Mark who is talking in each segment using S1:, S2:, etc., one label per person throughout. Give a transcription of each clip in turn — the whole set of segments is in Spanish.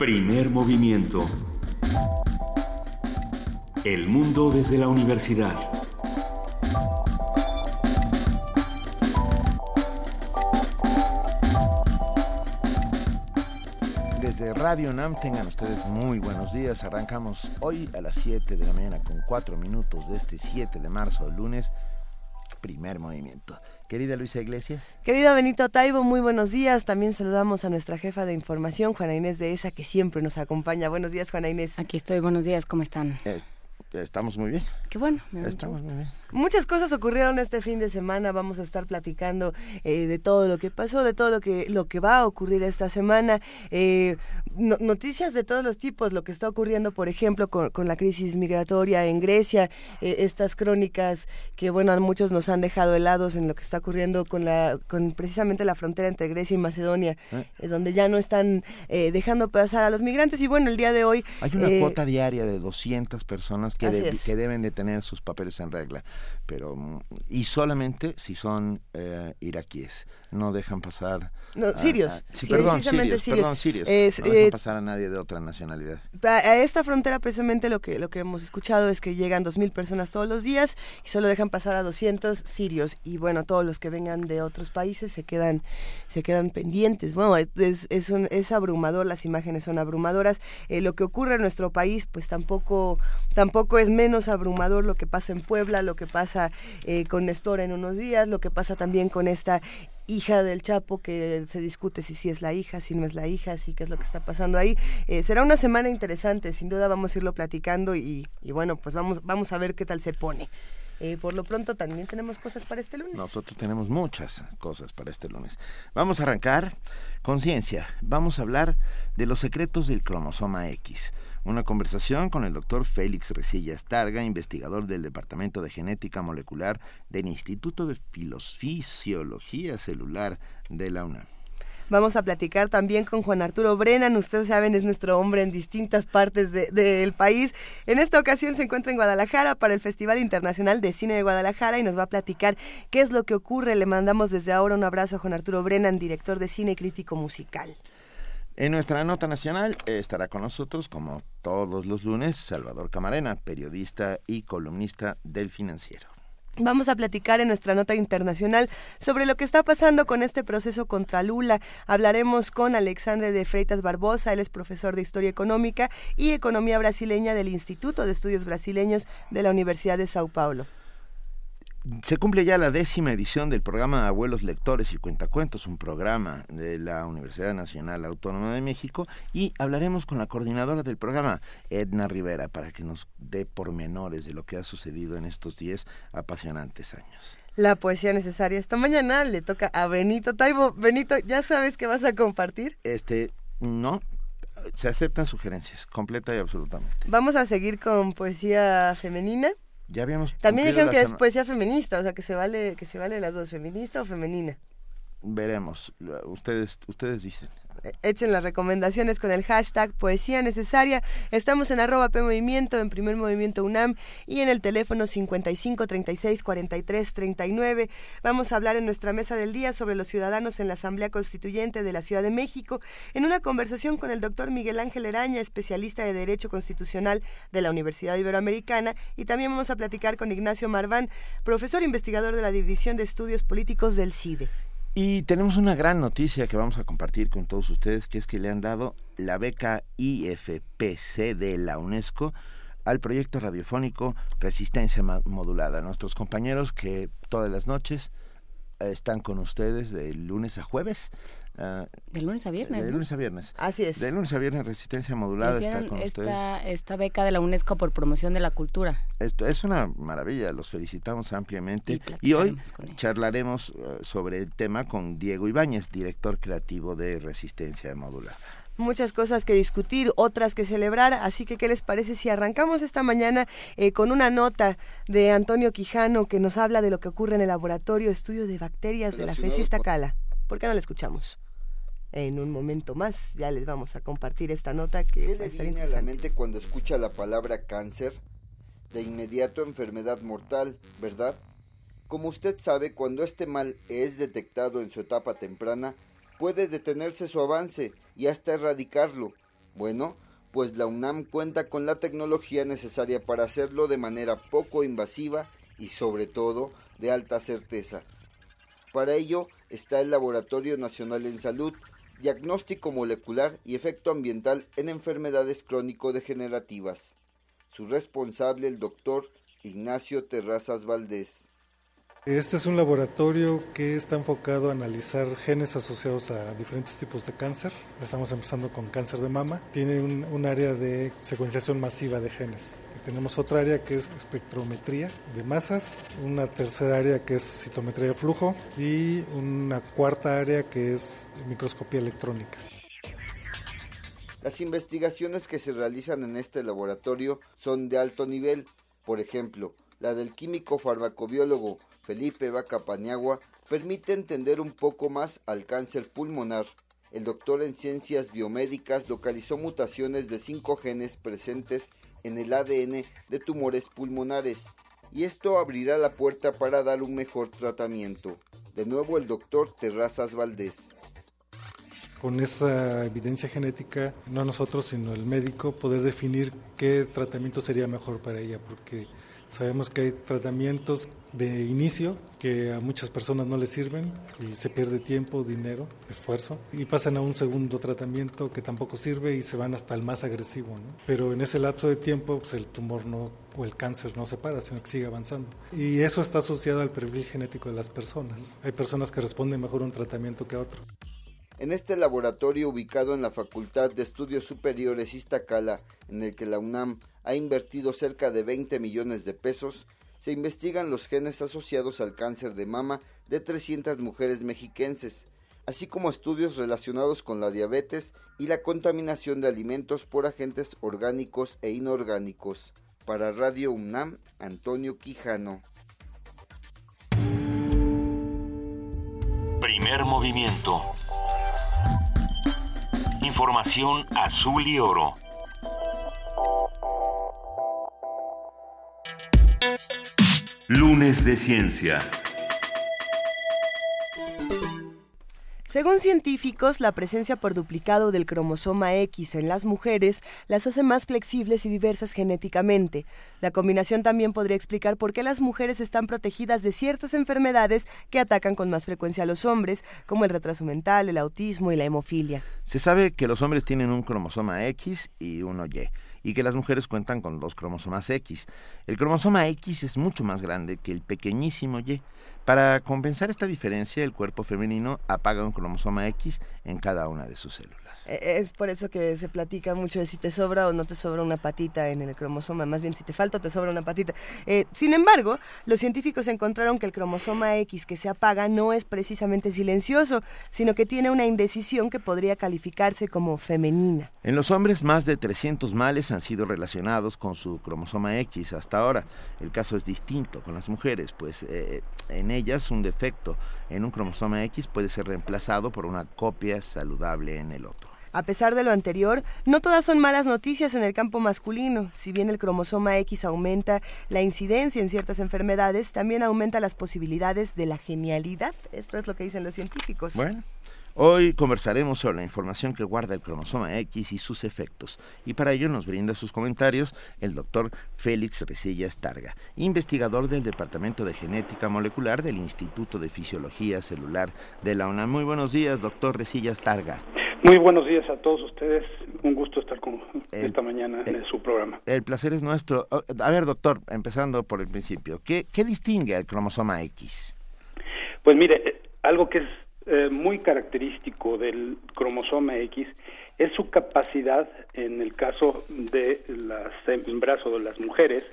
S1: Primer movimiento. El mundo desde la universidad.
S2: Desde Radio NAM tengan ustedes muy buenos días. Arrancamos hoy a las 7 de la mañana con 4 minutos de este 7 de marzo, lunes, primer movimiento. Querida Luisa Iglesias.
S3: Querido Benito Taibo, muy buenos días. También saludamos a nuestra jefa de información, Juana Inés de ESA, que siempre nos acompaña. Buenos días, Juana Inés.
S4: Aquí estoy, buenos días, ¿cómo están?
S2: Eh, estamos muy bien.
S4: Qué bueno.
S2: Estamos muy bien.
S3: Muchas cosas ocurrieron este fin de semana. Vamos a estar platicando eh, de todo lo que pasó, de todo lo que lo que va a ocurrir esta semana. Eh, noticias de todos los tipos, lo que está ocurriendo, por ejemplo, con, la crisis migratoria en Grecia, eh, estas crónicas que, bueno, a muchos nos han dejado helados en lo que está ocurriendo con la, con precisamente la frontera entre Grecia y Macedonia, donde ya no están dejando pasar a los migrantes. Y bueno, el día de hoy
S2: hay una cuota diaria de 200 personas que, que deben de tener sus papeles en regla pero mm, y solamente si son eh, iraquíes no dejan pasar
S3: no, sirios.
S2: sí, perdón, sirios, perdón sirios. No dejan eh, pasar a nadie de otra nacionalidad.
S3: a esta frontera precisamente lo que lo que hemos escuchado es que llegan dos mil personas todos los días y solo dejan pasar a 200 sirios. Y bueno todos los que vengan de otros países se quedan se quedan pendientes. Bueno es es, un, es abrumador las imágenes son abrumadoras. Eh, lo que ocurre en nuestro país pues tampoco tampoco es menos abrumador lo que pasa en Puebla lo que pasa eh, con Néstor en unos días, lo que pasa también con esta hija del Chapo, que se discute si sí es la hija, si no es la hija, si qué es lo que está pasando ahí. Eh, será una semana interesante, sin duda vamos a irlo platicando y, bueno, pues vamos, vamos a ver qué tal se pone. Eh, por lo pronto también tenemos cosas para este lunes.
S2: Nosotros tenemos muchas cosas para este lunes. Vamos a arrancar con ciencia. Vamos a hablar de los secretos del cromosoma X. Una conversación con el doctor Félix Resillas Targa, investigador del Departamento de Genética Molecular del Instituto de Fisiología Celular de la UNAM.
S3: Vamos a platicar también con Juan Arturo Brennan. Ustedes saben, es nuestro hombre en distintas partes del país. En esta ocasión se encuentra en Guadalajara para el Festival Internacional de Cine de Guadalajara y nos va a platicar qué es lo que ocurre. Le mandamos desde ahora un abrazo a Juan Arturo Brennan, director de cine y crítico musical.
S2: En nuestra nota nacional estará con nosotros, como todos los lunes, Salvador Camarena, periodista y columnista del Financiero.
S3: Vamos a platicar en nuestra nota internacional sobre lo que está pasando con este proceso contra Lula. Hablaremos con Alexandre de Freitas Barbosa, él es profesor de Historia Económica y Economía Brasileña del Instituto de Estudios Brasileños de la Universidad de Sao Paulo.
S2: Se cumple ya la décima edición del programa Abuelos Lectores y Cuentacuentos, un programa de la Universidad Nacional Autónoma de México, y hablaremos con la coordinadora del programa, Edna Rivera, para que nos dé pormenores de lo que ha sucedido en estos diez apasionantes años.
S3: La poesía necesaria. Esta mañana le toca a Benito Taibo. Benito, ¿ya sabes qué vas a compartir?
S2: Este, no, se aceptan sugerencias, completa y absolutamente.
S3: Vamos a seguir con poesía femenina.
S2: Ya habíamos
S3: También dijeron que es poesía feminista, o sea, que se vale que se vale las dos, feminista o femenina.
S2: Veremos, ustedes ustedes dicen
S3: echen las recomendaciones con el hashtag Poesía Necesaria. Estamos en arroba P Movimiento, en Primer Movimiento UNAM y en el teléfono 55 36 43 39. Vamos a hablar en nuestra mesa del día sobre los ciudadanos en la Asamblea Constituyente de la Ciudad de México, en una conversación con el doctor Miguel Ángel Eraña, especialista de Derecho Constitucional de la Universidad Iberoamericana, y también vamos a platicar con Ignacio Marván, profesor investigador de la División de Estudios Políticos del CIDE.
S2: Y tenemos una gran noticia que vamos a compartir con todos ustedes, que es que le han dado la beca IFPC de la UNESCO al proyecto radiofónico Resistencia Modulada. Nuestros compañeros que todas las noches están con ustedes de lunes a jueves
S4: Ah, de lunes a viernes.
S2: De lunes a viernes.
S3: Así es.
S2: De lunes a viernes, Resistencia Modulada está con
S4: esta,
S2: ustedes.
S4: Esta beca de la UNESCO por promoción de la cultura.
S2: Esto es una maravilla, los felicitamos ampliamente. Y, hoy charlaremos uh, sobre el tema con Diego Ibáñez, director creativo de Resistencia Modulada
S3: muchas cosas que discutir, otras que celebrar, así que ¿qué les parece si arrancamos esta mañana eh, con una nota de Antonio Quijano que nos habla de lo que ocurre en el laboratorio estudio de bacterias de la FESI Cala? ¿Por qué no la escuchamos? En un momento más ya les vamos a compartir esta nota que
S5: ¿Qué le viene a la mente cuando escucha la palabra cáncer? De inmediato enfermedad mortal, ¿verdad? Como usted sabe, cuando este mal es detectado en su etapa temprana, puede detenerse su avance y hasta erradicarlo. Bueno, pues la UNAM cuenta con la tecnología necesaria para hacerlo de manera poco invasiva y sobre todo de alta certeza. Para ello está el Laboratorio Nacional en Salud, Diagnóstico Molecular y Efecto Ambiental en Enfermedades Crónico-Degenerativas. Su responsable, el doctor Ignacio Terrazas Valdés.
S6: Este es un laboratorio que está enfocado a analizar genes asociados a diferentes tipos de cáncer. Estamos empezando con cáncer de mama. Tiene un, área de secuenciación masiva de genes. tenemos otra área que es espectrometría de masas, una tercera área que es citometría de flujo y una cuarta área que es microscopía electrónica.
S5: Las investigaciones que se realizan en este laboratorio son de alto nivel. Por ejemplo, la del químico farmacobiólogo Felipe Vaca Paniagua permite entender un poco más al cáncer pulmonar. El doctor en ciencias biomédicas localizó mutaciones de cinco genes presentes en el ADN de tumores pulmonares y esto abrirá la puerta para dar un mejor tratamiento. De nuevo el doctor Terrazas Valdés.
S6: Con esa evidencia genética, no nosotros, sino el médico, poder definir qué tratamiento sería mejor para ella, porque Sabemos que hay tratamientos de inicio que a muchas personas no les sirven y se pierde tiempo, dinero, esfuerzo y pasan a un segundo tratamiento que tampoco sirve y se van hasta el más agresivo. Pero en ese lapso de tiempo pues el tumor no o el cáncer no se para, sino que sigue avanzando. Y eso está asociado al perfil genético de las personas. Hay personas que responden mejor a un tratamiento que a otro.
S5: En este laboratorio ubicado en la Facultad de Estudios Superiores Iztacala, en el que la UNAM ha invertido cerca de 20 millones de pesos, se investigan los genes asociados al cáncer de mama de 300 mujeres mexiquenses, así como estudios relacionados con la diabetes y la contaminación de alimentos por agentes orgánicos e inorgánicos. Para Radio UNAM, Antonio Quijano.
S1: Primer movimiento. Información azul y oro. Lunes de Ciencia.
S3: Según científicos, la presencia por duplicado del cromosoma X en las mujeres las hace más flexibles y diversas genéticamente. La combinación también podría explicar por qué las mujeres están protegidas de ciertas enfermedades que atacan con más frecuencia a los hombres, como el retraso mental, el autismo y la hemofilia.
S2: Se sabe que los hombres tienen un cromosoma X y uno Y y que las mujeres cuentan con dos cromosomas X. El cromosoma X es mucho más grande que el pequeñísimo Y. Para compensar esta diferencia, el cuerpo femenino apaga un cromosoma X en cada una de sus células.
S3: E, es por eso que se platica mucho de si te sobra o no te sobra una patita en el cromosoma, más bien si te falta o te sobra una patita. Eh, sin embargo, los científicos encontraron que el cromosoma X que se apaga no es precisamente silencioso, sino que tiene una indecisión que podría calificarse como femenina.
S2: En los hombres, más de 300 males han sido relacionados con su cromosoma X hasta ahora. El caso es distinto con las mujeres, pues eh, en ellas un defecto en un cromosoma X puede ser reemplazado por una copia saludable en el otro.
S3: A pesar de lo anterior, no todas son malas noticias en el campo masculino. Si bien el cromosoma X aumenta la incidencia en ciertas enfermedades, también aumenta las posibilidades de la genialidad. Esto es lo que dicen los científicos.
S2: Bueno. Hoy conversaremos sobre la información que guarda el cromosoma X y sus efectos, y para ello nos brinda sus comentarios el doctor Félix Resillas Targa, investigador del Departamento de Genética Molecular del Instituto de Fisiología Celular de la UNAM. Muy buenos días, doctor Resillas Targa.
S7: Muy buenos días a todos ustedes. Un gusto estar con esta mañana en su programa.
S2: El placer es nuestro. A ver, doctor, empezando por el principio, ¿qué, qué distingue al cromosoma X?
S7: Pues mire, eh, algo que es eh, muy característico del cromosoma X es su capacidad, en el caso de las embarazo de las mujeres,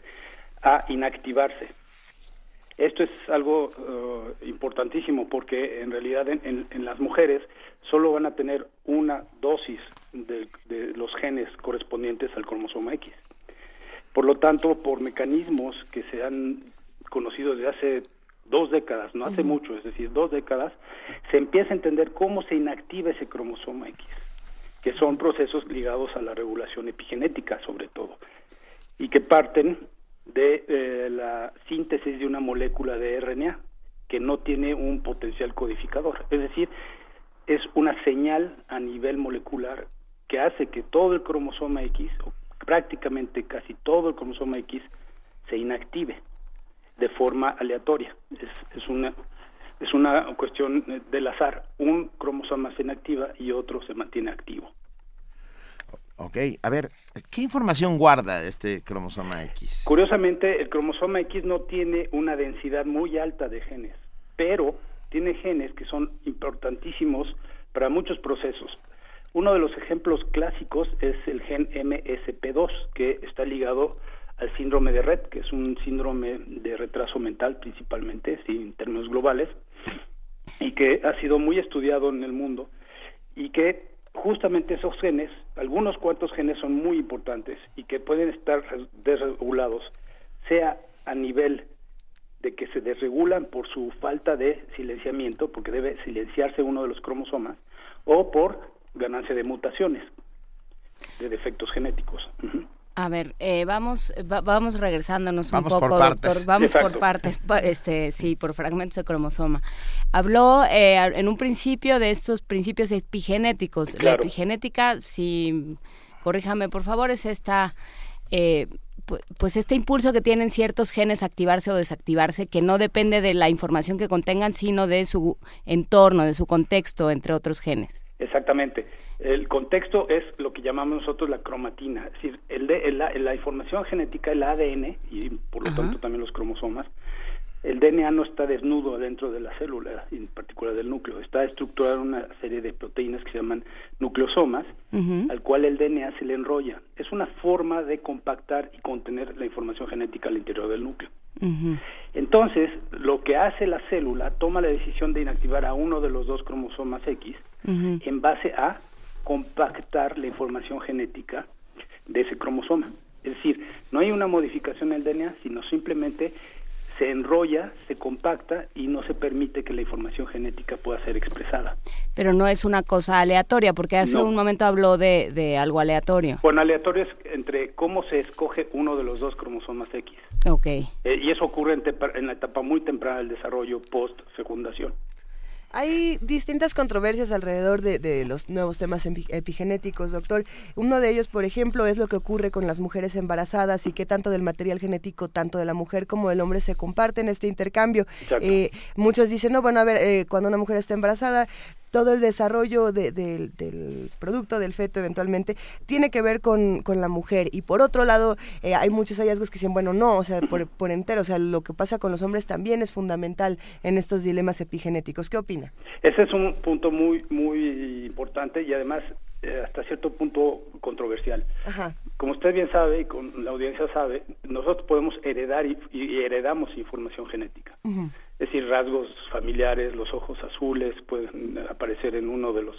S7: a inactivarse. Esto es algo eh, importantísimo porque en realidad en, las mujeres solo van a tener una dosis de, los genes correspondientes al cromosoma X. Por lo tanto, por mecanismos que se han conocido desde hace dos décadas, no hace mucho, es decir, dos décadas, se empieza a entender cómo se inactiva ese cromosoma X, que son procesos ligados a la regulación epigenética sobre todo, y que parten de eh, la síntesis de una molécula de RNA que no tiene un potencial codificador, es decir, es una señal a nivel molecular que hace que todo el cromosoma X, o prácticamente casi todo el cromosoma X, se inactive de forma aleatoria. Es, es una es una cuestión del azar. Un cromosoma se inactiva y otro se mantiene activo.
S2: Ok, a ver, ¿qué información guarda este cromosoma X?
S7: Curiosamente, el cromosoma X no tiene una densidad muy alta de genes, pero tiene genes que son importantísimos para muchos procesos. Uno de los ejemplos clásicos es el gen MSP2, que está ligado al síndrome de Red, que es un síndrome de retraso mental principalmente, sí, en términos globales, y que ha sido muy estudiado en el mundo y que justamente esos genes, algunos cuantos genes son muy importantes y que pueden estar desregulados, sea a nivel de que se desregulan por su falta de silenciamiento, porque debe silenciarse uno de los cromosomas, o por ganancia de mutaciones, de defectos genéticos.
S4: A ver, eh, vamos, vamos regresándonos un poco, doctor. Vamos por partes, este, sí, por fragmentos de cromosoma. Habló eh, en un principio de estos principios epigenéticos. La epigenética, si, corríjame por favor, es esta, eh, pues este impulso que tienen ciertos genes activarse o desactivarse, que no depende de la información que contengan, sino de su entorno, de su contexto, entre otros genes.
S7: Exactamente. El contexto es lo que llamamos nosotros la cromatina, es decir, el de, la, información genética, el ADN y por lo tanto también los cromosomas, el DNA no está desnudo dentro de la célula, en particular del núcleo, está estructurado en una serie de proteínas que se llaman nucleosomas, al cual el DNA se le enrolla. Es una forma de compactar y contener la información genética al interior del núcleo. Entonces, lo que hace la célula, toma la decisión de inactivar a uno de los dos cromosomas X en base a compactar la información genética de ese cromosoma. Es decir, no hay una modificación en el DNA, sino simplemente se enrolla, se compacta y no se permite que la información genética pueda ser expresada.
S4: Pero no es una cosa aleatoria, porque hace un momento habló de, algo aleatorio.
S7: Bueno, aleatorio es entre cómo se escoge uno de los dos cromosomas X.
S4: Ok.
S7: Eh, y eso ocurre en, en, la etapa muy temprana del desarrollo post-fecundación.
S3: Hay distintas controversias alrededor de, los nuevos temas epigenéticos, doctor. Uno de ellos, por ejemplo, es lo que ocurre con las mujeres embarazadas y qué tanto del material genético, tanto de la mujer como del hombre, se comparte en este intercambio. Eh, muchos dicen, no, bueno, a ver, eh, cuando una mujer está embarazada, todo el desarrollo del producto, del feto eventualmente, tiene que ver con, la mujer. Y por otro lado, eh, hay muchos hallazgos que dicen, bueno, no, o sea, por, por, entero, o sea, lo que pasa con los hombres también es fundamental en estos dilemas epigenéticos. ¿Qué opina?
S7: Ese es un punto muy, muy importante y además eh, hasta cierto punto controversial. Como usted bien sabe y con la audiencia sabe, nosotros podemos heredar y, heredamos información genética. Es decir, rasgos familiares, los ojos azules pueden aparecer en uno de los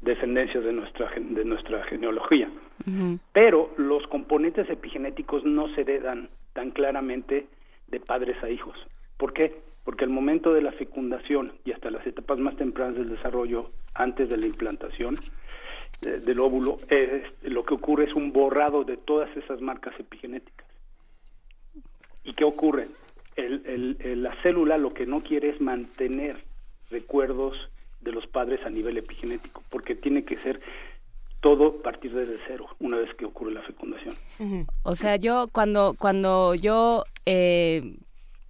S7: descendencias de nuestra de nuestra genealogía. Pero los componentes epigenéticos no se heredan tan claramente de padres a hijos. ¿Por qué? Porque al momento de la fecundación y hasta las etapas más tempranas del desarrollo, antes de la implantación eh, del óvulo, lo que ocurre es un borrado de todas esas marcas epigenéticas. ¿Y qué ocurre? La célula lo que no quiere es mantener recuerdos de los padres a nivel epigenético, porque tiene que ser todo partir desde cero una vez que ocurre la fecundación.
S4: O sea, yo cuando cuando yo eh,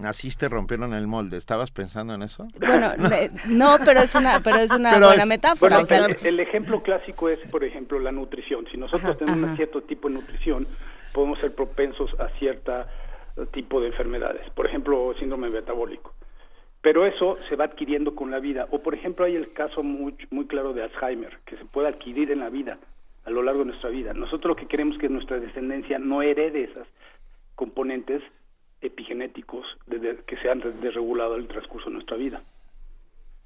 S2: Naciste, rompieron el molde. ¿Estabas pensando en eso?
S4: Bueno, no, pero es una, pero es una buena metáfora.
S7: el, ejemplo clásico es, por ejemplo, la nutrición. Si nosotros tenemos un cierto tipo de nutrición, podemos ser propensos a cierta tipo de enfermedades, por ejemplo, síndrome metabólico. Pero eso se va adquiriendo con la vida. O, por ejemplo, hay el caso muy, muy claro de Alzheimer, que se puede adquirir en la vida, a lo largo de nuestra vida. Nosotros lo que queremos es que nuestra descendencia no herede esas componentes epigenéticos que se han desregulado el transcurso de nuestra vida.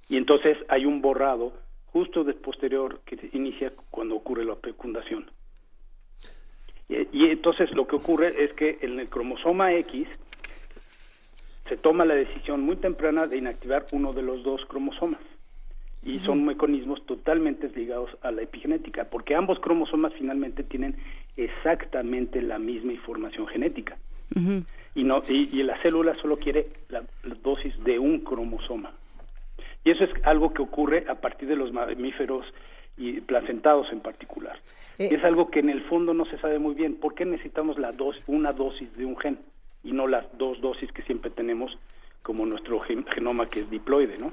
S7: Y entonces hay un borrado justo de posterior que inicia cuando ocurre la fecundación. Y, entonces lo que ocurre es que en el cromosoma X se toma la decisión muy temprana de inactivar uno de los dos cromosomas. Y son mecanismos totalmente ligados a la epigenética, porque ambos cromosomas finalmente tienen exactamente la misma información genética. y, no, y, la célula solo quiere la, dosis de un cromosoma. Y eso es algo que ocurre a partir de los mamíferos y placentados en particular. Eh, es algo que en el fondo no se sabe muy bien. ¿Por qué necesitamos la dos, una dosis de un gen y no las dos dosis que siempre tenemos como nuestro genoma que es diploide, ¿no?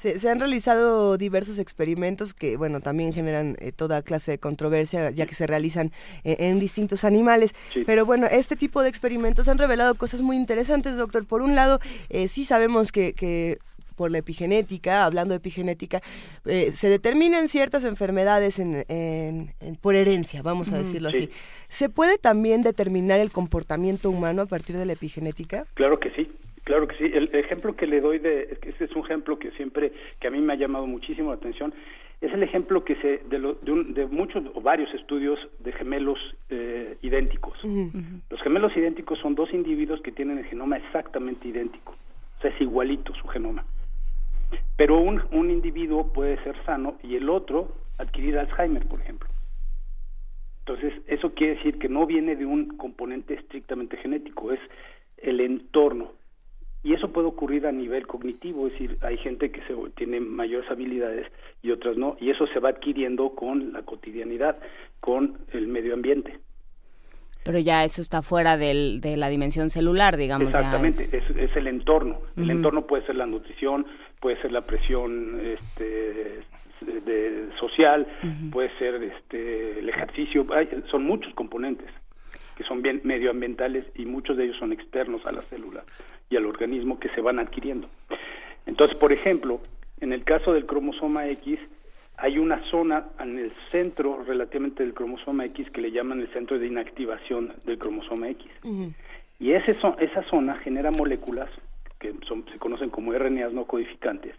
S3: Se, han realizado diversos experimentos que, bueno, también generan eh, toda clase de controversia, ya que se realizan eh, en distintos animales. Pero bueno, este tipo de experimentos han revelado cosas muy interesantes, doctor. Por un lado, eh, sí sabemos que, que por la epigenética, hablando de epigenética, se determinan ciertas enfermedades en, por herencia, vamos a decirlo así. ¿Se puede también determinar el comportamiento humano a partir de la epigenética?
S7: Claro que sí. Claro que sí. El ejemplo que le doy de, ese es un ejemplo que siempre, que a mí me ha llamado muchísimo la atención, es el ejemplo que se de, de, muchos o varios estudios de gemelos eh, idénticos. Los gemelos idénticos son dos individuos que tienen el genoma exactamente idéntico, o sea, es igualito su genoma. Pero un, un individuo puede ser sano y el otro adquirir Alzheimer, por ejemplo. Entonces, eso quiere decir que no viene de un componente estrictamente genético, es el entorno. Y eso puede ocurrir a nivel cognitivo, es decir, hay gente que se, tiene mayores habilidades y otras no, y eso se va adquiriendo con la cotidianidad, con el medio ambiente.
S4: Pero ya eso está fuera del, de la dimensión celular, digamos.
S7: Exactamente, es... el entorno. El entorno puede ser la nutrición, puede ser la presión este, de, social, puede ser este, el ejercicio, son muchos componentes que son bien medioambientales y muchos de ellos son externos a la célula y al organismo que se van adquiriendo. Entonces, por ejemplo, en el caso del cromosoma X, hay una zona en el centro relativamente del cromosoma X que le llaman el centro de inactivación del cromosoma X. Y ese esa zona genera moléculas que se conocen como RNAs no codificantes,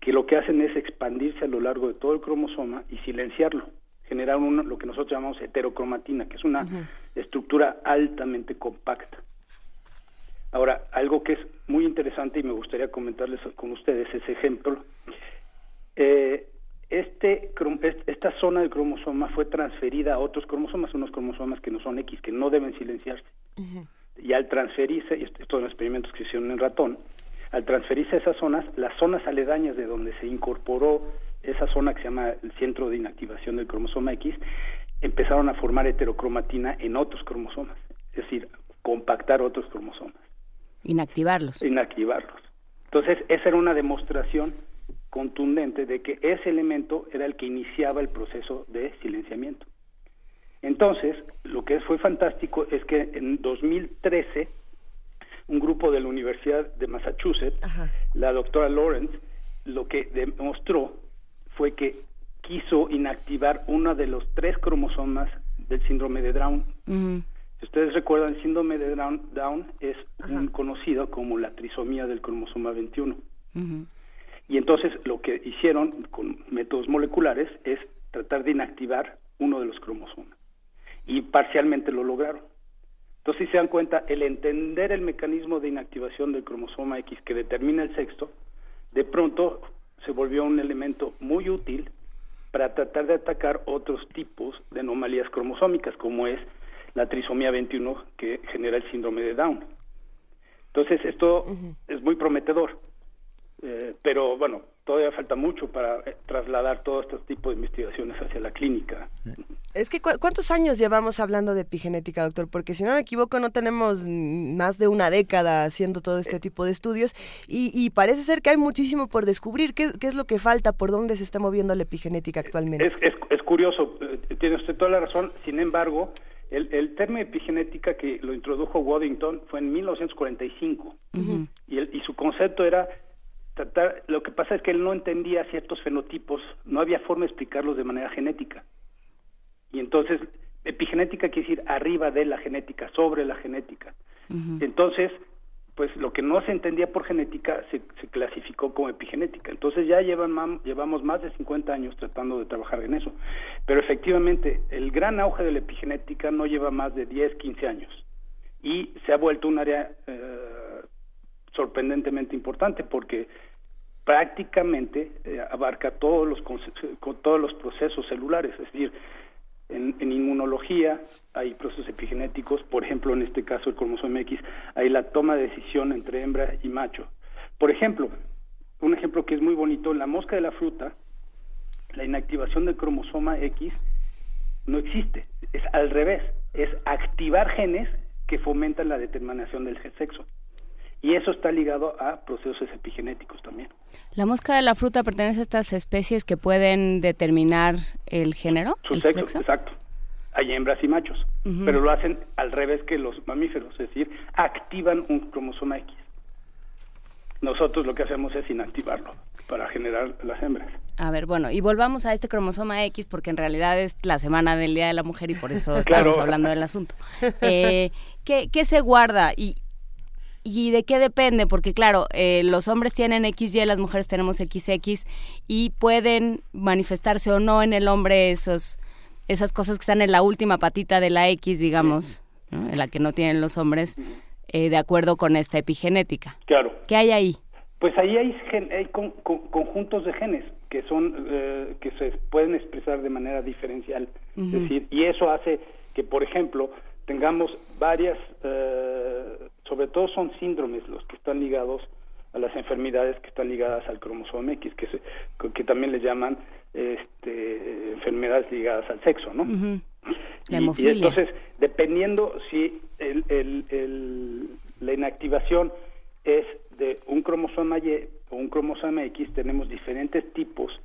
S7: que lo que hacen es expandirse a lo largo de todo el cromosoma y silenciarlo, generar lo que nosotros llamamos heterocromatina, que es una estructura altamente compacta. Ahora, algo que es muy interesante y me gustaría comentarles con ustedes ese ejemplo. Eh, este, esta zona del cromosoma fue transferida a otros cromosomas, unos cromosomas que no son X, que no deben silenciarse. Y al transferirse, y estos son experimentos que se hicieron en ratón, al transferirse a esas zonas, las zonas aledañas de donde se incorporó esa zona que se llama el centro de inactivación del cromosoma X, empezaron a formar heterocromatina en otros cromosomas, es decir, compactar otros cromosomas.
S4: Inactivarlos.
S7: Inactivarlos. Entonces, esa era una demostración contundente de que ese elemento era el que iniciaba el proceso de silenciamiento. Entonces, lo que fue fantástico es que en 2013, un grupo de la Universidad de Massachusetts, la doctora Lawrence, lo que demostró fue que quiso inactivar uno de los tres cromosomas del síndrome de Down. Si ustedes recuerdan, el síndrome de Down, es un conocido como la trisomía del cromosoma 21. Y entonces lo que hicieron con métodos moleculares es tratar de inactivar uno de los cromosomas. Y parcialmente lo lograron. Entonces, si se dan cuenta, el entender el mecanismo de inactivación del cromosoma X que determina el sexo, de pronto se volvió un elemento muy útil para tratar de atacar otros tipos de anomalías cromosómicas, como es la trisomía 21 que genera el síndrome de Down. Entonces, esto es muy prometedor, eh, pero bueno, todavía falta mucho para eh, trasladar todo este tipo de investigaciones hacia la clínica.
S3: Es que ¿cuántos años llevamos hablando de epigenética, doctor? Porque si no me equivoco no tenemos más de una década haciendo todo este tipo de estudios y, parece ser que hay muchísimo por descubrir. ¿Qué, es lo que falta? ¿Por dónde se está moviendo la epigenética actualmente?
S7: Es, curioso, eh, tiene usted toda la razón. Sin embargo, el, el término epigenética que lo introdujo Waddington fue en 1945 y, y su concepto era tratar, lo que pasa es que él no entendía ciertos fenotipos, no había forma de explicarlos de manera genética. Y entonces, epigenética quiere decir arriba de la genética, sobre la genética. Entonces, pues lo que no se entendía por genética se, se clasificó como epigenética. Entonces ya llevan, llevamos más de 50 años tratando de trabajar en eso. Pero efectivamente, el gran auge de la epigenética no lleva más de 10, 15 años. Y se ha vuelto un área eh, sorprendentemente importante porque prácticamente eh, abarca todos los, todos los procesos celulares, es decir, en, inmunología hay procesos epigenéticos, por ejemplo, en este caso el cromosoma X, hay la toma de decisión entre hembra y macho. Por ejemplo, un ejemplo que es muy bonito, en la mosca de la fruta, la inactivación del cromosoma X no existe, es al revés, es activar genes que fomentan la determinación del sexo. Y eso está ligado a procesos epigenéticos también.
S4: ¿La mosca de la fruta pertenece a estas especies que pueden determinar el género?
S7: Su sexo, exacto. Hay hembras y machos, pero lo hacen al revés que los mamíferos, es decir, activan un cromosoma X. Nosotros lo que hacemos es inactivarlo para generar las hembras.
S4: A ver, bueno, y volvamos a este cromosoma X porque en realidad es la semana del Día de la Mujer y por eso estamos hablando del asunto. Eh, ¿qué, se guarda y, y de qué depende? Porque claro, eh, los hombres tienen XY, las mujeres tenemos XX y pueden manifestarse o no en el hombre esos esas cosas que están en la última patita de la X, digamos, en la que no tienen los hombres, eh, de acuerdo con esta epigenética.
S7: Claro.
S4: ¿Qué hay ahí?
S7: Pues ahí hay, hay conjuntos de genes que son eh, que se pueden expresar de manera diferencial, es decir, y eso hace que, por ejemplo, tengamos varias, eh, sobre todo son síndromes los que están ligados a las enfermedades que están ligadas al cromosoma X, que, que también le llaman este, enfermedades ligadas al sexo, ¿no?
S4: La
S7: y, entonces, dependiendo si el, el, la inactivación es de un cromosoma Y o un cromosoma X, tenemos diferentes tipos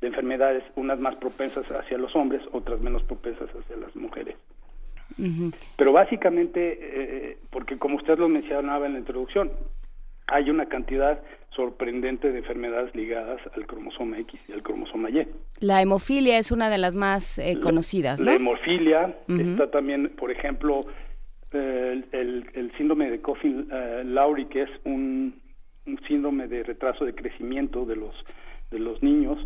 S7: de enfermedades, unas más propensas hacia los hombres, otras menos propensas hacia las mujeres. Pero básicamente, eh, porque como usted lo mencionaba en la introducción, hay una cantidad sorprendente de enfermedades ligadas al cromosoma X y al cromosoma Y.
S4: La hemofilia es una de las más eh, conocidas, ¿no?
S7: La hemofilia está también, por ejemplo, el, el, síndrome de Coffin-Lowry, que es un, síndrome de retraso de crecimiento de los de los niños.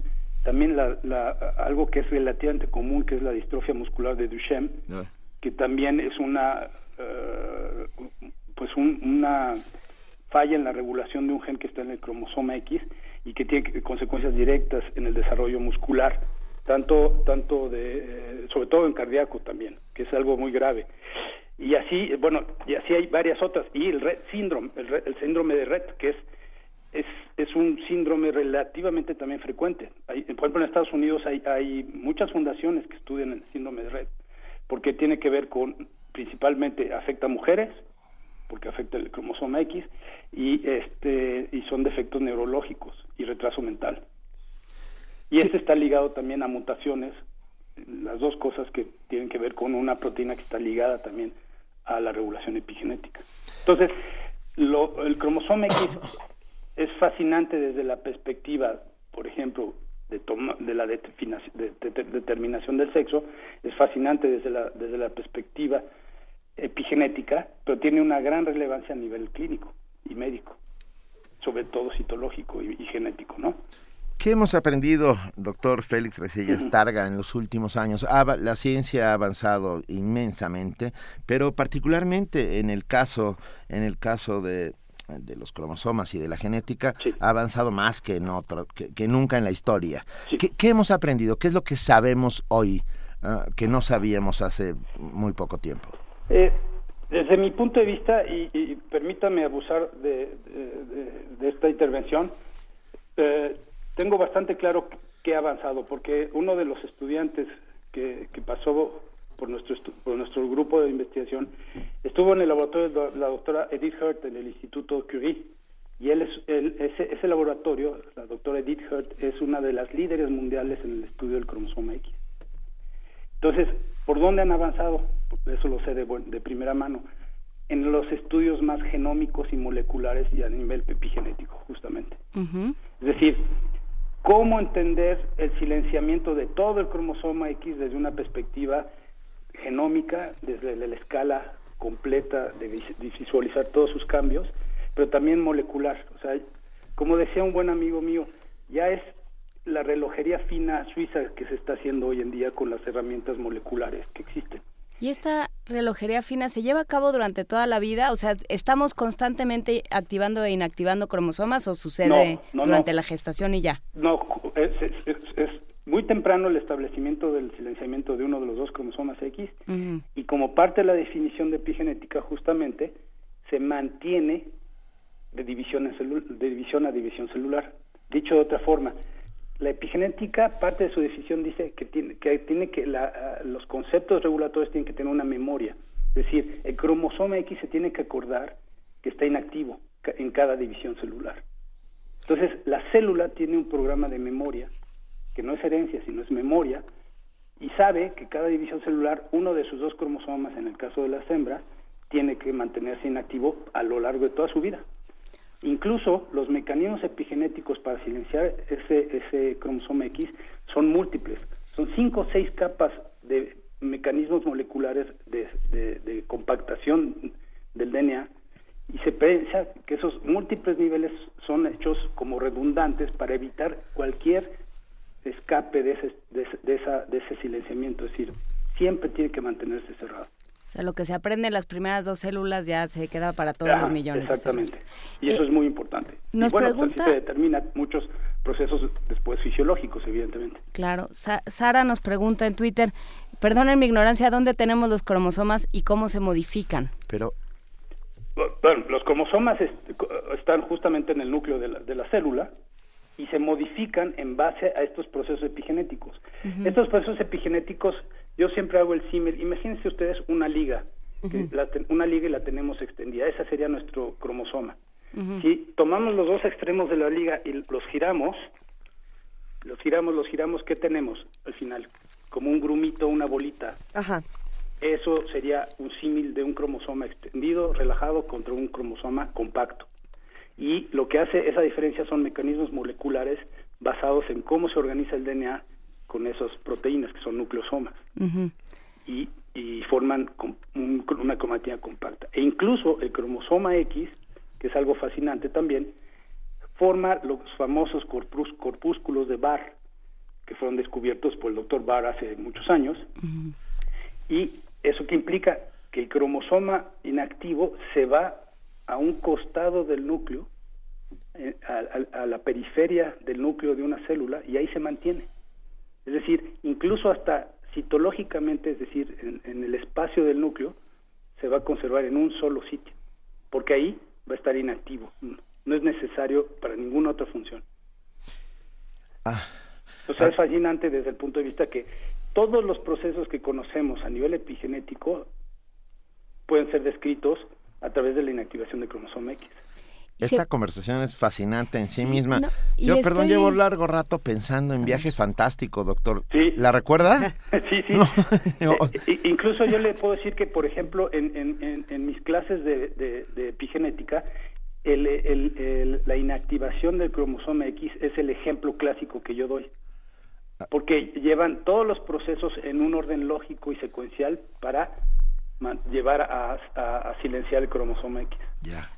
S7: También la, la, algo que es relativamente común, que es la distrofia muscular de Duchenne, ah. Que también es una eh, pues una falla en la regulación de un gen que está en el cromosoma X y que tiene consecuencias directas en el desarrollo muscular, tanto tanto de eh, sobre todo en cardíaco también, que es algo muy grave. Y así, bueno, y así hay varias otras y el Red síndrome, el, síndrome de Red, que es es, es un síndrome relativamente también frecuente. Hay, por ejemplo, en Estados Unidos hay, hay muchas fundaciones que estudian el síndrome de Red, porque tiene que ver con, principalmente afecta a mujeres, porque afecta el cromosoma X y este y son defectos neurológicos y retraso mental. Y este está ligado también a mutaciones, las dos cosas que tienen que ver con una proteína que está ligada también a la regulación epigenética. Entonces, lo, el cromosoma X es fascinante desde la perspectiva, por ejemplo, de, de la determinación del sexo, es fascinante desde la, desde la perspectiva epigenética, pero tiene una gran relevancia a nivel clínico y médico, sobre todo citológico y, genético, ¿no?
S2: ¿Qué hemos aprendido, doctor Félix Resillas Targa, en los últimos años? la ciencia ha avanzado inmensamente, pero particularmente en el caso, en el caso de, los cromosomas y de la genética, ha avanzado más que, en otro, que, nunca en la historia. ¿Qué, hemos aprendido? ¿Qué es lo que sabemos hoy ah, que no sabíamos hace muy poco tiempo?
S7: Eh, desde mi punto de vista, y, permítame abusar de, esta intervención, eh, tengo bastante claro que ha avanzado, porque uno de los estudiantes que, pasó por nuestro, por nuestro grupo de investigación estuvo en el laboratorio de la doctora Edith Hurt en el Instituto Curie. Y él es, ese, ese laboratorio, la doctora Edith Hurt, es una de las líderes mundiales en el estudio del cromosoma X. Entonces, ¿por dónde han avanzado? eso lo sé de, de primera mano, en los estudios más genómicos y moleculares y a nivel epigenético, justamente. Es decir, cómo entender el silenciamiento de todo el cromosoma X desde una perspectiva genómica, desde la escala completa de visualizar todos sus cambios, pero también molecular. O sea, como decía un buen amigo mío, ya es la relojería fina suiza que se está haciendo hoy en día con las herramientas moleculares que existen.
S4: ¿Y esta relojería fina se lleva a cabo durante toda la vida? O sea, ¿estamos constantemente activando e inactivando cromosomas o sucede durante la gestación y ya?
S7: No, es, muy temprano el establecimiento del silenciamiento de uno de los dos cromosomas X y como parte de la definición de epigenética justamente se mantiene de división, de división a división celular. Dicho de otra forma, la epigenética, parte de su decisión dice que tiene que, tiene que los conceptos regulatorios tienen que tener una memoria. Es decir, el cromosoma X se tiene que acordar que está inactivo en cada división celular. Entonces, la célula tiene un programa de memoria, que no es herencia, sino es memoria, y sabe que cada división celular, uno de sus dos cromosomas, en el caso de las hembras, tiene que mantenerse inactivo a lo largo de toda su vida. Incluso los mecanismos epigenéticos para silenciar ese, ese cromosoma X son múltiples. Son cinco o seis capas de mecanismos moleculares de, de, compactación del DNA y se piensa que esos múltiples niveles son hechos como redundantes para evitar cualquier escape de ese, de, esa, de ese silenciamiento, es decir, siempre tiene que mantenerse cerrado.
S4: O sea, lo que se aprende en las primeras dos células ya se queda para todos los millones.
S7: Exactamente. y eso eh, es muy importante.
S4: Nos
S7: y bueno,
S4: pues,
S7: pregunta... se determina muchos procesos después fisiológicos, evidentemente.
S4: Claro. Sara nos pregunta en Twitter, perdonen mi ignorancia, ¿dónde tenemos los cromosomas y cómo se modifican?
S2: Pero...
S7: Bueno, los cromosomas están justamente en el núcleo de la, de la célula y se modifican en base a estos procesos epigenéticos. Estos procesos epigenéticos, yo siempre hago el símil, imagínense ustedes una liga, una liga y la tenemos extendida, esa sería nuestro cromosoma. Si tomamos los dos extremos de la liga y los giramos, los giramos, los giramos, ¿qué tenemos al final? Como un grumito, una bolita. Eso sería un símil de un cromosoma extendido, relajado, contra un cromosoma compacto y lo que hace esa diferencia son mecanismos moleculares basados en cómo se organiza el DNA con esas proteínas que son nucleosomas y, y, forman una cromatina compacta. E incluso el cromosoma X, que es algo fascinante también, forma los famosos corpúsculos de Barr, que fueron descubiertos por el doctor Barr hace muchos años. Y eso que implica que el cromosoma inactivo se va a un costado del núcleo, a, la periferia del núcleo de una célula y ahí se mantiene. Es decir, incluso hasta citológicamente, es decir, en, el espacio del núcleo, se va a conservar en un solo sitio, porque ahí va a estar inactivo. No es necesario para ninguna otra función.
S2: Ah.
S7: O sea, es fascinante desde el punto de vista que todos los procesos que conocemos a nivel epigenético pueden ser descritos a través de la inactivación del cromosoma X.
S2: Esta conversación es fascinante en sí, misma. Yo, perdón, llevo largo rato pensando en Viaje Fantástico, doctor. ¿La recuerda?
S7: sí, sí. Eh, incluso yo le puedo decir que, por ejemplo, en, en, mis clases de, de, epigenética, el, el, la inactivación del cromosoma X es el ejemplo clásico que yo doy. Ah. Porque llevan todos los procesos en un orden lógico y secuencial para llevar a, silenciar el cromosoma X.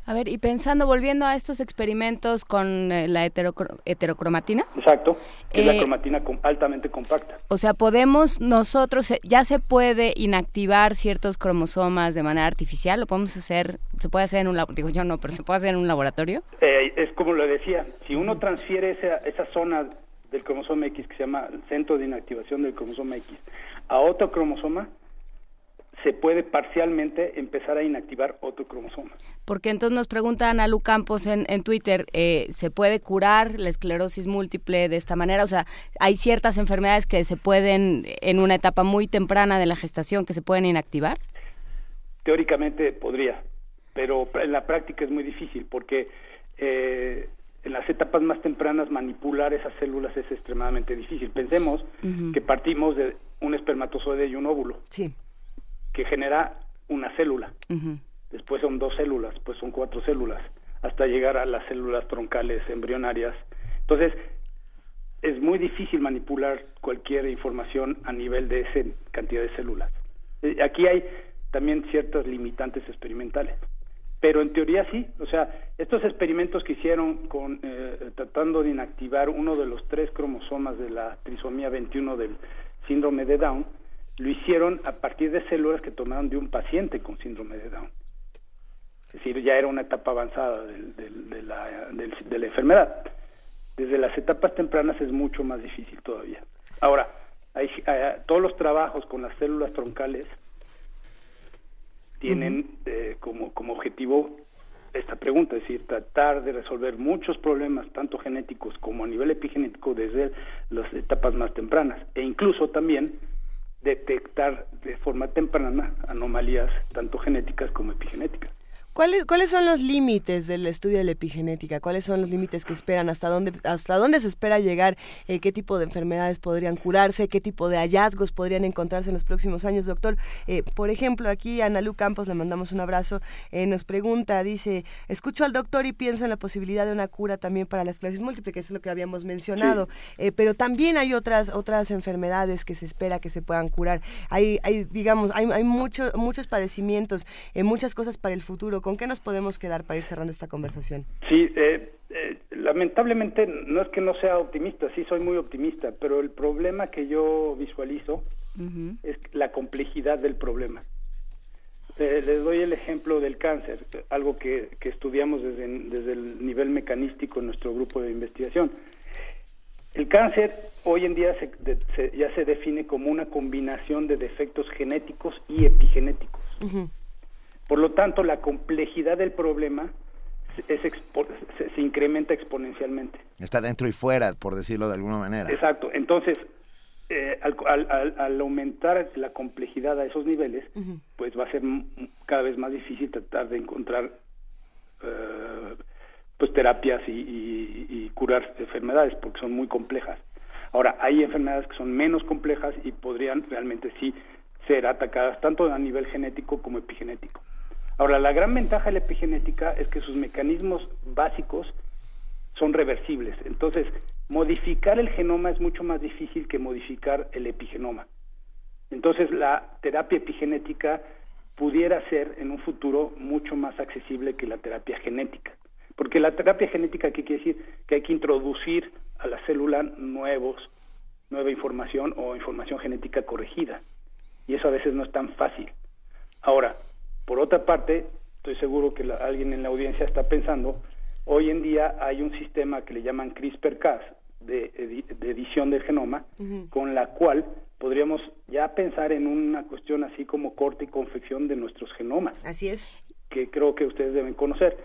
S4: A ver, y pensando, volviendo a estos experimentos con eh, la heterocromatina.
S7: Exacto, que es la eh, cromatina altamente compacta.
S4: O sea, podemos nosotros, eh, ya se puede inactivar ciertos cromosomas de manera artificial, lo podemos hacer, se puede hacer en un laboratorio, digo yo no, pero se puede hacer en un laboratorio.
S7: es como lo decía, si uno transfiere esa, esa zona del cromosoma X que se llama centro de inactivación del cromosoma X a otro cromosoma, se puede parcialmente empezar a inactivar otro cromosoma.
S4: Porque entonces nos pregunta Ana Lu Campos en, en Twitter, eh, ¿se puede curar la esclerosis múltiple de esta manera? O sea, hay ciertas enfermedades que se pueden, en una etapa muy temprana de la gestación, que se pueden inactivar.
S7: Teóricamente podría, pero en la práctica es muy difícil porque eh, en las etapas más tempranas manipular esas células es extremadamente difícil. Pensemos que partimos de un espermatozoide y un óvulo.
S4: Sí
S7: que genera una célula. Después son dos células, pues son cuatro células, hasta llegar a las células troncales embrionarias. Entonces, es muy difícil manipular cualquier información a nivel de esa cantidad de células. Eh, aquí hay también ciertas limitantes experimentales. Pero en teoría sí, o sea, estos experimentos que hicieron con eh, tratando de inactivar uno de los tres cromosomas de la trisomía 21 del síndrome de Down, lo hicieron a partir de células que tomaron de un paciente con síndrome de Down. Es decir, ya era una etapa avanzada de, la, de, la, enfermedad. Desde las etapas tempranas es mucho más difícil todavía. Ahora, hay, eh, todos los trabajos con las células troncales tienen eh, como, como objetivo esta pregunta, es decir, tratar de resolver muchos problemas, tanto genéticos como a nivel epigenético, desde las etapas más tempranas, e incluso también detectar de forma temprana anomalías tanto genéticas como epigenéticas.
S3: ¿Cuáles, ¿Cuáles son los límites del estudio de la epigenética? ¿Cuáles son los límites que esperan? ¿Hasta dónde, hasta dónde se espera llegar? Eh, ¿Qué tipo de enfermedades podrían curarse? ¿Qué tipo de hallazgos podrían encontrarse en los próximos años, doctor? Eh, por ejemplo, aquí a Analu Campos le mandamos un abrazo. Eh, nos pregunta, dice, escucho al doctor y pienso en la posibilidad de una cura también para la esclerosis múltiple, que es lo que habíamos mencionado. pero también hay otras otras enfermedades que se espera que se puedan curar. Hay, hay digamos, hay, hay mucho, muchos padecimientos, muchas cosas para el futuro ¿Con qué nos podemos quedar para ir cerrando esta conversación?
S7: Sí, eh, eh, lamentablemente no es que no sea optimista, sí soy muy optimista, pero el problema que yo visualizo es la complejidad del problema. Eh, les doy el ejemplo del cáncer, algo que, estudiamos desde, desde, el nivel mecanístico en nuestro grupo de investigación. El cáncer hoy en día ya se define como una combinación de defectos genéticos y epigenéticos. Por lo tanto, la complejidad del problema se, incrementa exponencialmente.
S2: Está dentro y fuera, por decirlo de alguna manera.
S7: Exacto. Entonces, eh, al, aumentar la complejidad a esos niveles, pues va a ser cada vez más difícil tratar de encontrar eh, pues terapias y, y, curar enfermedades, porque son muy complejas. Ahora, hay enfermedades que son menos complejas y podrían realmente sí ser atacadas tanto a nivel genético como epigenético. Ahora, la gran ventaja de la epigenética es que sus mecanismos básicos son reversibles. Entonces, modificar el genoma es mucho más difícil que modificar el epigenoma. Entonces, la terapia epigenética pudiera ser en un futuro mucho más accesible que la terapia genética. Porque la terapia genética, ¿qué quiere decir? Que hay que introducir a la célula nuevos, nueva información o información genética corregida. Y eso a veces no es tan fácil. Ahora, por otra parte, estoy seguro que alguien en la audiencia está pensando, hoy en día hay un sistema que le llaman CRISPR-Cas de, edición del genoma, con la cual podríamos ya pensar en una cuestión así como corte y confección de nuestros genomas.
S3: Así es.
S7: Que creo que ustedes deben conocer.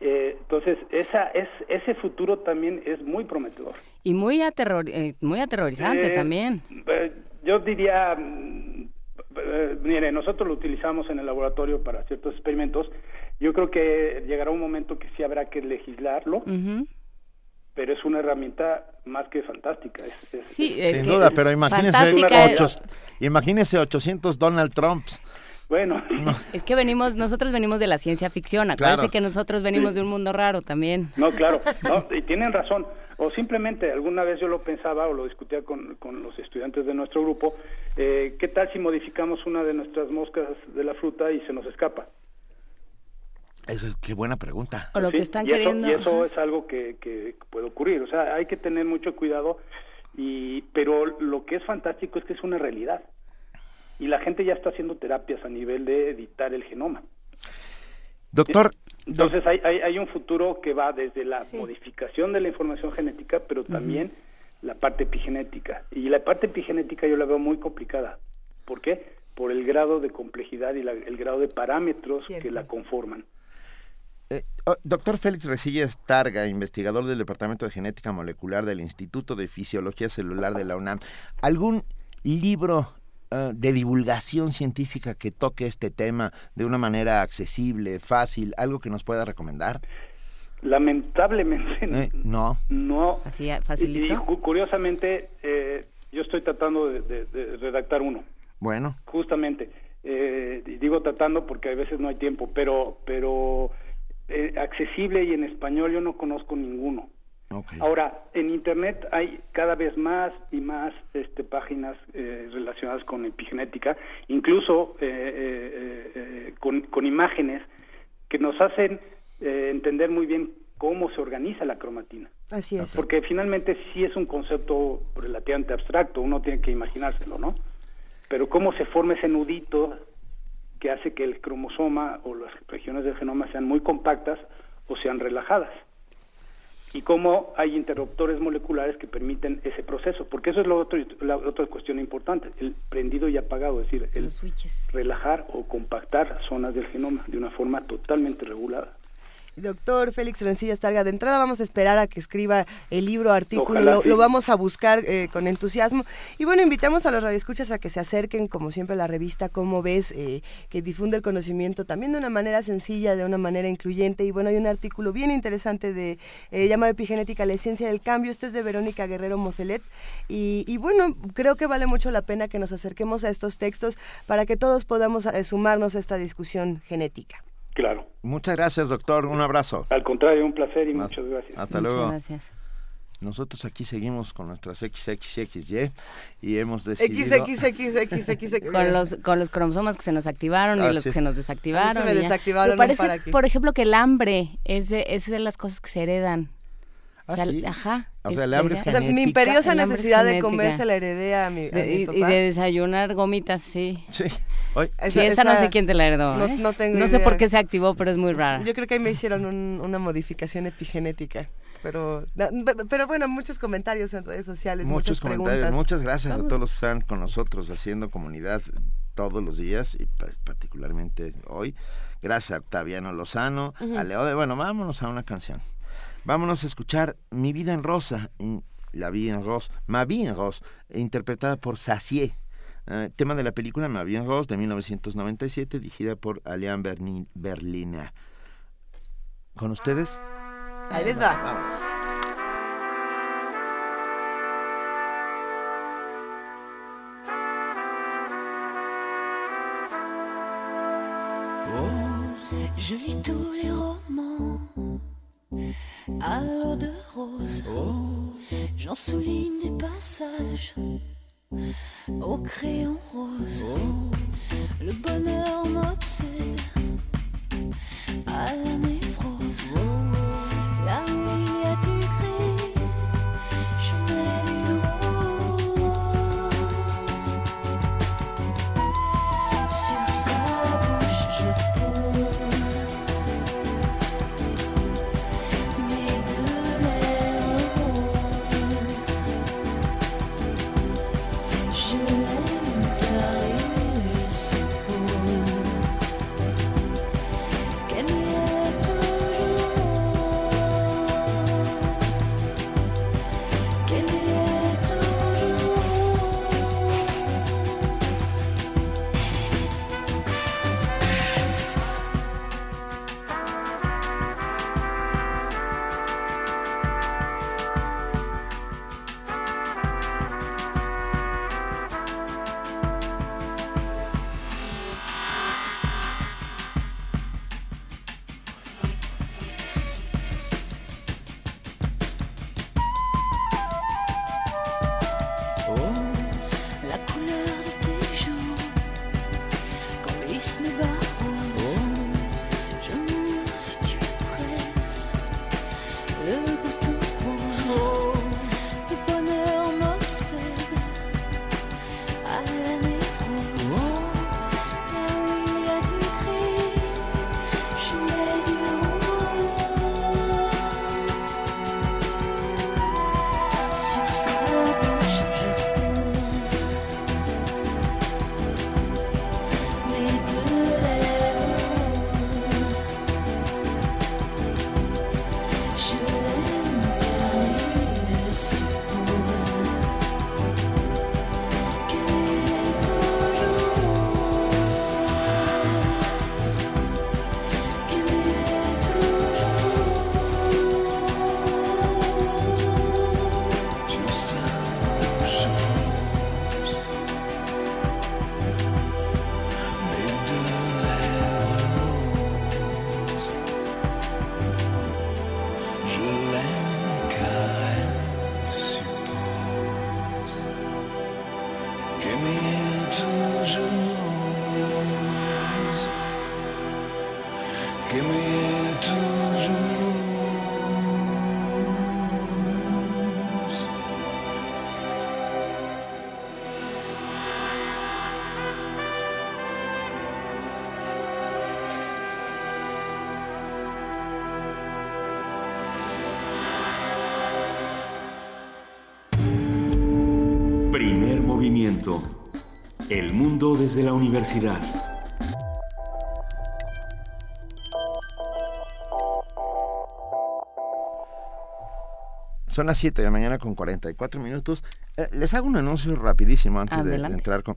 S7: Eh, entonces, esa, es, ese futuro también es muy prometedor.
S4: Y muy, aterror, eh, muy aterrorizante eh, también.
S7: yo diría eh, mire, nosotros lo utilizamos en el laboratorio para ciertos experimentos. Yo creo que llegará un momento que sí habrá que legislarlo, pero es una herramienta más que fantástica.
S2: sí, sin duda, pero imagínese, imagínese 800 Donald Trumps.
S7: Bueno,
S4: es que venimos, nosotros venimos de la ciencia ficción, acuérdense que nosotros venimos de un mundo raro también.
S7: No, claro, y tienen razón. O simplemente, alguna vez yo lo pensaba o lo discutía con, con los estudiantes de nuestro grupo, eh, ¿qué tal si modificamos una de nuestras moscas de la fruta y se nos escapa?
S2: Eso es qué buena pregunta.
S4: O lo que están queriendo.
S7: y eso es algo que, que puede ocurrir. O sea, hay que tener mucho cuidado. Y, pero lo que es fantástico es que es una realidad. Y la gente ya está haciendo terapias a nivel de editar el genoma.
S2: Doctor,
S7: entonces hay, hay, un futuro que va desde la modificación de la información genética, pero también la parte epigenética. Y la parte epigenética yo la veo muy complicada. ¿Por qué? Por el grado de complejidad y el grado de parámetros que la conforman.
S2: Eh, oh, doctor Félix Resillas Targa, investigador del Departamento de Genética Molecular del Instituto de Fisiología Celular de la UNAM, ¿algún libro eh, de divulgación científica que toque este tema de una manera accesible, fácil, algo que nos pueda recomendar?
S7: Lamentablemente
S2: eh, no.
S7: No.
S4: Así facilito.
S7: Y, curiosamente eh, yo estoy tratando de, redactar uno.
S2: Bueno.
S7: Justamente. digo tratando porque a veces no hay tiempo, pero pero accesible y en español yo no conozco ninguno. Ahora, en Internet hay cada vez más y más este, páginas eh, relacionadas con epigenética, incluso eh, eh, con, imágenes que nos hacen entender muy bien cómo se organiza la cromatina.
S3: Así es.
S7: Porque finalmente sí es un concepto relativamente abstracto, uno tiene que imaginárselo, ¿no? Pero cómo se forma ese nudito que hace que el cromosoma o las regiones del genoma sean muy compactas o sean relajadas y cómo hay interruptores moleculares que permiten ese proceso, porque eso es lo otro, la otra cuestión importante, el prendido y apagado, es decir, el relajar o compactar zonas del genoma de una forma totalmente regulada.
S3: Doctor Félix Rencilla Targa, de entrada vamos a esperar a que escriba el libro, artículo, lo, vamos a buscar eh, con entusiasmo. Y bueno, invitamos a los radioescuchas a que se acerquen, como siempre, a la revista Cómo Ves, eh, que difunde el conocimiento también de una manera sencilla, de una manera incluyente. Y bueno, hay un artículo bien interesante de eh, llamado Epigenética, la ciencia del cambio. Esto es de Verónica Guerrero Mocelet. Y, y, bueno, creo que vale mucho la pena que nos acerquemos a estos textos para que todos podamos sumarnos a esta discusión genética.
S7: Claro.
S2: Muchas gracias, doctor. Un abrazo.
S7: Al contrario, un placer y muchas gracias.
S2: Hasta luego. gracias. Nosotros aquí seguimos con nuestras XXXY y hemos decidido...
S3: XXXXX.
S4: con, los, con los cromosomas que se nos activaron y los que se nos desactivaron.
S3: Se me desactivaron.
S4: Me parece, por ejemplo, que el hambre es de, es de las cosas que se heredan.
S2: Ah, sí.
S4: Ajá.
S2: O sea, el hambre es
S3: o sea, mi imperiosa necesidad de comer se la heredé a mi, a
S4: mi
S3: papá.
S4: Y de desayunar gomitas, sí.
S2: Sí.
S4: sí, esa, no sé quién te la heredó. No, ¿eh? no, tengo no sé por qué se activó, pero es muy rara.
S3: Yo creo que ahí me hicieron una modificación epigenética. Pero, pero bueno, muchos comentarios en redes sociales. Muchos comentarios.
S2: Muchas gracias a todos los que están con nosotros haciendo comunidad todos los días y particularmente hoy. Gracias a Octaviano Lozano, a Leo. Bueno, vámonos a una canción. Vámonos a escuchar Mi vida en rosa, La vida en rosa, Ma vie en rosa, interpretada por Sacier. Eh, tema de la película Ma vie en rosa de 1997, dirigida por Alain Berlina. ¿Con ustedes?
S3: Ahí les va. Vámonos.
S8: Oh, je lis tous les romans à l'eau de rose. J'en souligne des passages au crayon rose. Le bonheur m'obsède à
S1: desde la universidad.
S2: Son las 7 de la mañana con 44 minutos. Eh, les hago un anuncio rapidísimo antes de, de, entrar con...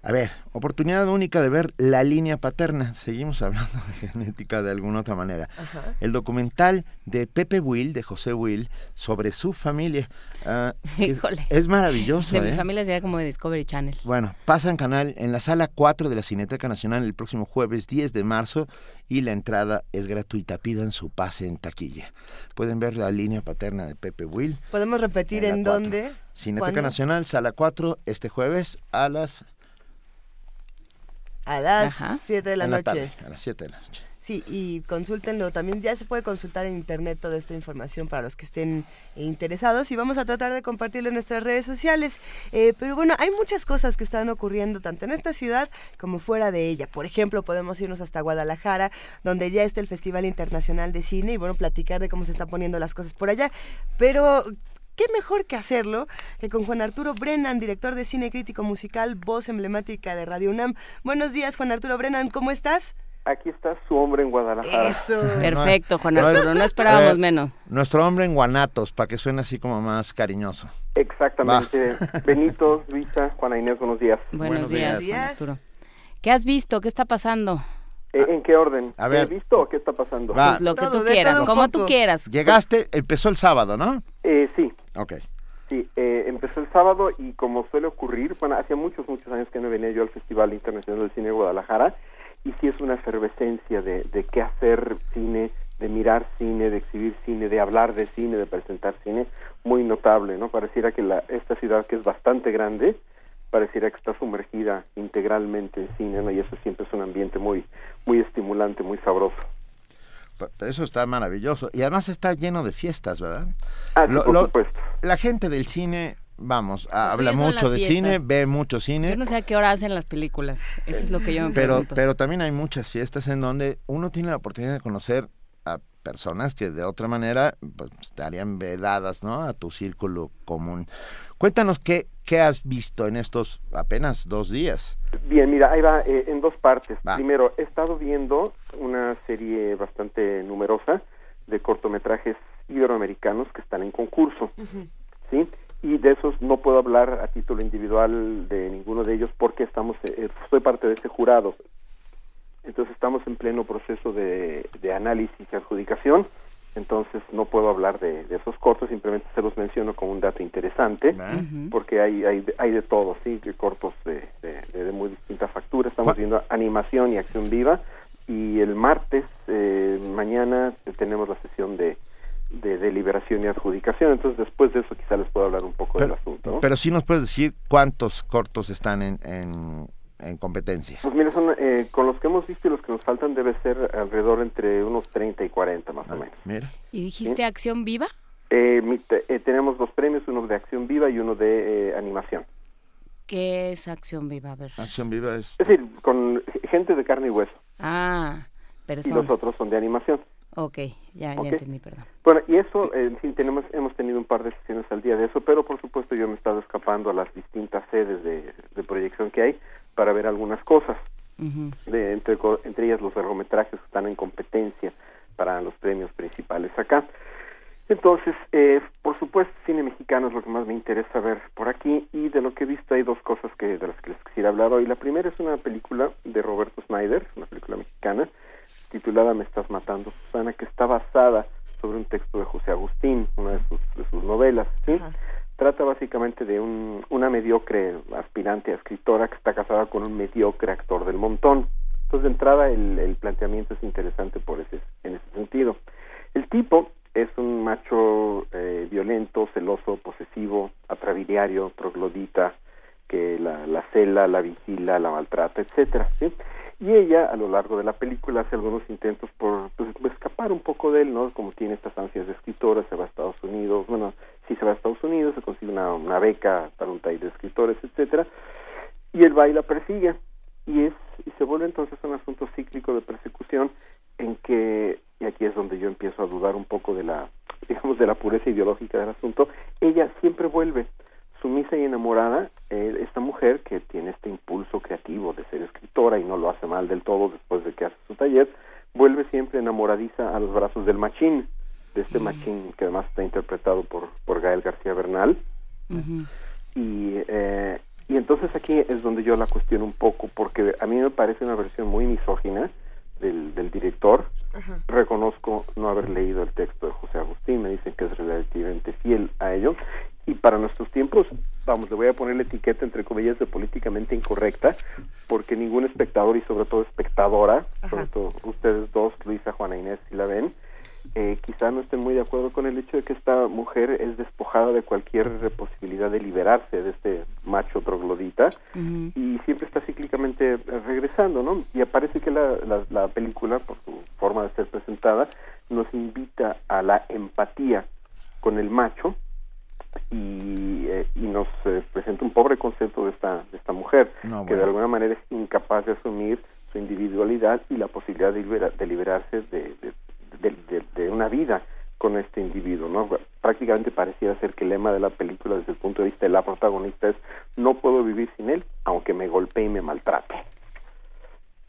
S2: A ver, oportunidad única de ver la línea paterna. Seguimos hablando de genética de alguna otra manera.
S3: Ajá.
S2: El documental de Pepe Will, de José Will, sobre su familia. ah, es,
S4: Híjole.
S2: es maravilloso,
S4: De mi
S2: ¿eh?
S4: familia sería como de Discovery Channel.
S2: Bueno, pasa en canal en la sala 4 de la Cineteca Nacional el próximo jueves 10 de marzo y la entrada es gratuita. Pidan su pase en taquilla. Pueden ver la línea paterna de Pepe Will.
S3: ¿Podemos repetir
S2: En
S3: dónde?
S2: Cineteca
S3: ¿Cuándo?
S2: Nacional, sala 4, este jueves a las,
S3: A las
S4: Ajá.
S3: 7 de la
S2: en
S3: noche.
S2: tarde, a las 7 de la noche.
S3: Sí, y consúltenlo también. Ya se puede consultar en internet toda esta información para los que estén interesados y vamos a tratar de compartirlo en nuestras redes sociales. Eh, pero bueno, hay muchas cosas que están ocurriendo tanto en esta ciudad como fuera de ella. Por ejemplo, podemos irnos hasta Guadalajara, donde ya está el Festival Internacional de Cine y bueno, platicar de cómo se están poniendo las cosas por allá. Pero qué mejor que hacerlo que con Juan Arturo Brennan, director de cine crítico musical, voz emblemática de Radio UNAM. Buenos días, Juan Arturo Brennan, ¿cómo estás?
S9: Aquí está su hombre en Guadalajara.
S3: Eso.
S4: Perfecto, Juan Arturo. No esperábamos
S2: Eh,
S4: menos.
S2: Nuestro hombre en Guanatos, para que suene así como más cariñoso.
S9: Exactamente. Benito, Luisa, Juana Inés, buenos días.
S4: Buenos,
S2: buenos
S4: días,
S3: días.
S4: Juan Arturo. ¿Qué has visto? ¿Qué está pasando?
S9: Eh, ¿En qué orden?
S2: A ver.
S9: ¿He visto o qué está pasando?
S2: Va.
S4: Pues lo que
S3: todo,
S4: tú quieras, como tú quieras.
S2: Llegaste, empezó el sábado, ¿no?
S9: Eh, sí,
S2: Ok.
S9: sí. Eh, empezó el sábado y como suele ocurrir, bueno, hacía muchos, muchos años que no venía yo al Festival Internacional del Cine de Guadalajara y sí es una efervescencia de, de qué hacer cine, de mirar cine, de exhibir cine, de hablar de cine, de presentar cine, muy notable, ¿no? Pareciera que la, esta ciudad que es bastante grande, pareciera que está sumergida integralmente en cine, ¿no? Y eso siempre es un ambiente muy, muy estimulante, muy sabroso.
S2: Eso está maravilloso. Y además está lleno de fiestas, ¿verdad?
S9: Ah, sí,
S2: Lo-
S9: por
S2: lo-
S9: supuesto.
S2: La gente del cine, vamos,
S4: Pues
S2: habla mucho de
S4: fiestas.
S2: cine, ve mucho cine.
S4: Yo no sé a qué hora hacen las películas. Eso es lo que yo me
S2: pero,
S4: pregunto.
S2: pero también hay muchas fiestas en donde uno tiene la oportunidad de conocer a personas que de otra manera pues, estarían vedadas ¿no? a tu círculo común. Cuéntanos qué, qué has visto en estos apenas dos días.
S9: Bien, mira, ahí va eh, en dos partes.
S2: Va.
S9: Primero, he estado viendo una serie bastante numerosa de cortometrajes iberoamericanos que están en concurso, ¿sí? Y de esos no puedo hablar a título individual de ninguno de ellos porque estamos, eh, soy parte de ese jurado. Entonces estamos en pleno proceso de, de análisis y adjudicación, entonces no puedo hablar de, de esos cortos, simplemente se los menciono como un dato interesante porque hay, hay, de- hay de todo, sí, de cortos de, de, de- de muy distinta factura. Estamos viendo animación y acción viva y el martes, eh, mañana, eh, tenemos la sesión de, de deliberación y adjudicación. Entonces, después de eso, quizá les puedo hablar un poco del asunto. ¿no?
S2: pero sí nos puedes decir cuántos cortos están en, en, en competencia.
S9: Pues mira, son, eh, con los que hemos visto y los que nos faltan debe ser alrededor entre unos 30 y 40 más o
S2: Ah,
S9: menos.
S2: mira.
S4: ¿Y dijiste acción viva?
S9: Eh, mi- eh, tenemos dos premios, uno de acción viva y uno de eh, animación.
S4: ¿Qué es acción viva? A ver.
S2: Acción Viva es...
S9: Es decir, con gente de carne y hueso
S4: Ah, pero
S9: y los otros son de animación.
S4: Ok, ya, ya entendí, perdón.
S9: Bueno, y eso, en fin, tenemos, hemos tenido un par de sesiones al día de eso, pero por supuesto yo me he estado escapando a las distintas sedes de, de proyección que hay para ver algunas cosas,
S4: Ujú.
S9: de, entre, entre ellas los largometrajes que están en competencia para los premios principales acá. Entonces, eh, por supuesto, cine mexicano es lo que más me interesa ver por aquí y de lo que he visto hay dos cosas que de las que les quisiera hablar hoy. La primera es una película de Roberto Snyder, una película mexicana titulada Me estás matando, Susana, que está basada sobre un texto de José Agustín, una de sus, de sus novelas, ¿sí? Trata básicamente de un, una mediocre aspirante a escritora que está casada con un mediocre actor del montón. Entonces, de entrada, el, el planteamiento es interesante por ese, en ese sentido. El tipo es un macho eh, violento, celoso, posesivo, atrabiliario, troglodita, que la, la cela, la vigila, la maltrata, etcétera, ¿sí? Y ella, a lo largo de la película, hace algunos intentos por pues, escapar un poco de él, ¿no? Como tiene estas ansias de escritora, se va a Estados Unidos, bueno, sí se va a Estados Unidos, se consigue una, beca para un taller de escritores, etcétera, y él va y la persigue, y es y se vuelve entonces un asunto cíclico de persecución en que, y aquí es donde yo empiezo a dudar un poco de la, digamos, de la pureza ideológica del asunto, ella siempre vuelve sumisa y enamorada, eh, esta mujer que tiene este impulso creativo de ser escritora y no lo hace mal del todo después de que hace su taller, vuelve siempre enamoradiza a los brazos del machín, de este machín que además está interpretado por, por Gael García Bernal. Y, eh, y entonces aquí es donde yo la cuestiono un poco, porque a mí me parece una versión muy misógina del, del director. Reconozco no haber leído el texto de José Agustín, me dicen que es relativamente fiel a ello. Y para nuestros tiempos, vamos, le voy a poner la etiqueta entre comillas de políticamente incorrecta, porque ningún espectador y sobre todo espectadora, sobre todo ustedes dos, Luisa, Juana Inés, si la ven, eh, quizá no estén muy de acuerdo con el hecho de que esta mujer es despojada de cualquier posibilidad de liberarse de este macho troglodita y siempre está cíclicamente regresando, ¿no? Y aparece que la, la, la película, por su forma de ser presentada, nos invita a la empatía con el macho y, eh, y nos eh, presenta un pobre concepto de esta, de esta mujer,
S2: No,
S9: que de alguna manera es incapaz de asumir su individualidad y la posibilidad de, libera- de liberarse de, de, de- de- de una vida con este individuo, ¿no? Prácticamente pareciera ser que el lema de la película desde el punto de vista de la protagonista es no puedo vivir sin él, aunque me golpee y me maltrate.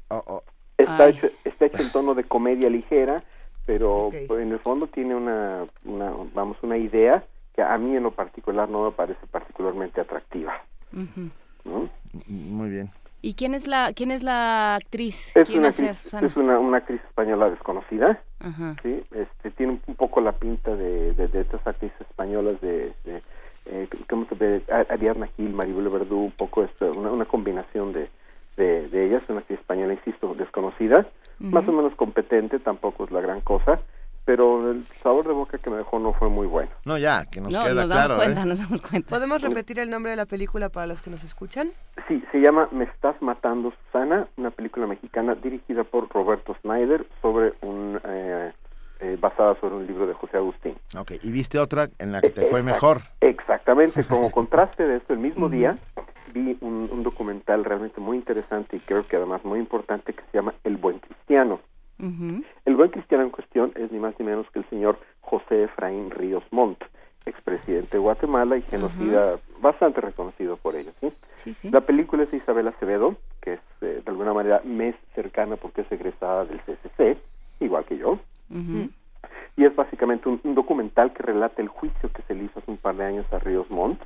S2: Oh, oh.
S9: Está
S4: Ay.
S9: hecho, está hecho en tono de comedia ligera, pero pues, en el fondo tiene una, una, vamos, una idea que a mí en lo particular no me parece particularmente atractiva.
S2: Muy bien.
S4: ¿Y quién es la quién es la actriz?
S9: Es,
S4: ¿Quién
S9: una
S4: hace a
S9: actriz,
S4: Susana?
S9: es una, una actriz española desconocida. ¿sí? este, tiene un poco la pinta de, de, de estas actrices españolas de, de eh, ¿cómo se ve? A- Ariadna Gil, Maribel Verdú, un poco esto, una, una combinación de, de, de ellas, una actriz española, insisto, desconocida, más o menos competente, tampoco es la gran cosa, pero el sabor de boca que me dejó no fue muy bueno.
S2: No, ya, que nos
S4: no,
S2: queda
S4: nos damos
S2: claro.
S4: cuenta,
S2: ¿eh?
S4: nos damos cuenta.
S3: ¿Podemos repetir el nombre de la película para los que nos escuchan?
S9: Sí, se llama Me estás matando, Susana, una película mexicana dirigida por Roberto Snyder sobre un eh, eh, basada sobre un libro de José Agustín.
S2: Ok, y viste otra en la que te fue mejor.
S9: Exactamente, como contraste de esto, el mismo día vi un, un documental realmente muy interesante y creo que además muy importante que se llama El Buen Cristiano.
S4: Ujú.
S9: El buen cristiano en cuestión es ni más ni menos que el señor José Efraín Ríos Montt, expresidente de Guatemala y genocida bastante reconocido por ello. ¿sí?
S4: Sí, sí.
S9: La película es de Isabel Acevedo, que es eh, de alguna manera mes cercana porque es egresada del CCC, igual que yo,
S4: Ujú.
S9: y es básicamente un, un documental que relata el juicio que se le hizo hace un par de años a Ríos Montt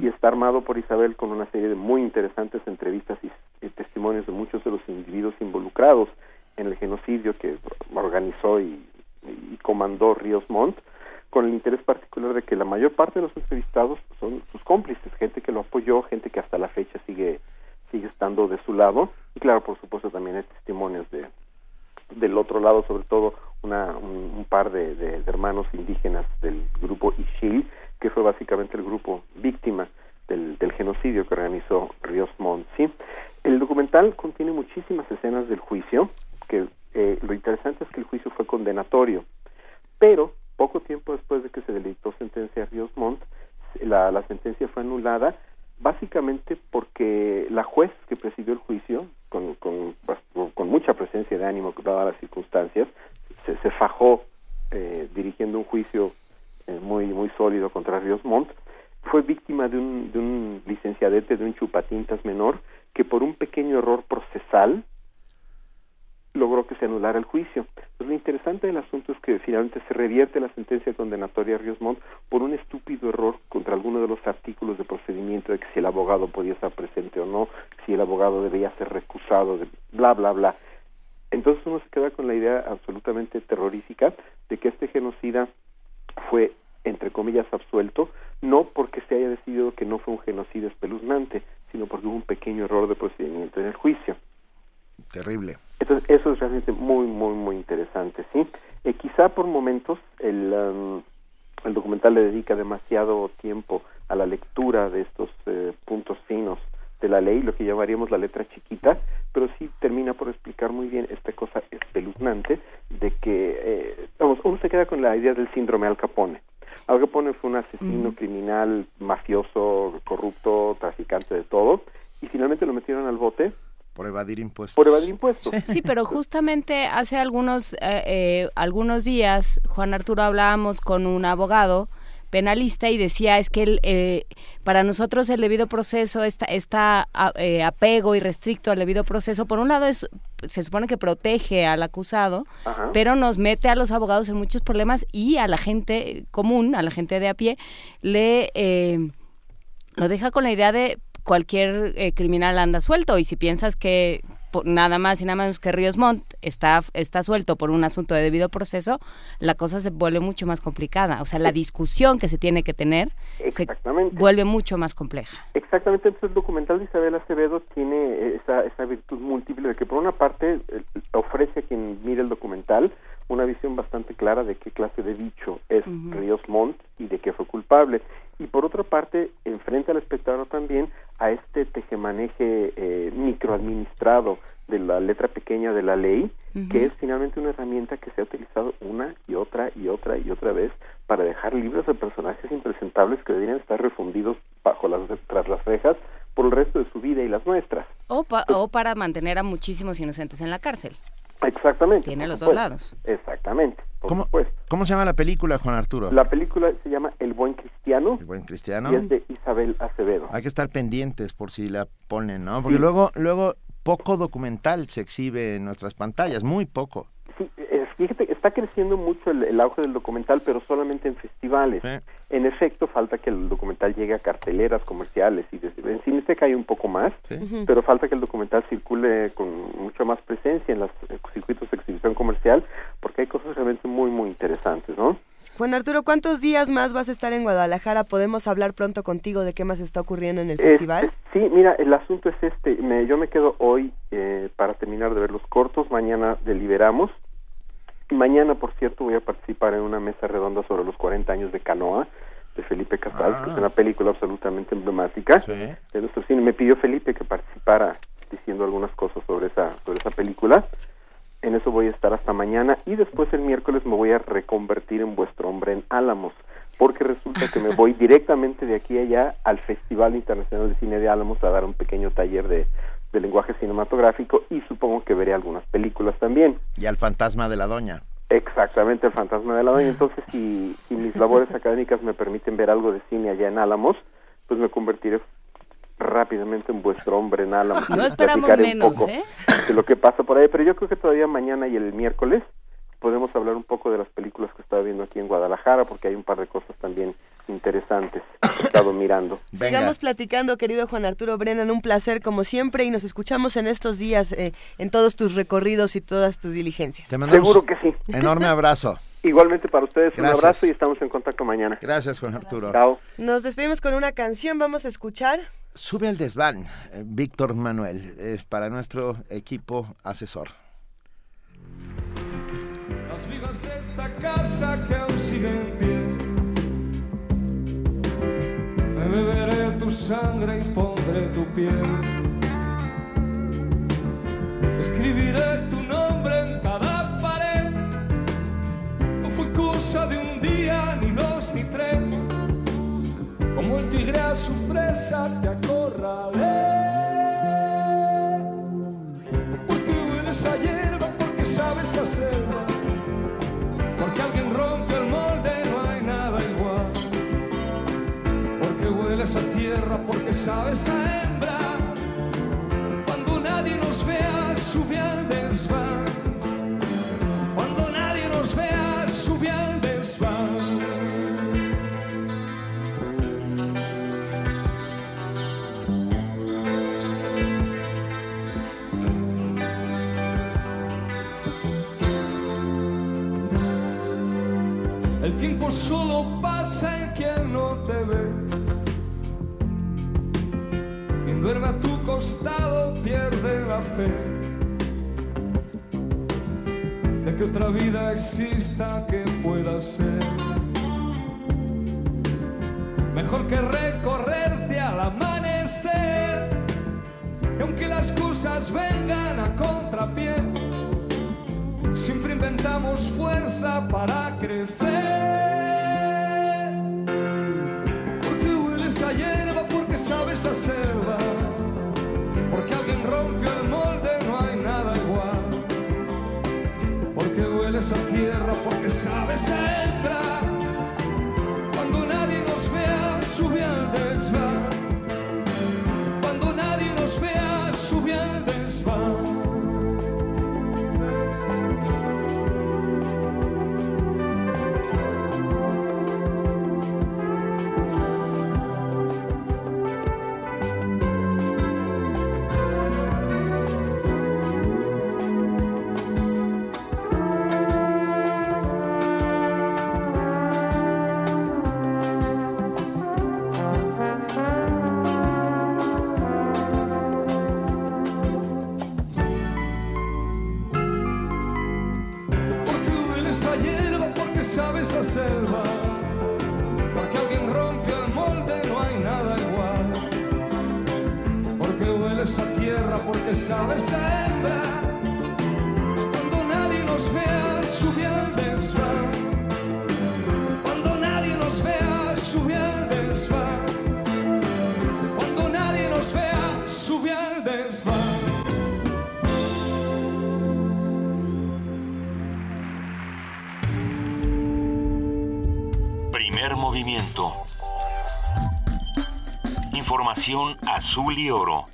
S9: y está armado por Isabel con una serie de muy interesantes entrevistas y, y testimonios de muchos de los individuos involucrados en el genocidio que organizó y, y comandó Ríos Montt, con el interés particular de que la mayor parte de los entrevistados son sus cómplices, gente que lo apoyó, gente que hasta la fecha sigue sigue estando de su lado y claro, por supuesto también hay testimonios de del otro lado, sobre todo una, un, par de, de- de hermanos indígenas del grupo Ixil, que fue básicamente el grupo víctima del, del genocidio que organizó Ríos Montt. ¿sí? El documental contiene muchísimas escenas del juicio, que eh, lo interesante es que el juicio fue condenatorio, pero poco tiempo después de que se dictó sentencia a Ríos Montt, la, la sentencia fue anulada básicamente porque la juez que presidió el juicio, con, con, mucha presencia de ánimo dadas las circunstancias, se, se fajó eh, dirigiendo un juicio eh, muy muy sólido contra Ríos Montt, fue víctima de un, de un licenciadete, de un chupatintas menor, que por un pequeño error procesal logró que se anulara el juicio. Pues lo interesante del asunto es que finalmente se revierte la sentencia condenatoria a Ríos Montt por un estúpido error contra alguno de los artículos de procedimiento de que si el abogado podía estar presente o no, si el abogado debía ser recusado, de bla, bla, bla. Entonces uno se queda con la idea absolutamente terrorífica de que este genocida fue, entre comillas, absuelto, no porque se haya decidido que no fue un genocidio espeluznante, sino porque hubo un pequeño error de procedimiento en el juicio.
S2: Terrible.
S9: Entonces, eso es realmente muy, muy, muy interesante, ¿sí? Eh, quizá por momentos el, um, el documental le dedica demasiado tiempo a la lectura de estos eh, puntos finos de la ley, lo que llamaríamos la letra chiquita, pero sí termina por explicar muy bien esta cosa espeluznante de que, eh, vamos, uno se queda con la idea del síndrome Al Capone. Al Capone fue un asesino, criminal, mafioso, corrupto, traficante de todo, y finalmente lo metieron al bote
S2: Por evadir impuestos.
S9: por evadir impuestos.
S4: Sí, pero justamente hace algunos, eh, eh, algunos días, Juan Arturo, hablábamos con un abogado penalista y decía es que el, eh, para nosotros el debido proceso está, está eh, apego y restricto al debido proceso por un lado es se supone que protege al acusado pero nos mete a los abogados en muchos problemas y a la gente común a la gente de a pie le eh, lo deja con la idea de cualquier criminal anda suelto y si piensas que nada más y nada menos que Ríos Montt está, está suelto por un asunto de debido proceso, la cosa se vuelve mucho más complicada. O sea, la discusión que se tiene que tener se vuelve mucho más compleja.
S9: Exactamente, entonces el documental de Isabel Acevedo tiene esa, esa virtud múltiple de que por una parte eh, ofrece a quien mire el documental una visión bastante clara de qué clase de bicho es Ríos Montt y de qué fue culpable. Y por otra parte, enfrenta al espectador también a este tejemaneje eh, microadministrado de la letra pequeña de la ley, que es finalmente una herramienta que se ha utilizado una y otra y otra y otra vez para dejar libres a personajes impresentables que deberían estar refundidos bajo las tras las rejas por el resto de su vida y las nuestras.
S4: O, o para mantener a muchísimos inocentes en la cárcel.
S9: Exactamente.
S4: Tiene los dos lados.
S9: Exactamente.
S2: ¿Cómo, ¿Cómo se llama la película, Juan Arturo?
S9: La película se llama El Buen Cristiano.
S2: El Buen Cristiano.
S9: Y es de Isabel Acevedo.
S2: Hay que estar pendientes por si la ponen, ¿no? Porque luego, luego poco documental se exhibe en nuestras pantallas, muy poco.
S9: Sí, fíjate, está creciendo mucho el, auge del documental, pero solamente en festivales. En efecto, falta que el documental llegue a carteleras comerciales y desde, en cine se cae un poco más, pero falta que el documental circule con mucha más presencia en los circuitos de exhibición comercial, porque hay cosas realmente muy, muy interesantes, ¿no?
S3: Juan Arturo, ¿cuántos días más vas a estar en Guadalajara? ¿Podemos hablar pronto contigo de qué más está ocurriendo en el festival?
S9: Sí, mira, el asunto es este. Me, yo me quedo hoy eh, para terminar de ver los cortos. Mañana deliberamos. Mañana, por cierto, voy a participar en una mesa redonda sobre los 40 años de Canoa de Felipe Casals, que es ah. una película absolutamente emblemática de nuestro cine. Me pidió Felipe que participara diciendo algunas cosas sobre esa sobre esa película. En eso voy a estar hasta mañana y después el miércoles me voy a reconvertir en vuestro hombre en Álamos, porque resulta que me voy directamente de aquí allá al Festival Internacional de Cine de Álamos a dar un pequeño taller de de lenguaje cinematográfico y supongo que veré algunas películas también.
S2: Y al fantasma de la doña.
S9: Exactamente, el fantasma de la doña. Entonces, si, si mis labores académicas me permiten ver algo de cine allá en Álamos, pues me convertiré rápidamente en vuestro hombre en Álamos.
S4: No esperamos menos, ¿eh?
S9: De lo que pasa por ahí, pero yo creo que todavía mañana y el miércoles podemos hablar un poco de las películas que estaba viendo aquí en Guadalajara, porque hay un par de cosas también interesantes que he estado mirando.
S3: Sigamos platicando, querido Juan Arturo Brennan, un placer como siempre y nos escuchamos en estos días eh, en todos tus recorridos y todas tus diligencias.
S9: Seguro que sí.
S2: Enorme abrazo.
S9: Igualmente para ustedes, un abrazo y estamos en contacto mañana.
S2: Gracias, Juan Arturo.
S9: Chao.
S3: Nos despedimos con una canción, vamos a escuchar.
S2: Sube al desván, eh, Víctor Manuel, es para nuestro equipo asesor.
S10: Las vigas de esta casa que aún siguen en pie. Me beberé tu sangre y pondré tu piel. Escribiré tu nombre en cada pared. No fue cosa de un día, ni dos, ni tres. Como el tigre a su presa te acorralé. Porque hueles a hierba, porque sabes hacerlo porque alguien rompe el molde, Hueles a tierra, porque sabes a hembra. Cuando nadie nos vea, sube al desván. Cuando nadie nos vea, sube al desván. El tiempo solo pasa en quien Duerme a tu costado pierde la fe de que otra vida exista que pueda ser. Mejor que recorrerte al amanecer, y aunque las cosas vengan a contrapié Siempre inventamos fuerza para crecer. Porque hueles a hierba, porque sabes a tierra porque sabes a entrar. Cuando nadie nos vea, sube al desván. Sabe sembrar. Cuando nadie nos vea, sube al desván. Cuando nadie nos vea, sube al desván. Cuando nadie nos vea, sube al desván.
S1: Primer movimiento. Información azul y oro.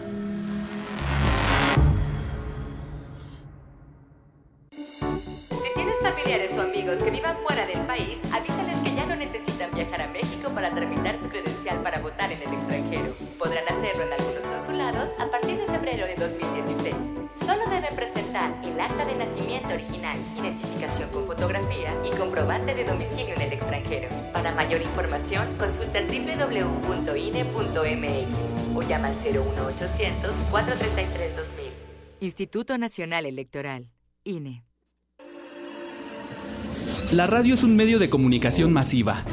S11: Instituto Nacional Electoral. INE.
S12: La radio es un medio de comunicación masiva.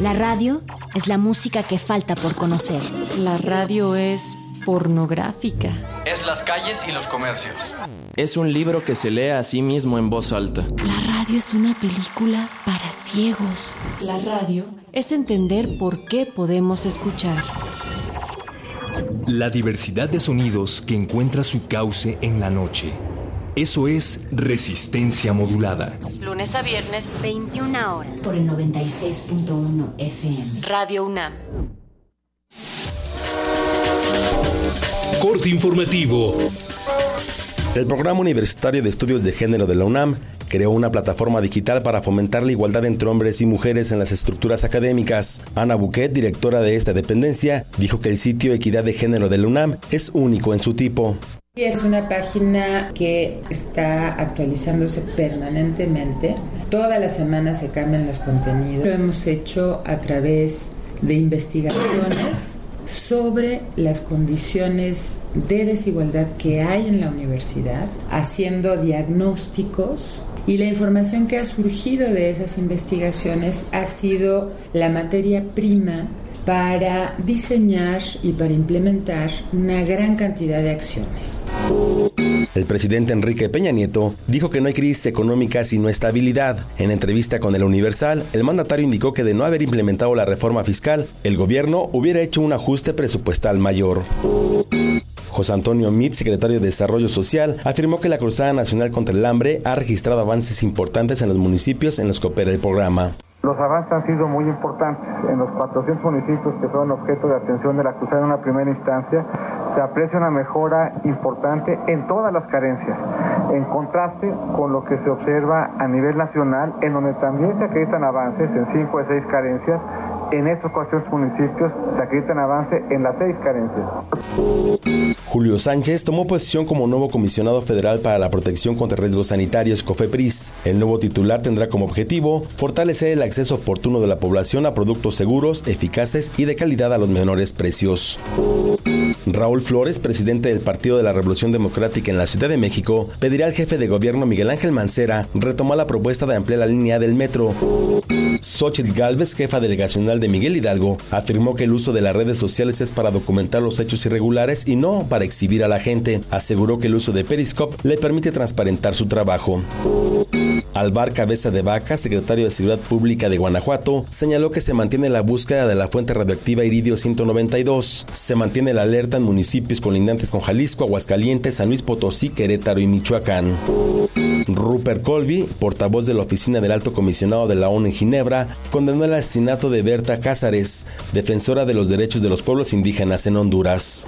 S13: La radio es la música que falta por conocer.
S14: La radio es pornográfica.
S15: Es las calles y los comercios.
S16: Es un libro que se lee a sí mismo en voz alta.
S14: La radio es una película para ciegos. La radio es entender por qué podemos escuchar.
S17: La diversidad de sonidos que encuentra su cauce en la noche. Eso es resistencia modulada.
S14: Lunes a viernes,
S13: 21 horas. Por el 96.1 FM.
S14: Radio UNAM.
S17: Corte informativo.
S18: El Programa Universitario de Estudios de Género de la UNAM creó una plataforma digital para fomentar la igualdad entre hombres y mujeres en las estructuras académicas. Ana Buquet, directora de esta dependencia, dijo que el sitio Equidad de Género de la UNAM es único en su tipo.
S19: Es una página que está actualizándose permanentemente. Todas las semanas se cambian los contenidos. Lo hemos hecho a través de investigaciones sobre las condiciones de desigualdad que hay en la universidad, haciendo diagnósticos y la información que ha surgido de esas investigaciones ha sido la materia prima para diseñar y para implementar una gran cantidad de acciones.
S18: El presidente Enrique Peña Nieto dijo que no hay crisis económica sino estabilidad. En entrevista con el Universal, el mandatario indicó que de no haber implementado la reforma fiscal, el gobierno hubiera hecho un ajuste presupuestal mayor. José Antonio Mit, secretario de Desarrollo Social, afirmó que la Cruzada Nacional contra el Hambre ha registrado avances importantes en los municipios en los que opera el programa.
S20: Los avances han sido muy importantes. En los 400 municipios que fueron objeto de atención de la Cruzada en una primera instancia, se aprecia una mejora importante en todas las carencias, en contraste con lo que se observa a nivel nacional, en donde también se acreditan avances en 5 de 6 carencias. En estos 400 municipios se acreditan avances en las 6 carencias.
S18: Julio Sánchez tomó posición como nuevo comisionado federal para la protección contra riesgos sanitarios COFEPRIS. El nuevo titular tendrá como objetivo fortalecer el acceso oportuno de la población a productos seguros, eficaces y de calidad a los menores precios. Raúl Flores, presidente del Partido de la Revolución Democrática en la Ciudad de México, pedirá al jefe de gobierno Miguel Ángel Mancera retomar la propuesta de ampliar la línea del metro. Xochitl Galvez, jefa delegacional de Miguel Hidalgo, afirmó que el uso de las redes sociales es para documentar los hechos irregulares y no para exhibir a la gente. Aseguró que el uso de Periscope le permite transparentar su trabajo. Alvar Cabeza de Vaca, secretario de Seguridad Pública de Guanajuato, señaló que se mantiene la búsqueda de la fuente radioactiva iridio 192. Se mantiene la alerta en municipios colindantes con Jalisco, Aguascalientes, San Luis Potosí, Querétaro y Michoacán. Rupert Colby, portavoz de la oficina del Alto Comisionado de la ONU en Ginebra, condenó el asesinato de Berta Cázares, defensora de los derechos de los pueblos indígenas en Honduras.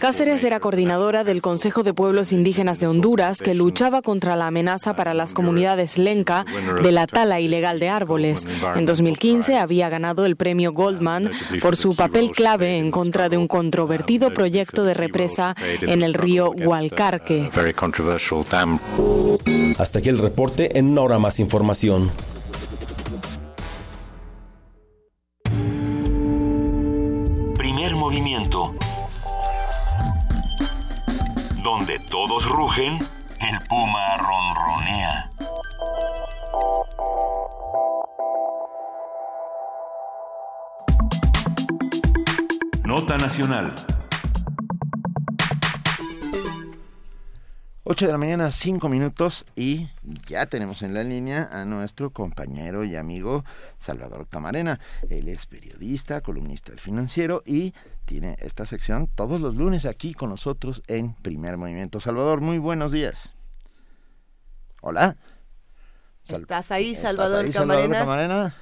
S21: Cáceres era coordinadora del Consejo de Pueblos Indígenas de Honduras que luchaba contra la amenaza para las comunidades lenca de la tala ilegal de árboles. En 2015 había ganado el premio Goldman por su papel clave en contra de un controvertido proyecto de represa en el río Hualcarque.
S18: Hasta aquí el reporte, en una hora más información.
S1: Primer movimiento. Donde todos rugen, el puma ronronea. Nota Nacional.
S2: 8 de la mañana, 5 minutos y ya tenemos en la línea a nuestro compañero y amigo Salvador Camarena. Él es periodista, columnista del financiero y tiene esta sección todos los lunes aquí con nosotros en Primer Movimiento. Salvador, muy buenos días. Hola.
S3: ¿Estás ahí, Salvador, Camarena?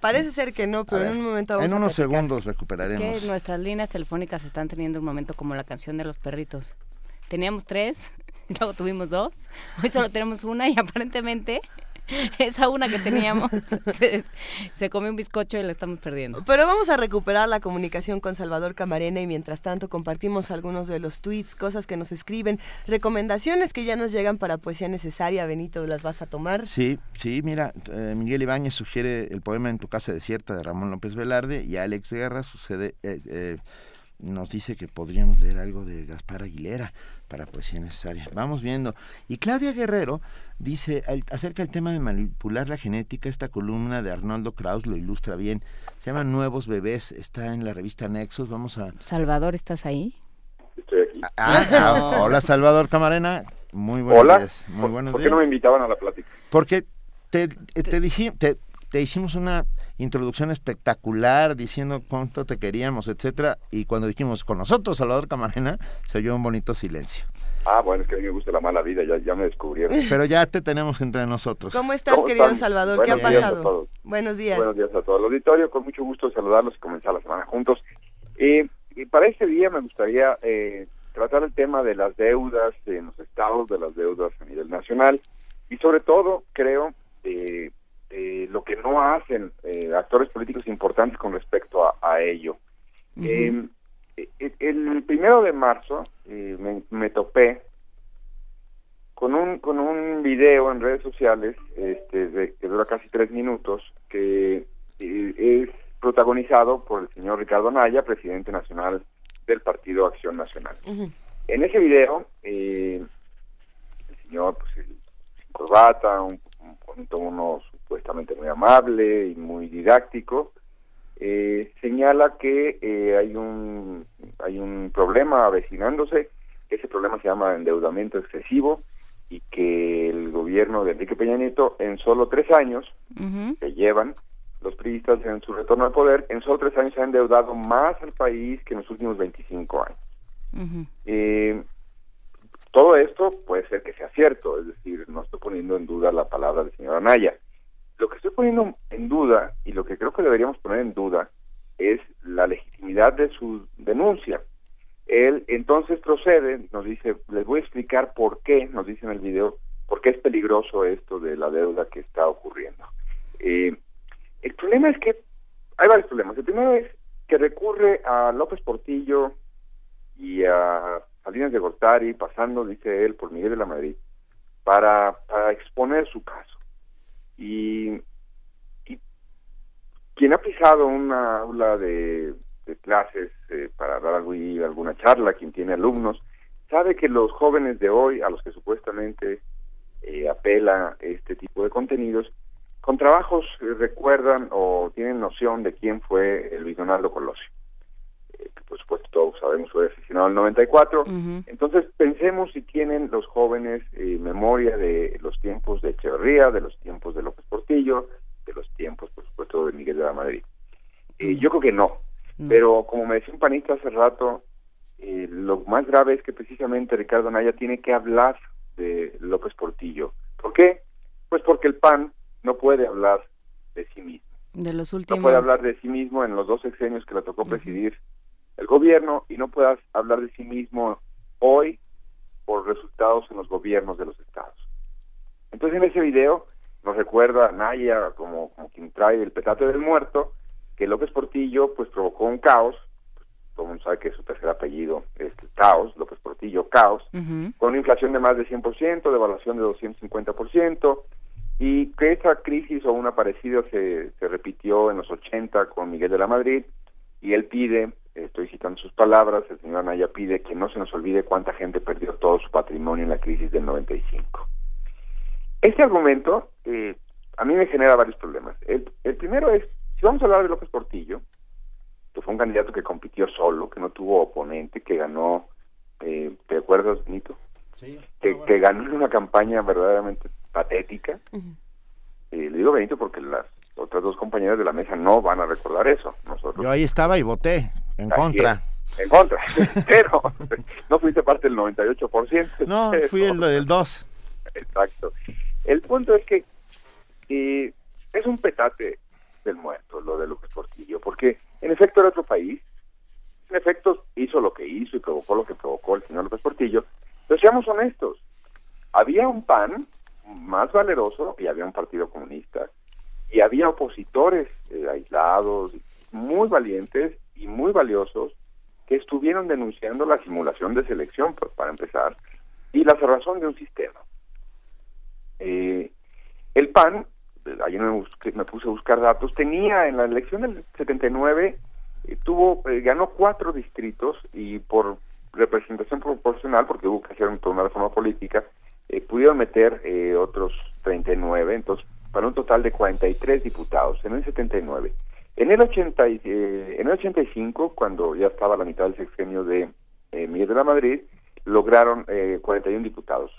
S3: Parece ser que no, pero en un momento vamos
S2: En unos segundos recuperaremos.
S4: Es que nuestras líneas telefónicas están teniendo un momento como la canción de los perritos. Teníamos tres, luego tuvimos dos, hoy solo tenemos una y aparentemente esa una que teníamos se, comió un bizcocho y la estamos perdiendo.
S3: Pero vamos a recuperar la comunicación con Salvador Camarena y mientras tanto compartimos algunos de los tweets, cosas que nos escriben, recomendaciones que ya nos llegan para poesía necesaria. Benito, ¿las vas a tomar?
S2: Sí, sí, mira, eh, Miguel Ibáñez sugiere el poema En tu casa desierta de Ramón López Velarde y Alex Guerra sucede... Eh, eh, nos dice que podríamos leer algo de Gaspar Aguilera para poesía necesaria. Vamos viendo. Y Claudia Guerrero dice acerca del tema de manipular la genética, esta columna de Arnoldo Kraus lo ilustra bien. Se llama Nuevos Bebés, está en la revista Nexos. Vamos a...
S4: Salvador, ¿estás ahí?
S22: Estoy aquí.
S2: Ah, ah, hola Salvador Camarena. Muy buenos
S22: hola.
S2: días. Muy buenos
S22: ¿Por qué no me invitaban a la plática?
S2: Porque te, te, dije, te, te hicimos una introducción espectacular diciendo cuánto te queríamos, etcétera, y cuando dijimos con nosotros Salvador Camarena, se oyó un bonito silencio.
S22: Ah, bueno, es que a mí me gusta la mala vida, ya, ya me descubrieron.
S2: Pero ya te tenemos entre nosotros.
S3: ¿Cómo estás, querido Salvador? ¿Qué ha pasado? Buenos días.
S22: Buenos días a todo el auditorio, con mucho gusto saludarlos y comenzar la semana juntos. Eh, y para este día me gustaría eh, tratar el tema de las deudas en los estados, de las deudas a nivel nacional, y sobre todo, creo, eh, eh, lo que no hacen eh, actores políticos importantes con respecto a, ello. Em, e, e, el primero de marzo eh, me, topé con un con un video en redes sociales este de, que dura casi tres minutos que es protagonizado por el señor Ricardo Anaya, presidente nacional del Partido Acción Nacional. En ese video, el señor, pues, sin corbata, un, un, tono supuestamente muy amable y muy didáctico, eh, señala que eh, hay un hay un problema avecinándose, ese problema se llama endeudamiento excesivo y que el gobierno de Enrique Peña Nieto en solo tres años que llevan los priistas en su retorno al poder, en solo tres años se ha endeudado más al país que en los últimos 25 años. eh, todo esto puede ser que sea cierto, es decir, no estoy poniendo en duda la palabra del señor Anaya, lo que estoy poniendo en duda y lo que creo que deberíamos poner en duda es la legitimidad de su denuncia. Él entonces procede, nos dice, les voy a explicar por qué, nos dice en el video, por qué es peligroso esto de la deuda que está ocurriendo. Eh, el problema es que hay varios problemas. El primero es que recurre a López Portillo y a Salinas de Gortari, pasando, dice él, por Miguel de la Madrid, para, para exponer su caso. Y, quien ha pisado una aula de, clases eh, para dar alguna charla, quien tiene alumnos, sabe que los jóvenes de hoy, a los que supuestamente eh, apela este tipo de contenidos, con trabajos eh, recuerdan o tienen noción de quién fue Luis Donaldo Colosio. Eh, que por supuesto todos sabemos fue asesinado en el 94. Entonces pensemos si tienen los jóvenes eh, memoria de los tiempos de Echeverría, de los tiempos de López Portillo, de los tiempos, por supuesto, de Miguel de la Madrid. yo creo que no. Pero como me decía un panista hace rato, lo más grave es que precisamente Ricardo Naya tiene que hablar de López Portillo. ¿Por qué? Pues porque el PAN no puede hablar de sí mismo.
S4: De los últimos...
S22: No puede hablar de sí mismo en los dos sexenios que le tocó presidir el gobierno y no puede hablar de sí mismo hoy por resultados en los gobiernos de los estados. Entonces en ese video nos recuerda a Naya como, como quien trae el petate del muerto, que López Portillo pues provocó un caos todo el mundo sabe que su tercer apellido es Caos, López Portillo, Caos, con una inflación de más de 100%, devaluación de 250%, y que esa crisis o una parecida se, se repitió en los 80 con Miguel de la Madrid, y él pide, estoy citando sus palabras, el señor Anaya pide que no se nos olvide cuánta gente perdió todo su patrimonio en la crisis del 95. Este argumento eh, a mí me genera varios problemas. El, el primero es, si vamos a hablar de López Portillo, fue un candidato que compitió solo, que no tuvo oponente, que ganó, eh, ¿te acuerdas, Nito? Sí. Que, ganó en una campaña verdaderamente patética. eh, le digo Benito porque las otras dos compañeras de la mesa no van a recordar eso. Nosotros.
S2: Yo ahí estaba y voté en contra.
S22: en contra, pero no fuiste parte del 98%.
S2: No, fui el del 2.
S22: Exacto. El punto es que eh, es un petate del muerto lo de López Portillo, porque en efecto era otro país, en efecto hizo lo que hizo y provocó lo que provocó el señor López Portillo, pero seamos honestos, había un PAN más valeroso y había un partido comunista y había opositores eh, aislados, muy valientes y muy valiosos que estuvieron denunciando la simulación de selección, pues, para empezar, y la cerrazón de un sistema. Eh, el PAN ayer me, me puse a buscar datos, tenía en la elección del 79, eh, tuvo, eh, ganó cuatro distritos y por representación proporcional, porque hubo que hacer una reforma política, eh, pudieron meter otros 39, entonces para un total de 43 diputados en el 79. En el, 80, en el 85, cuando ya estaba la mitad del sexenio de Miguel de la Madrid, lograron 41 diputados,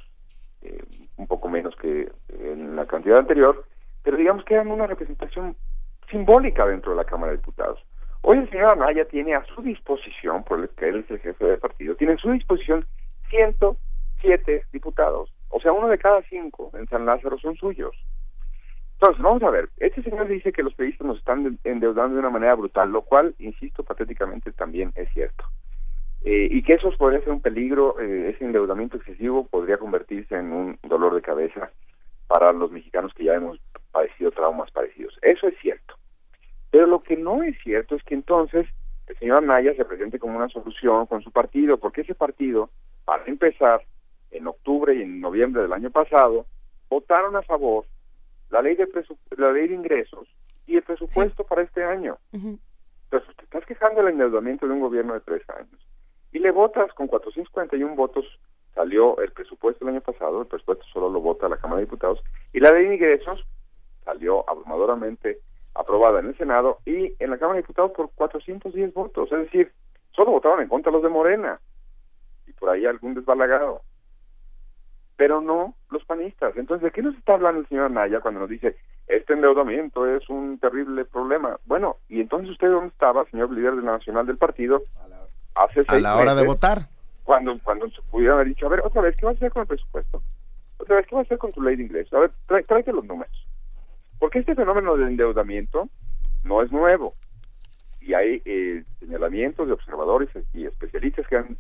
S22: un poco menos que en la cantidad anterior, pero digamos que eran una representación simbólica dentro de la Cámara de Diputados. Hoy el señor Anaya tiene a su disposición, por el que él es el jefe del partido, tiene a su disposición 107 diputados, o sea, uno de cada cinco en San Lázaro son suyos. Entonces, vamos a ver, este señor dice que los periodistas nos están endeudando de una manera brutal, lo cual, insisto, patéticamente también es cierto. Eh, y que eso podría ser un peligro, eh, ese endeudamiento excesivo podría convertirse en un dolor de cabeza para los mexicanos que ya hemos padecido traumas parecidos. Eso es cierto. Pero lo que no es cierto es que entonces el señor Anaya se presente como una solución con su partido, porque ese partido, para empezar, en octubre y en noviembre del año pasado, votaron a favor la ley de la ley de ingresos y el presupuesto para este año. Entonces, te estás quejando del endeudamiento de un gobierno de tres años y le votas con 441 votos salió el presupuesto el año pasado, el presupuesto solo lo vota la Cámara de Diputados, y la ley de ingresos salió abrumadoramente aprobada en el Senado y en la Cámara de Diputados por 410 votos, es decir, solo votaron en contra los de Morena y por ahí algún desbalagado, pero no los panistas. Entonces, ¿de qué nos está hablando el señor Naya cuando nos dice este endeudamiento es un terrible problema? Bueno, ¿y entonces usted dónde estaba, señor líder de la nacional del partido?
S2: Hace a la hora de votar
S22: cuando, cuando se pudieron haber dicho, a ver, otra vez, ¿qué vas a hacer con el presupuesto? Otra vez, ¿qué vas a hacer con tu ley de ingresos? A ver, tráete los números. Porque este fenómeno de endeudamiento no es nuevo. Y hay eh, señalamientos de observadores y especialistas que han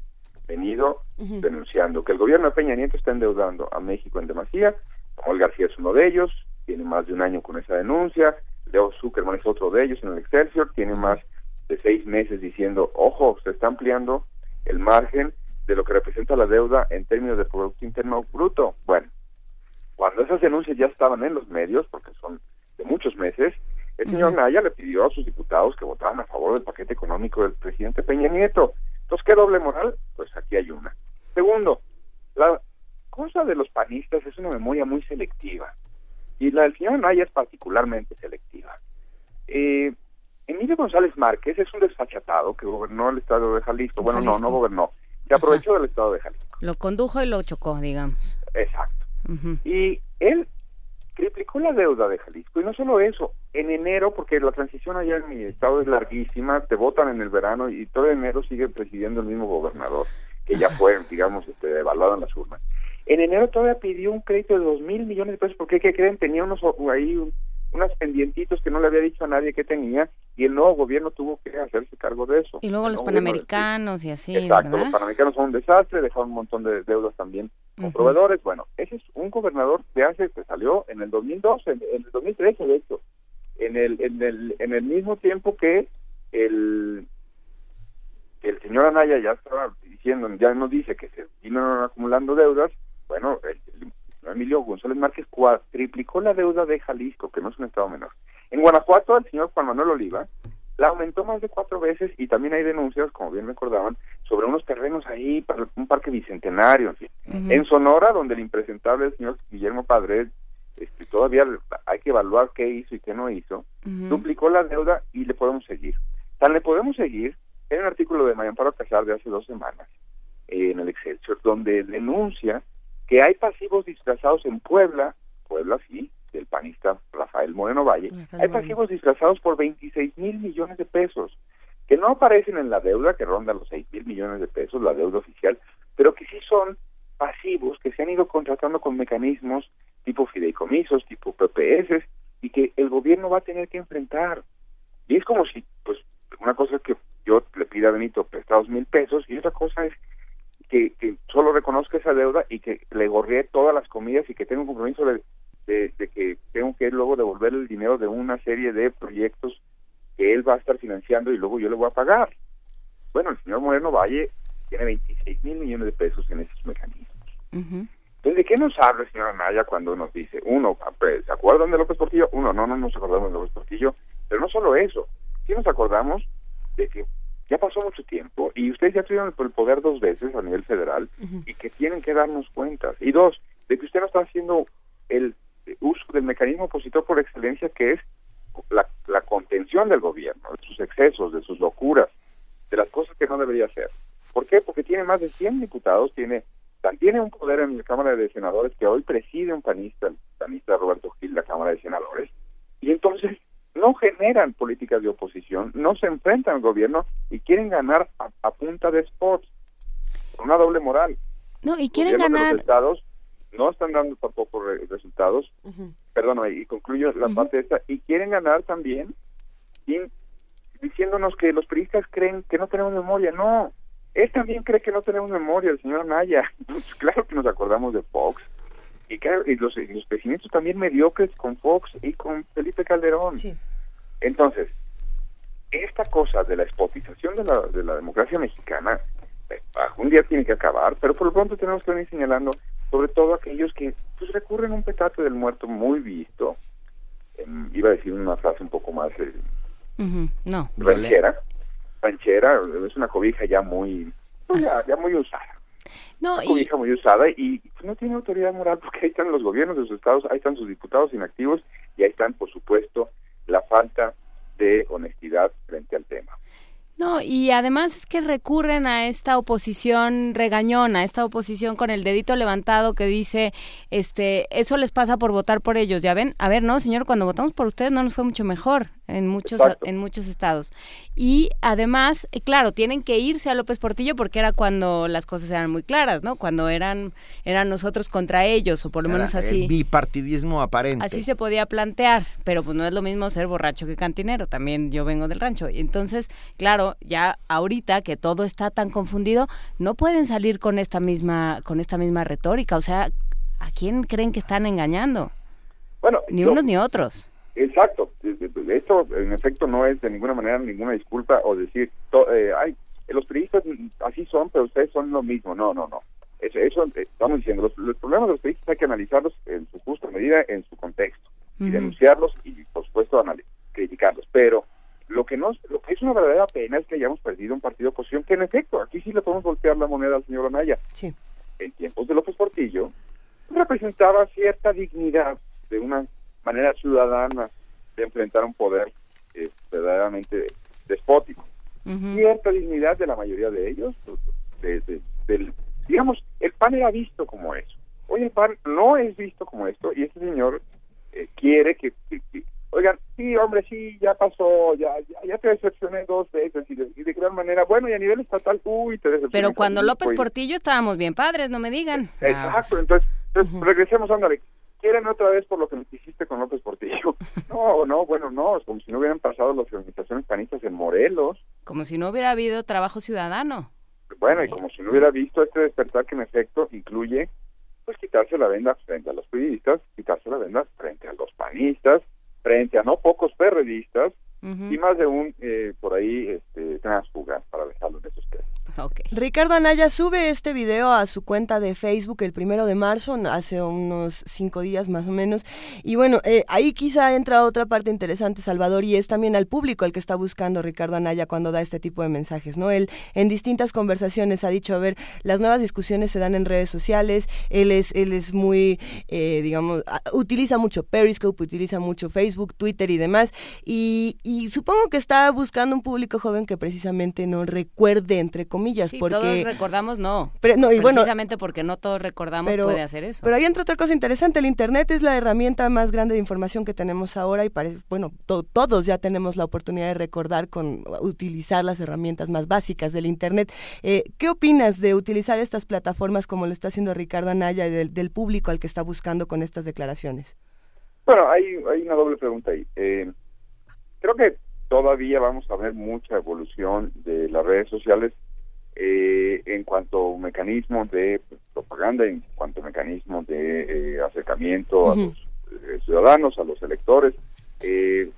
S22: venido denunciando que el gobierno de Peña Nieto está endeudando a México en demasía. Samuel García es uno de ellos, tiene más de un año con esa denuncia. Leo Zuckerman es otro de ellos en el Excelsior, tiene más de seis meses diciendo, ojo, se está ampliando el margen de lo que representa la deuda en términos de Producto Interno Bruto. Bueno, cuando esas denuncias ya estaban en los medios, porque son de muchos meses, el señor Naya le pidió a sus diputados que votaran a favor del paquete económico del presidente Peña Nieto. Entonces, ¿qué doble moral? Pues aquí hay una. Segundo, la cosa de los panistas es una memoria muy selectiva. Y la del señor Naya es particularmente selectiva. Eh, Emilio González Márquez es un desfachatado que gobernó el estado de Jalisco. Bueno, no, no gobernó. Se aprovechó del estado de Jalisco.
S4: Lo condujo y lo chocó, digamos.
S22: Exacto. Y él triplicó la deuda de Jalisco. Y no solo eso, en enero, porque la transición allá en mi estado es larguísima, te votan en el verano y todo enero sigue presidiendo el mismo gobernador, que ya fue, digamos, este, evaluado en las urnas. En enero todavía pidió un crédito de dos mil millones de pesos, porque ¿qué creen? Tenía unos ahí unas pendientitos que no le había dicho a nadie que tenía y el nuevo gobierno tuvo que hacerse cargo de eso.
S4: Y luego los panamericanos y así,
S22: Exacto, los panamericanos son un desastre, dejaron un montón de deudas también con proveedores. Bueno, ese es un gobernador que hace que salió en el 2012, en, el 2013 de hecho, en el, en el, en el mismo tiempo que el el señor Anaya ya estaba diciendo, ya nos dice que se vino acumulando deudas, bueno, el, Emilio González Márquez triplicó la deuda de Jalisco, que no es un estado menor. En Guanajuato, el señor Juan Manuel Oliva la aumentó más de cuatro veces y también hay denuncias, como bien recordaban, sobre unos terrenos ahí para un parque bicentenario. En, fin. en Sonora, donde el impresentable señor Guillermo Padre este, todavía hay que evaluar qué hizo y qué no hizo, duplicó la deuda y le podemos seguir. Tan le podemos seguir, en un artículo de Mayamparo Casar de hace dos semanas, eh, en el Excelsior, donde denuncia que hay pasivos disfrazados en Puebla, Puebla sí, del panista Rafael Moreno Valle, hay pasivos disfrazados por 26 mil millones de pesos, que no aparecen en la deuda, que ronda los 6 mil millones de pesos, la deuda oficial, pero que sí son pasivos que se han ido contratando con mecanismos tipo fideicomisos, tipo PPS, y que el gobierno va a tener que enfrentar. Y es como si, pues, una cosa es que yo le pida a Benito prestados mil pesos y otra cosa es que, solo reconozca esa deuda y que le gorree todas las comidas y que tenga un compromiso de, que tengo que luego devolver el dinero de una serie de proyectos que él va a estar financiando y luego yo le voy a pagar. Bueno, el señor Moreno Valle tiene 26 mil millones de pesos en esos mecanismos. Entonces, ¿de qué nos habla el señor Anaya cuando nos dice, uno, ah, pues, ¿se acuerdan de López Portillo? Uno, no, no nos acordamos de López Portillo, pero no solo eso, sí nos acordamos de que ya pasó mucho tiempo y ustedes ya tuvieron el poder dos veces a nivel federal y que tienen que darnos cuentas. Y dos, de que usted no está haciendo el uso del mecanismo opositor por excelencia que es la, contención del gobierno, de sus excesos, de sus locuras, de las cosas que no debería hacer. ¿Por qué? Porque tiene más de 100 diputados, tiene tiene un poder en la Cámara de Senadores que hoy preside un panista, el panista Roberto Gil, la Cámara de Senadores, y entonces no generan políticas de oposición, no se enfrentan al gobierno y quieren ganar a, punta de spots, con una doble moral.
S4: No, y quieren ganar...
S22: Los estados no están dando tampoco resultados, perdón, y concluyo la parte esta, y quieren ganar también diciéndonos que los periodistas creen que no tenemos memoria, no, él también cree que no tenemos memoria, el señor Naya, pues claro que nos acordamos de Fox, y, claro, y los, los crecimientos también mediocres con Fox y con Felipe Calderón. Entonces, esta cosa de la espotización de la, de la democracia mexicana, eh, un día tiene que acabar, pero por lo pronto tenemos que venir señalando sobre todo aquellos que pues recurren a un petate del muerto muy visto, iba a decir una frase un poco más eh,
S4: no,
S22: ranchera, ranchera, es una cobija ya muy, pues, ya muy usada
S4: no,
S22: cobija muy usada y no tiene autoridad moral porque ahí están los gobiernos de sus estados, ahí están sus diputados inactivos y ahí están, por supuesto, la falta de honestidad frente al tema.
S4: No, y además es que recurren a esta oposición regañona, esta oposición con el dedito levantado que dice, este, eso les pasa por votar por ellos, ya ven, a ver, no, señor, cuando votamos por ustedes no nos fue mucho mejor en muchos en muchos estados. Y además, eh, claro, tienen que irse a López Portillo porque era cuando las cosas eran muy claras, ¿no? Cuando eran eran nosotros contra ellos o por lo menos así.
S2: El bipartidismo aparente.
S4: Así se podía plantear, pero pues no es lo mismo ser borracho que cantinero, también yo vengo del rancho. Entonces, claro, ya ahorita que todo está tan confundido, no pueden salir con esta misma con esta misma retórica, o sea, ¿a quién creen que están engañando?
S22: Bueno,
S4: ni unos ni otros.
S22: Exacto, esto en efecto no es de ninguna manera ninguna disculpa o decir, eh, ay, los periodistas así son, pero ustedes son lo mismo. No, no, no. Eso, eso eh, estamos diciendo, los, problemas de los periodistas hay que analizarlos en su justa medida, en su contexto, y denunciarlos y, por supuesto, criticarlos. Pero lo que, nos, lo que es una verdadera pena es que hayamos perdido un partido de oposición que, en efecto, aquí sí le podemos voltear la moneda al señor Anaya.
S4: Sí.
S22: En tiempos de López Portillo, representaba cierta dignidad de una manera ciudadana de enfrentar un poder eh, verdaderamente despótico. Cierta dignidad de la mayoría de ellos, del, digamos, el PAN era visto como eso. Hoy el PAN no es visto como esto y este señor eh, quiere que, oigan, sí, hombre, sí, ya pasó, ya, ya, te decepcioné dos veces y de, gran manera, bueno, y a nivel estatal, uy, te decepcioné.
S4: Pero cuando López Portillo estábamos bien padres, no me digan.
S22: Exacto, entonces, regresemos, ándale, quieren otra vez por lo que me hiciste con López Portillo. No, no, bueno, no, es como si no hubieran pasado las organizaciones panistas en Morelos.
S4: Como si no hubiera habido trabajo ciudadano.
S22: Bueno, y como si no hubiera visto este despertar que en efecto incluye pues quitarse la venda frente a los periodistas, quitarse la venda frente a los panistas, frente a no pocos y más de un eh, por ahí este, transfuga, para dejarlo en esos términos.
S3: Ricardo Anaya sube este video a su cuenta de Facebook el primero de marzo, hace unos cinco días más o menos. Y bueno, eh, ahí quizá entra otra parte interesante, Salvador, y es también al público el que está buscando Ricardo Anaya cuando da este tipo de mensajes, ¿no? Él en distintas conversaciones ha dicho, a ver, las nuevas discusiones se dan en redes sociales, él es, él es muy, eh, digamos, utiliza mucho Periscope, utiliza mucho Facebook, Twitter y demás, y, y supongo que está buscando un público joven que precisamente no recuerde, entre comillas, porque
S4: todos recordamos no.
S3: Pero, no y
S4: Precisamente porque no todos recordamos puede hacer eso.
S3: Pero ahí entra otra cosa interesante, el internet es la herramienta más grande de información que tenemos ahora y parece, bueno, todos ya tenemos la oportunidad de recordar con utilizar las herramientas más básicas del internet. Eh, ¿Qué opinas de utilizar estas plataformas como lo está haciendo Ricardo Anaya y del, público al que está buscando con estas declaraciones?
S22: Bueno, hay, hay una doble pregunta ahí. Eh, creo que todavía vamos a ver mucha evolución de las redes sociales eh, en cuanto a mecanismo de propaganda, en cuanto a mecanismo de eh, acercamiento a los eh, ciudadanos, a los electores,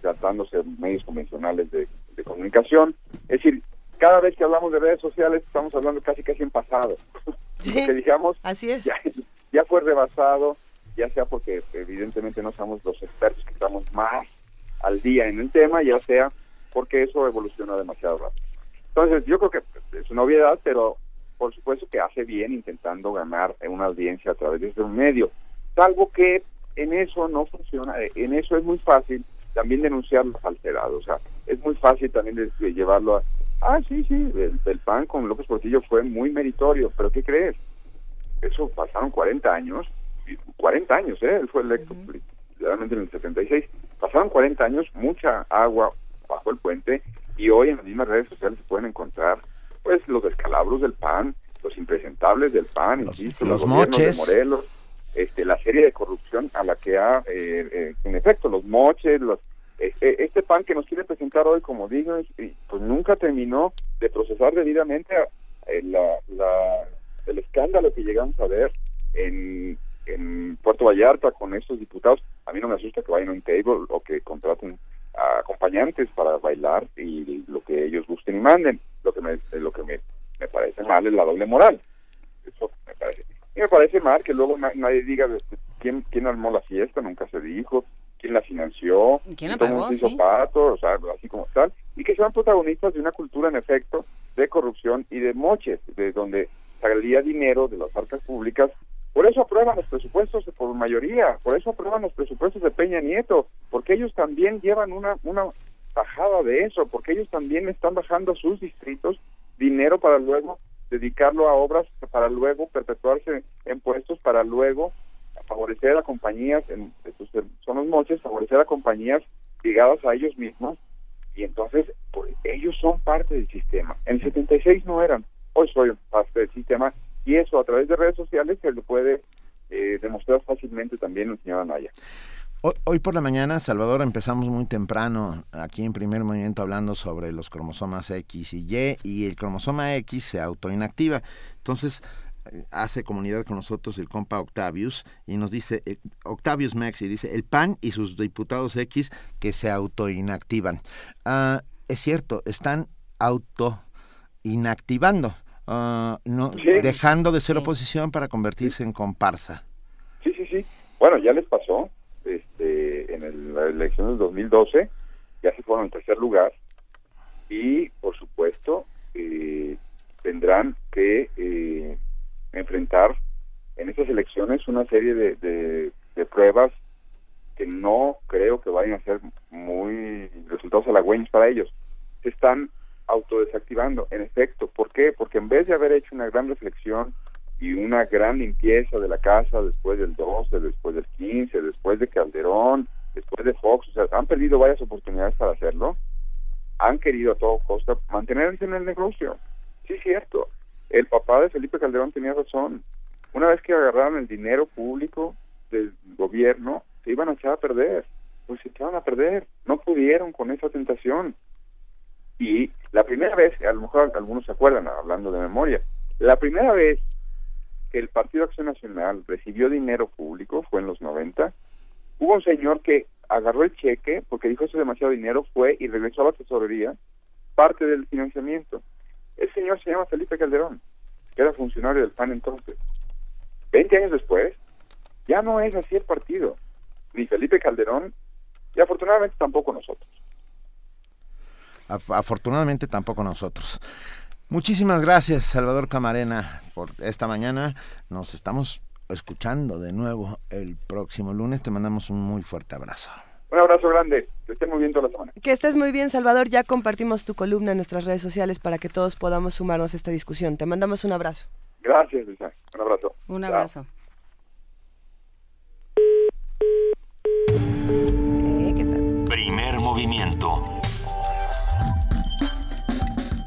S22: tratándose de medios convencionales de, comunicación. Es decir, cada vez que hablamos de redes sociales estamos hablando casi casi en pasado. que digamos
S3: así es.
S22: Ya, ya, fue rebasado, ya sea porque evidentemente no somos los expertos que estamos más al día en el tema, ya sea porque eso evoluciona demasiado rápido. Entonces, yo creo que es una obviedad, pero por supuesto que hace bien intentando ganar una audiencia a través de ese medio. Salvo que en eso no funciona, eh, en eso es muy fácil también denunciar los alterados, o sea, es muy fácil también de, llevarlo a, ah, sí, sí, el, PAN con López Portillo fue muy meritorio, pero ¿qué crees? Eso pasaron 40 años, 40 años, ¿eh? Él fue electo realmente en el 76, pasaron 40 años, mucha agua bajo el puente, y hoy en las mismas redes sociales se pueden encontrar pues los descalabros del PAN, los impresentables del PAN,
S2: los, insisto, los, moches.
S22: de Morelos, este, la serie de corrupción a la que ha, eh, eh, en efecto, los moches, los, este, este PAN que nos quiere presentar hoy, como digo, pues nunca terminó de procesar debidamente eh, la, la, el escándalo que llegamos a ver en, en Puerto Vallarta con estos diputados. A mí no me asusta que vayan a un table o que contraten acompañantes para bailar y lo que ellos gusten y manden. Lo que me, lo que me, me parece mal es la doble moral. Eso me parece. Y me parece mal que luego nadie diga quién, quién armó la fiesta, nunca se dijo, quién la financió,
S4: quién la pagó,
S22: o sea, así como tal, y que sean protagonistas de una cultura en efecto de corrupción y de moches, de donde salía dinero de las arcas públicas por eso aprueban los presupuestos por mayoría, por eso aprueban los presupuestos de Peña Nieto, porque ellos también llevan una, una bajada de eso, porque ellos también están bajando sus distritos dinero para luego dedicarlo a obras, para luego perpetuarse en puestos, para luego favorecer a compañías, en, son los moches, favorecer a compañías ligadas a ellos mismos, y entonces pues, ellos son parte del sistema. En el 76 no eran, hoy soy parte del sistema y eso a través de redes sociales se lo puede eh, demostrar fácilmente también el señor Anaya.
S2: Hoy, por la mañana, Salvador, empezamos muy temprano aquí en primer movimiento hablando sobre los cromosomas X y Y y el cromosoma X se autoinactiva. Entonces, eh, hace comunidad con nosotros el compa Octavius y nos dice, eh, Octavius Maxi dice, el PAN y sus diputados X que se autoinactivan. Ah, es cierto, están autoinactivando. Ah, no, dejando de ser oposición para convertirse en comparsa.
S22: Sí, sí, sí. Bueno, ya les pasó este, en la elección del 2012, ya se fueron en tercer lugar y, por supuesto, eh, tendrán que eh, enfrentar en estas elecciones una serie de, de, pruebas que no creo que vayan a ser muy resultados halagüeños para ellos, se están autodesactivando. En efecto, ¿por qué? Porque en vez de haber hecho una gran reflexión y una gran limpieza de la casa después del 12, después del 15, después de Calderón, después de Fox, o sea, han perdido varias oportunidades para hacerlo, han querido a todo costa mantenerse en el negocio. Sí, cierto. El papá de Felipe Calderón tenía razón. Una vez que agarraron el dinero público del gobierno, se iban a echar a perder. Pues se echaron a perder. No pudieron con esa tentación. Y la primera vez, a lo mejor algunos se acuerdan, hablando de memoria, la primera vez que el Partido Acción Nacional recibió dinero público fue en los 90. Hubo un señor que agarró el cheque porque dijo eso es demasiado dinero, fue y regresó a la tesorería parte del financiamiento. El señor se llama Felipe Calderón, que era funcionario del PAN entonces. Veinte años después, ya no es así el partido, ni Felipe Calderón, y afortunadamente tampoco nosotros.
S2: Afortunadamente tampoco nosotros. Muchísimas gracias, Salvador Camarena, por esta mañana. Nos estamos escuchando de nuevo el próximo lunes. Te mandamos un muy fuerte abrazo.
S22: Un abrazo grande. Que estés muy bien toda la semana.
S3: Que estés muy bien, Salvador. Ya compartimos tu columna en nuestras redes sociales para que todos podamos sumarnos a esta discusión. Te mandamos un abrazo.
S22: Gracias, Luisa. Un abrazo.
S4: Un abrazo.
S1: Primer movimiento.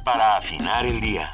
S1: Para afinar el día.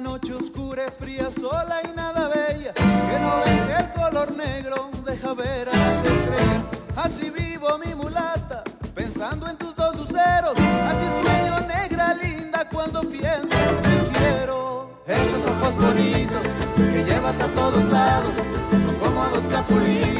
S23: Noche oscura es fría, sola y nada bella, que no ven que el color negro deja ver a las estrellas. Así vivo mi mulata, pensando en tus dos luceros, así sueño negra linda cuando pienso que te quiero. Esos ojos bonitos que llevas a todos lados, son como dos capulines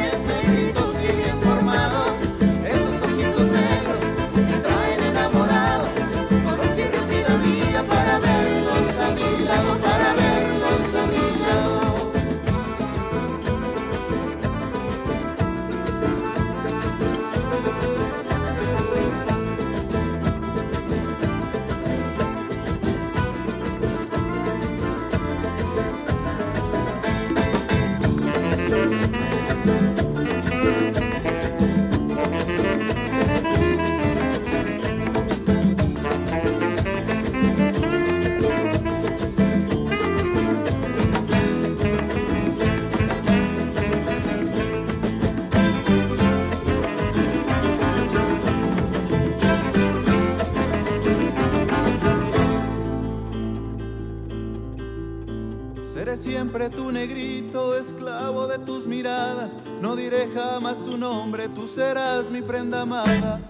S23: serás mi prenda amada.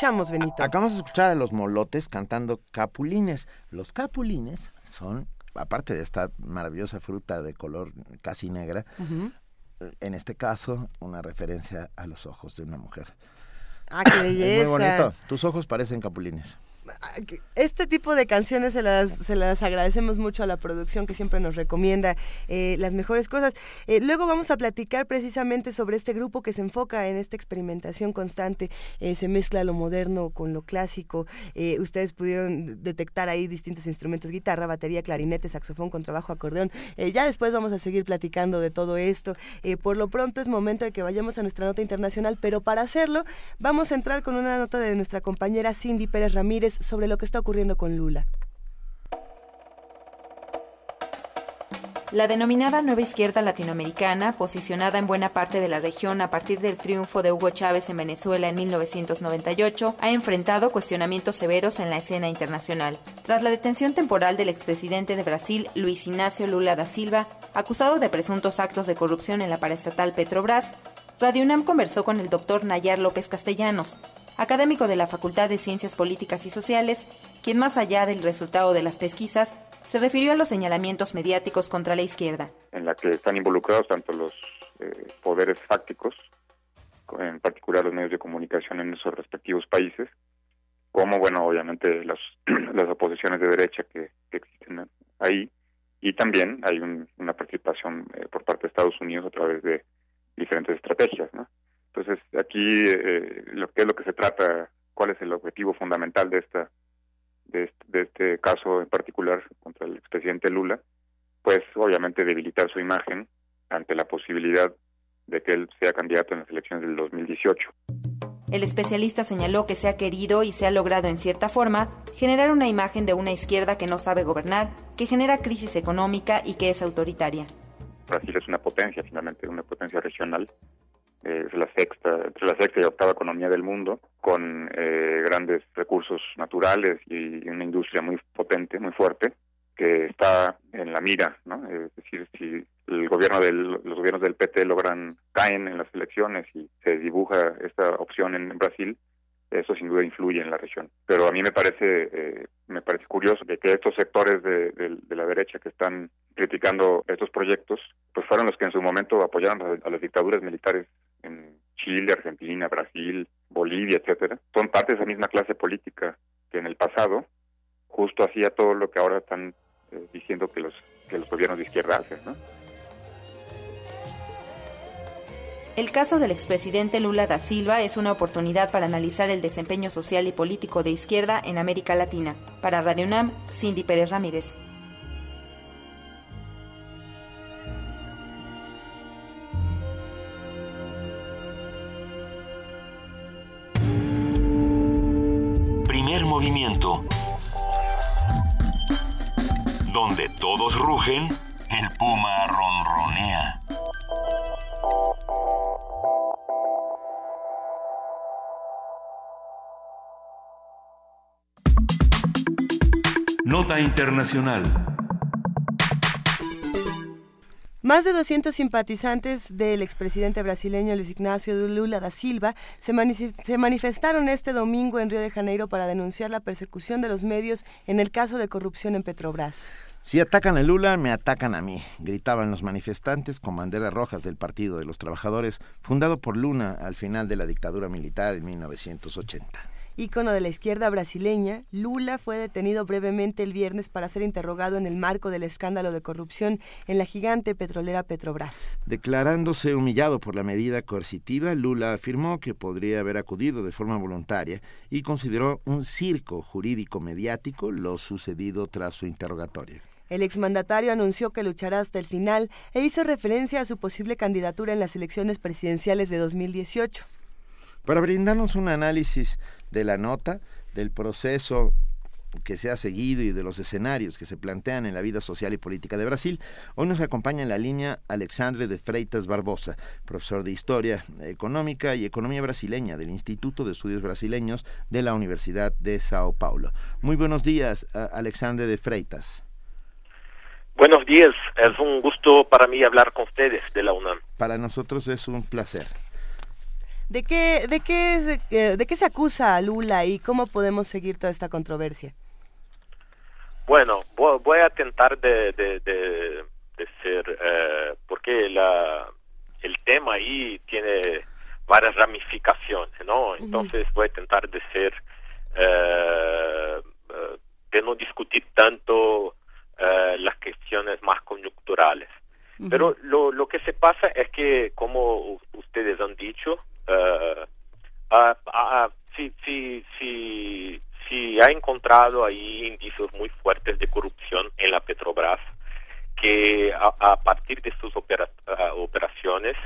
S3: Escuchamos, Benito?
S2: Acabamos de escuchar a los molotes cantando capulines. Los capulines son, aparte de esta maravillosa fruta de color casi negra, en este caso, una referencia a los ojos de una mujer.
S3: Ah, qué belleza.
S2: Es muy bonito. Tus ojos parecen capulines
S3: este tipo de canciones se las, se las agradecemos mucho a la producción que siempre nos recomienda eh, las mejores cosas. Eh, luego vamos a platicar precisamente sobre este grupo que se enfoca en esta experimentación constante, eh, se mezcla lo moderno con lo clásico. ustedes pudieron detectar ahí distintos instrumentos, guitarra, batería, clarinete, saxofón, con trabajo acordeón. ya después vamos a seguir platicando de todo esto. por lo pronto es momento de que vayamos a nuestra nota internacional, pero para hacerlo vamos a entrar con una nota de nuestra compañera Cindy Pérez Ramírez sobre lo que está ocurriendo con Lula.
S24: La denominada Nueva Izquierda Latinoamericana, posicionada en buena parte de la región a partir del triunfo de Hugo Chávez en Venezuela en 1998, ha enfrentado cuestionamientos severos en la escena internacional. Tras la detención temporal del expresidente de Brasil, Luis Ignacio Lula da Silva, acusado de presuntos actos de corrupción en la paraestatal Petrobras, Radio UNAM conversó con el doctor Nayar López Castellanos, académico de la Facultad de Ciencias Políticas y Sociales, quien más allá del resultado de las pesquisas, se refirió a los señalamientos mediáticos contra la izquierda.
S25: En la que están involucrados tanto los eh, poderes fácticos, en particular los medios de comunicación en esos respectivos países, como, bueno, obviamente las, las oposiciones de derecha que, existen ahí, y también hay una participación eh, por parte de Estados Unidos a través de diferentes estrategias, ¿no? Entonces, aquí eh, lo que es lo que se trata, cuál es el objetivo fundamental de esta de este, caso en particular contra el expresidente Lula, pues obviamente debilitar su imagen ante la posibilidad de que él sea candidato en las elecciones del 2018.
S24: El especialista señaló que se ha querido y se ha logrado en cierta forma generar una imagen de una izquierda que no sabe gobernar, que genera crisis económica y que es autoritaria.
S25: Brasil es una potencia, finalmente, una potencia regional es la sexta, entre la sexta y octava economía del mundo, con eh, grandes recursos naturales y una industria muy potente, muy fuerte, que está en la mira, ¿no? Es decir, si el gobierno del, los gobiernos del PT logran caen en las elecciones y se dibuja esta opción en Brasil, eso sin duda influye en la región. Pero a mí me parece eh, me parece curioso que, estos sectores de, la derecha que están criticando estos proyectos, pues fueron los que en su momento apoyaron a las dictaduras militares en Chile, Argentina, Brasil, Bolivia, etcétera, son parte de esa misma clase política que en el pasado justo hacía todo lo que ahora están eh, diciendo que los que los gobiernos de izquierda hacen, ¿no?
S24: El caso del expresidente Lula da Silva es una oportunidad para analizar el desempeño social y político de izquierda en América Latina. Para Radio UNAM, Cindy Pérez Ramírez.
S1: Donde todos rugen, el puma ronronea. Nota Internacional.
S3: Más de 200 simpatizantes del expresidente brasileño Luis Ignacio Lula da Silva se, manifestaron este domingo en Río de Janeiro para denunciar la persecución de los medios en el caso de corrupción en Petrobras.
S2: Si atacan a Lula, me atacan a mí, gritaban los manifestantes con banderas rojas del Partido de los Trabajadores, fundado por Luna al final de la dictadura militar en 1980
S3: ícono de la izquierda brasileña, Lula fue detenido brevemente el viernes para ser interrogado en el marco del escándalo de corrupción en la gigante petrolera Petrobras.
S2: Declarándose humillado por la medida coercitiva, Lula afirmó que podría haber acudido de forma voluntaria y consideró un circo jurídico mediático lo sucedido tras su interrogatorio.
S3: El exmandatario anunció que luchará hasta el final e hizo referencia a su posible candidatura en las elecciones presidenciales de 2018.
S2: Para brindarnos un análisis de la nota, del proceso que se ha seguido y de los escenarios que se plantean en la vida social y política de Brasil, hoy nos acompaña en la línea Alexandre de Freitas Barbosa, profesor de Historia Económica y Economía Brasileña del Instituto de Estudios Brasileños de la Universidad de Sao Paulo. Muy buenos días, Alexandre de Freitas.
S26: Buenos días, es un gusto para mí hablar con ustedes de la UNAM.
S2: Para nosotros es un placer.
S3: ¿De qué, de qué, eh, de qué se acusa a Lula y cómo podemos seguir toda esta controversia?
S26: Bueno, voy a intentar de, de, de, ser, eh, porque la, el tema ahí tiene varias ramificaciones, ¿no? Entonces voy a intentar de ser, eh, de no discutir tanto las cuestiones más coyunturales. Pero lo, lo que se pasa es que, como ustedes han dicho, si, si, si, si ha encontrado ahí indicios muy fuertes de corrupción en la Petrobras, que a, partir de sus operaciones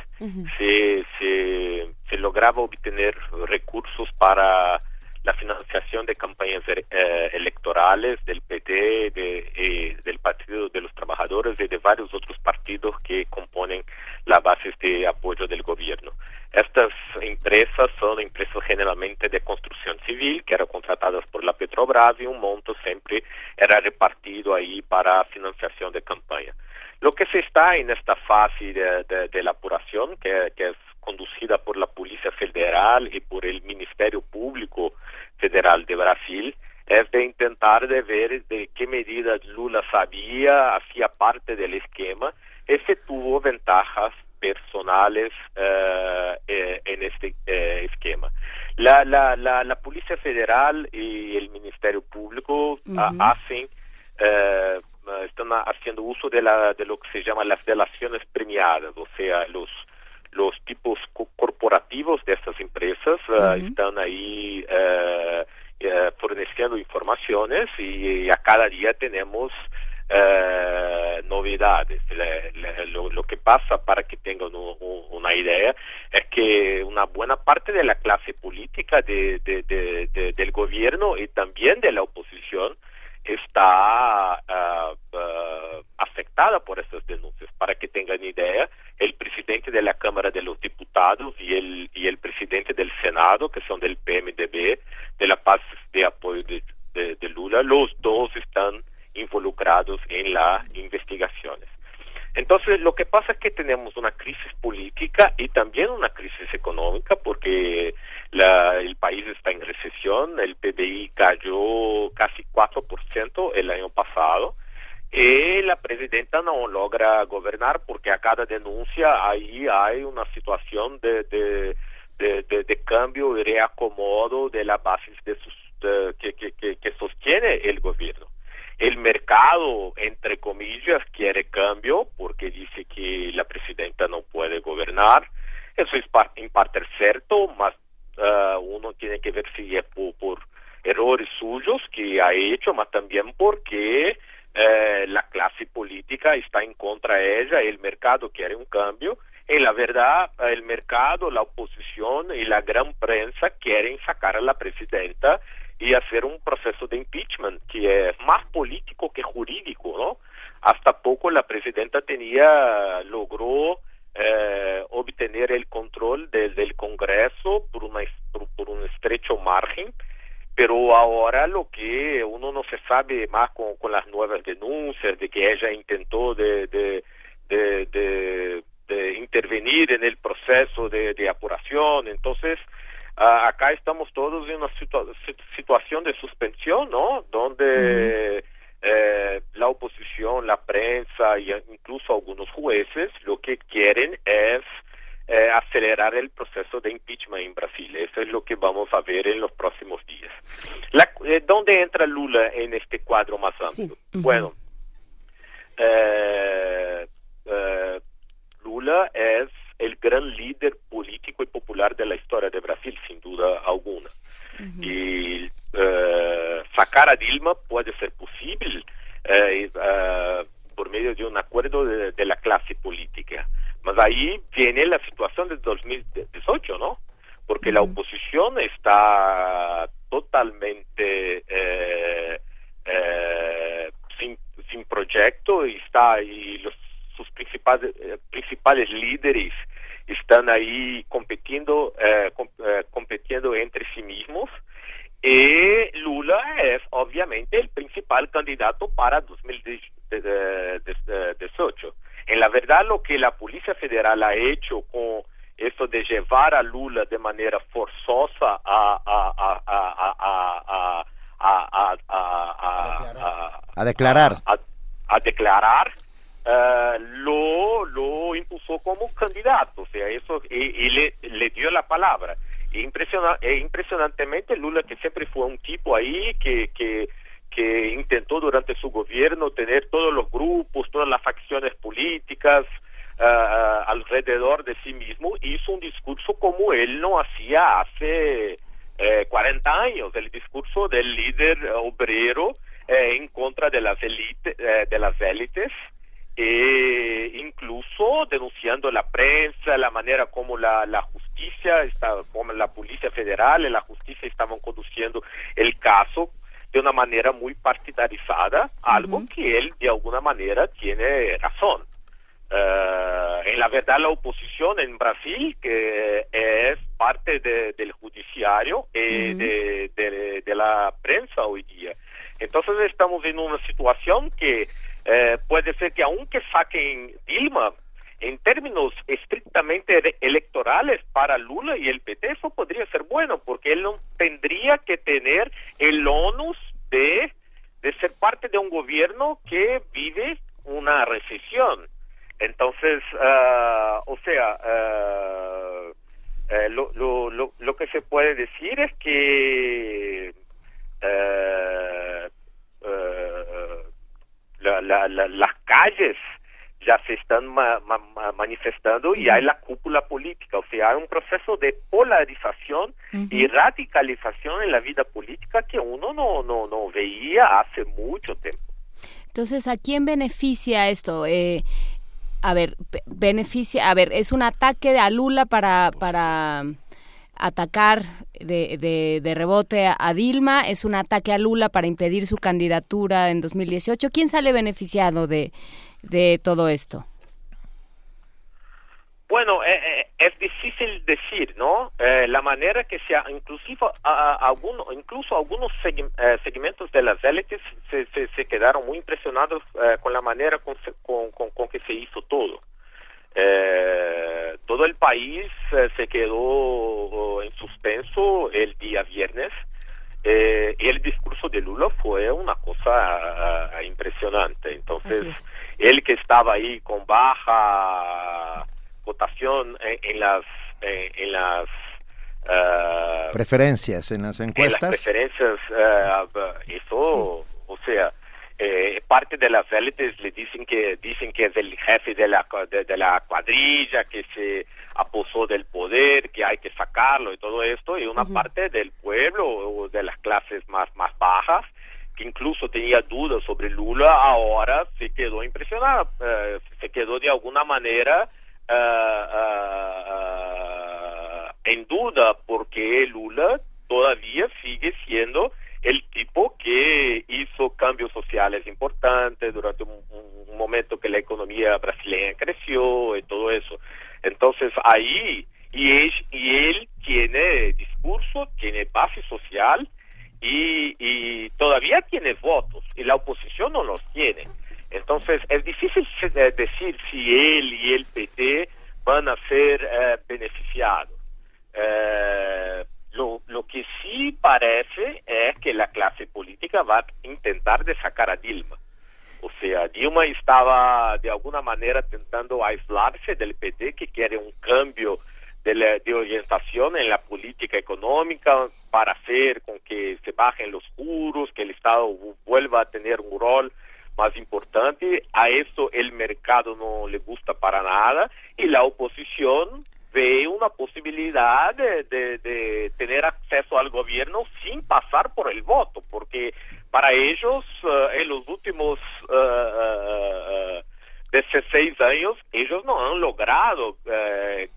S26: se, se, se lograba obtener recursos para la financiación de campañas eh, electorales del PT, de, eh, del Partido de los Trabajadores y de varios otros partidos que componen la base de apoyo del gobierno. Estas empresas son empresas generalmente de construcción civil que eran contratadas por la Petrobras y un monto siempre era repartido ahí para financiación de campaña. Lo que se está en esta fase de, la apuración, que es conducida por la Policía Federal y por el Ministerio Público Federal de Brasil, es de intentar de ver de qué medidas Lula sabía, hacía parte del esquema, y se tuvo ventajas personales uh, eh, en este eh, esquema. La, la, la, la, Policía Federal y el Ministerio Público uh -huh. hacen, uh, están haciendo uso de, la, de lo que se llama las delaciones premiadas, o sea, los los tipos co corporativos de estas empresas uh -huh. están ahí uh, uh, forneciendo informaciones y, y, a cada día tenemos novedades. Le, le, lo, lo, que pasa, para que tengan un, un, una idea, es que una buena parte de la clase política de, de, de, del gobierno y también de la oposición está uh, afectada por estas denuncias. Para que tengan idea, el presidente de la Cámara de los Diputados y el, presidente del Senado, que son del PMDB, de la paz de apoyo de, de, de Lula, los dos están involucrados en las investigaciones. Entonces, lo que pasa es que tenemos una crisis política y también una crisis económica porque la, el país está en recesión, el PBI cayó casi 4% el año pasado y la presidenta no logra gobernar porque a cada denuncia ahí hay una situación de, de, de, cambio y reacomodo de la base de sus, que, que sostiene el gobierno el mercado, entre comillas, quiere cambio porque dice que la presidenta no puede gobernar. Eso es en parte cierto, más uh, uno tiene que ver si es por, errores suyos que ha hecho, mas también porque uh, la clase política está en contra de ella, el mercado quiere un cambio. Y la verdad, el mercado, la oposición y la gran prensa quieren sacar a la presidenta y hacer un proceso de impeachment que es más político que jurídico, ¿no? Hasta poco la presidenta tenía, logró eh, obtener el control de, del Congreso por, una, por, un estrecho margen, pero ahora lo que uno no se sabe más con, las nuevas denuncias de que ella intentó de, intervenir en el proceso de apuración, entonces Uh, acá estamos todos en una situa situación de suspensión, ¿no? Donde eh, la oposición, la prensa e incluso algunos jueces lo que quieren es eh, acelerar el proceso de impeachment en Brasil. Eso es lo que vamos a ver en los próximos días. La, eh, ¿Dónde entra Lula en este cuadro más amplio? Sí. Uh -huh. Bueno, eh, Lula es el gran líder político y popular de la historia de Brasil, sin duda alguna. Uh -huh. Y uh, sacar a Dilma puede ser posible uh, por medio de un acuerdo de, de, la clase política. Mas ahí viene la situación de 2018, ¿no? Porque uh -huh. la oposición está totalmente proyecto y está y los sus principales principales líderes están ahí compitiendo compitiendo entre sí mismos y Lula es obviamente el principal candidato para 2018. En la verdad, lo que la Policía Federal ha hecho con esto de llevar a Lula de manera forzosa a, a,
S2: a, declarar,
S26: a, declarar lo, lo impuso como candidato, o sea, eso, y, le, le dio la palabra. Impressiona, e impressionantemente Lula, que sempre foi um tipo aí que, que, que intentou durante seu governo ter todos os grupos, todas as facções políticas uh, alrededor de si mesmo, hizo um discurso como ele não hacía hace eh, 40 anos, o discurso do líder obrero eh, en contra de las, elite, eh, de las élites e incluso denunciando la prensa, la manera como la, la justicia, está, como la Policía Federal y la justicia estaban conduciendo el caso de una manera muy partidarizada, algo que él de alguna manera tiene razón. Uh, en la verdad la oposición en Brasil, que es parte de, del judiciario y de, de, de la prensa hoy día. Entonces estamos en una situación que eh, puede ser que aunque saquen Dilma, en términos estrictamente electorales para Lula y el PT, eso podría ser bueno, porque él no tendría que tener el onus de, ser parte de un gobierno que vive una recesión. Entonces, uh, o sea, uh, lo, lo, lo, lo, que se puede decir es que la, la, la, las calles ya se están ma, ma, manifestando y hay la cúpula política, o sea, hay un proceso de polarización uh -huh. y radicalización en la vida política que uno no, no, no veía hace mucho tiempo.
S4: Entonces, ¿a quién beneficia esto? Eh, a ver, beneficia, a ver, es un ataque a Lula para, para atacar de, de, de, rebote a Dilma, es un ataque a Lula para impedir su candidatura en 2018. ¿Quién sale beneficiado de, de todo esto?
S26: Bueno, eh, eh, es difícil decir, ¿no? Eh, la manera que sea, inclusive a, alguno, incluso algunos segmentos de las élites se, se, quedaron muy impresionados con la manera con, con, con, con que se hizo todo. Eh, todo el país eh, se quedó en suspenso el día viernes eh, y el discurso de Lula fue una cosa uh, impresionante. Entonces, él que estaba ahí con baja votación en, en las en, en las uh,
S2: preferencias en las encuestas.
S26: En las preferencias, uh, eso, o sea, eh, parte de las élites le dicen que dicen que es el jefe de la de, de, la cuadrilla que se aposó del poder que hay que sacarlo y todo esto y una uh -huh. parte del pueblo o de las clases más más bajas que incluso tenía dudas sobre Lula ahora se quedó impresionada uh, se quedó de alguna manera uh, en duda porque Lula todavía sigue siendo el tipo que hizo cambios sociales importantes durante un, momento que la economía brasileña creció y todo eso. Entonces ahí, y él, y él tiene discurso, tiene base social y, y todavía tiene votos y la oposición no los tiene. Entonces es difícil decir si él y el PT van a ser eh, beneficiados. Eh, lo, lo que sí parece es que la clase política va a intentar sacar a Dilma. O sea, Dilma estaba de alguna manera tentando aislarse del PT, que quiere un cambio de, la, de orientación en la política económica para hacer con que se bajen los juros, que el Estado vuelva a tener un rol más importante. A eso el mercado no le gusta para nada y la oposición ve una posibilidad de, de, tener acceso al gobierno sin pasar por el voto, porque para ellos uh, en los últimos uh, uh, 16 años ellos no han logrado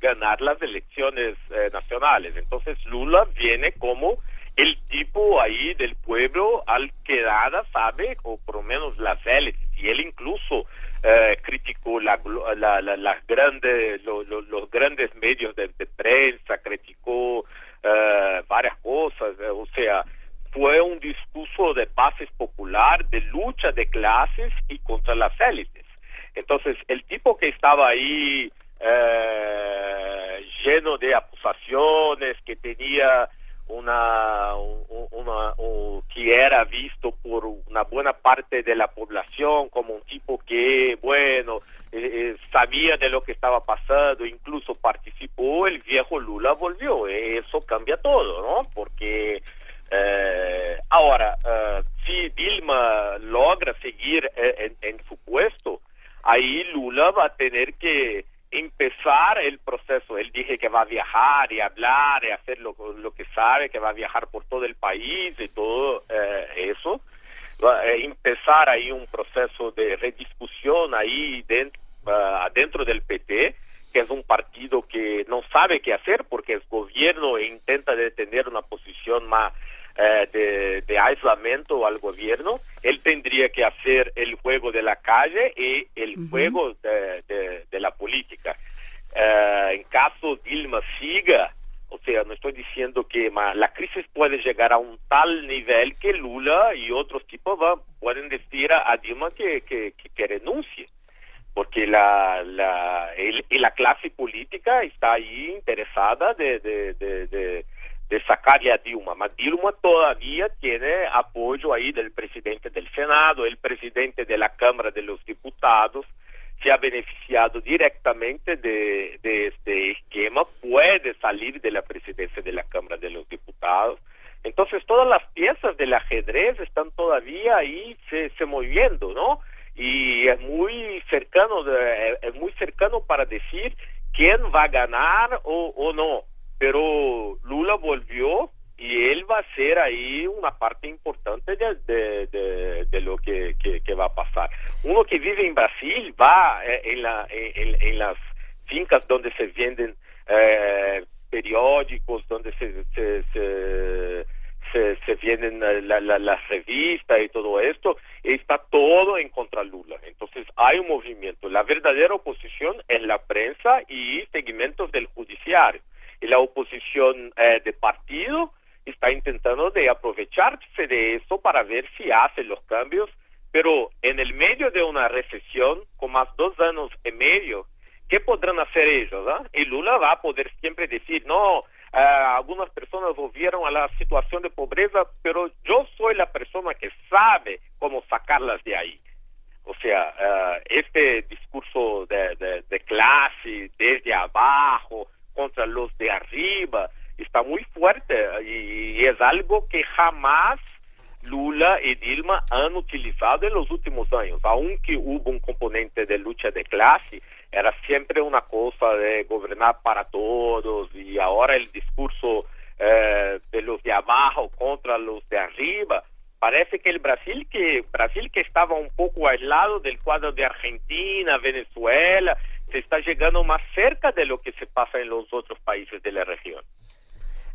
S26: ganar las elecciones nacionales. Entonces Lula viene como el tipo ahí del pueblo al que nada sabe, o por lo menos las élites y él incluso eh, criticó la, la, las grandes, los grandes medios de, prensa, criticó eh, varias cosas, o sea, fue un discurso de bases popular, de lucha de clases y contra las élites. Entonces, el tipo que estaba ahí eh, lleno de acusaciones, que tenía una, una, que era visto por una buena parte de la población como un tipo que, bueno, eh, eh, sabía de lo que estaba pasando, incluso participó, el viejo Lula volvió. Eso cambia todo, ¿no? Porque eh, ahora, si Dilma logra seguir en, en su puesto, ahí Lula va a tener que empezar el proceso. Él dije que va a viajar y hablar y hacer lo, lo que sabe, que va a viajar por todo el país y todo eh, eso. A empezar ahí un proceso de rediscusión ahí dentro, uh, dentro del PT, que es un partido que no sabe qué hacer porque es gobierno e intenta de tener una posición más eh, de, de, aislamiento al gobierno, él tendría que hacer el juego de la calle y el juego de, de, la política. Eh, en caso Dilma siga, o sea, no estoy diciendo que la crisis puede llegar a un tal nivel que Lula y otros tipos va, pueden decir a, Dilma que, que, que, renuncie porque la, la, la clase política está ahí interesada de, de, de de sacar a Dilma, mas Dilma todavía tiene apoyo ahí del presidente del Senado, el presidente de la Cámara de los Diputados, se ha beneficiado directamente de, de este esquema, puede salir de la presidencia de la Cámara de los Diputados. Entonces todas las piezas del ajedrez están todavía ahí se, se moviendo, ¿no? Y es muy cercano, de, es muy cercano para decir quién va a ganar o, o no pero Lula volvió y él va a ser ahí una parte importante de, de, lo que, va a pasar. Uno que vive en Brasil va eh, en, la, en, las fincas donde se venden eh, periódicos, donde se, se, venden eh, las revistas y todo esto, está todo en contra Lula. Entonces hay un movimiento. La verdadera oposición es la prensa y segmentos del judiciario y la oposición eh, de partido está intentando de aprovecharse de eso para ver si hace los cambios, pero en el medio de una recesión, con más dos años y medio, ¿qué podrán hacer ellos? Ah? Y Lula va a poder siempre decir, no, eh, algunas personas volvieron a la situación de pobreza, pero yo soy la persona que sabe cómo sacarlas de ahí. O sea, eh, este discurso de, de clase desde abajo, contra los de arriba está muy fuerte y, es algo que jamás Lula y Dilma han utilizado en los últimos años, aunque hubo un componente de lucha de clase, era siempre una cosa de gobernar para todos y ahora el discurso eh, de los de abajo contra los de arriba. Parece que el Brasil que Brasil que estaba un poco aislado del cuadro de Argentina, Venezuela, se está llegando más cerca de lo que se pasa en los otros países de la región.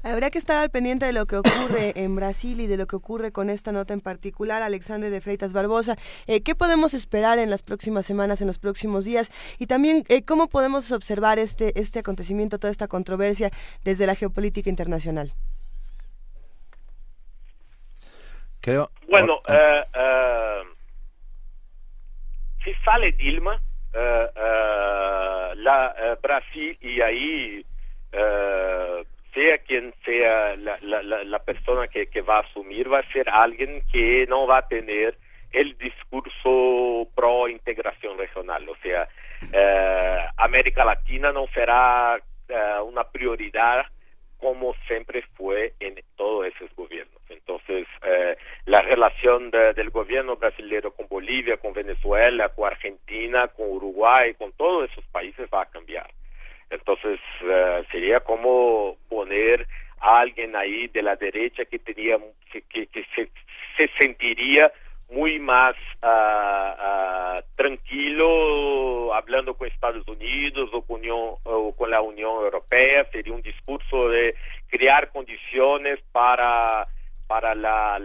S3: Habrá que estar al pendiente de lo que ocurre en Brasil y de lo que ocurre con esta nota en particular, Alexandre de Freitas Barbosa. Eh, ¿Qué podemos esperar en las próximas semanas, en los próximos días? Y también, eh, ¿cómo podemos observar este, este acontecimiento, toda esta controversia desde la geopolítica internacional?
S26: Bueno, eh, si sale Dilma, eh, eh, la eh, Brasil y ahí sea quien sea la, la, la persona que, que, va a asumir, va a ser alguien que no va a tener el discurso pro integración regional. O sea, América Latina no será una prioridad como siempre fue en todos esos gobiernos. Entonces, eh, la relación del gobierno brasileño con Bolivia, con Venezuela, con Argentina, con Uruguay, con todos esos países va a cambiar. Entonces, eh, sería como poner a alguien ahí de la derecha que tenía que, se sentiría muy más uh, uh, tranquilo hablando con Estados Unidos o con, la Unión Europea. Sería un discurso de crear condiciones para para la,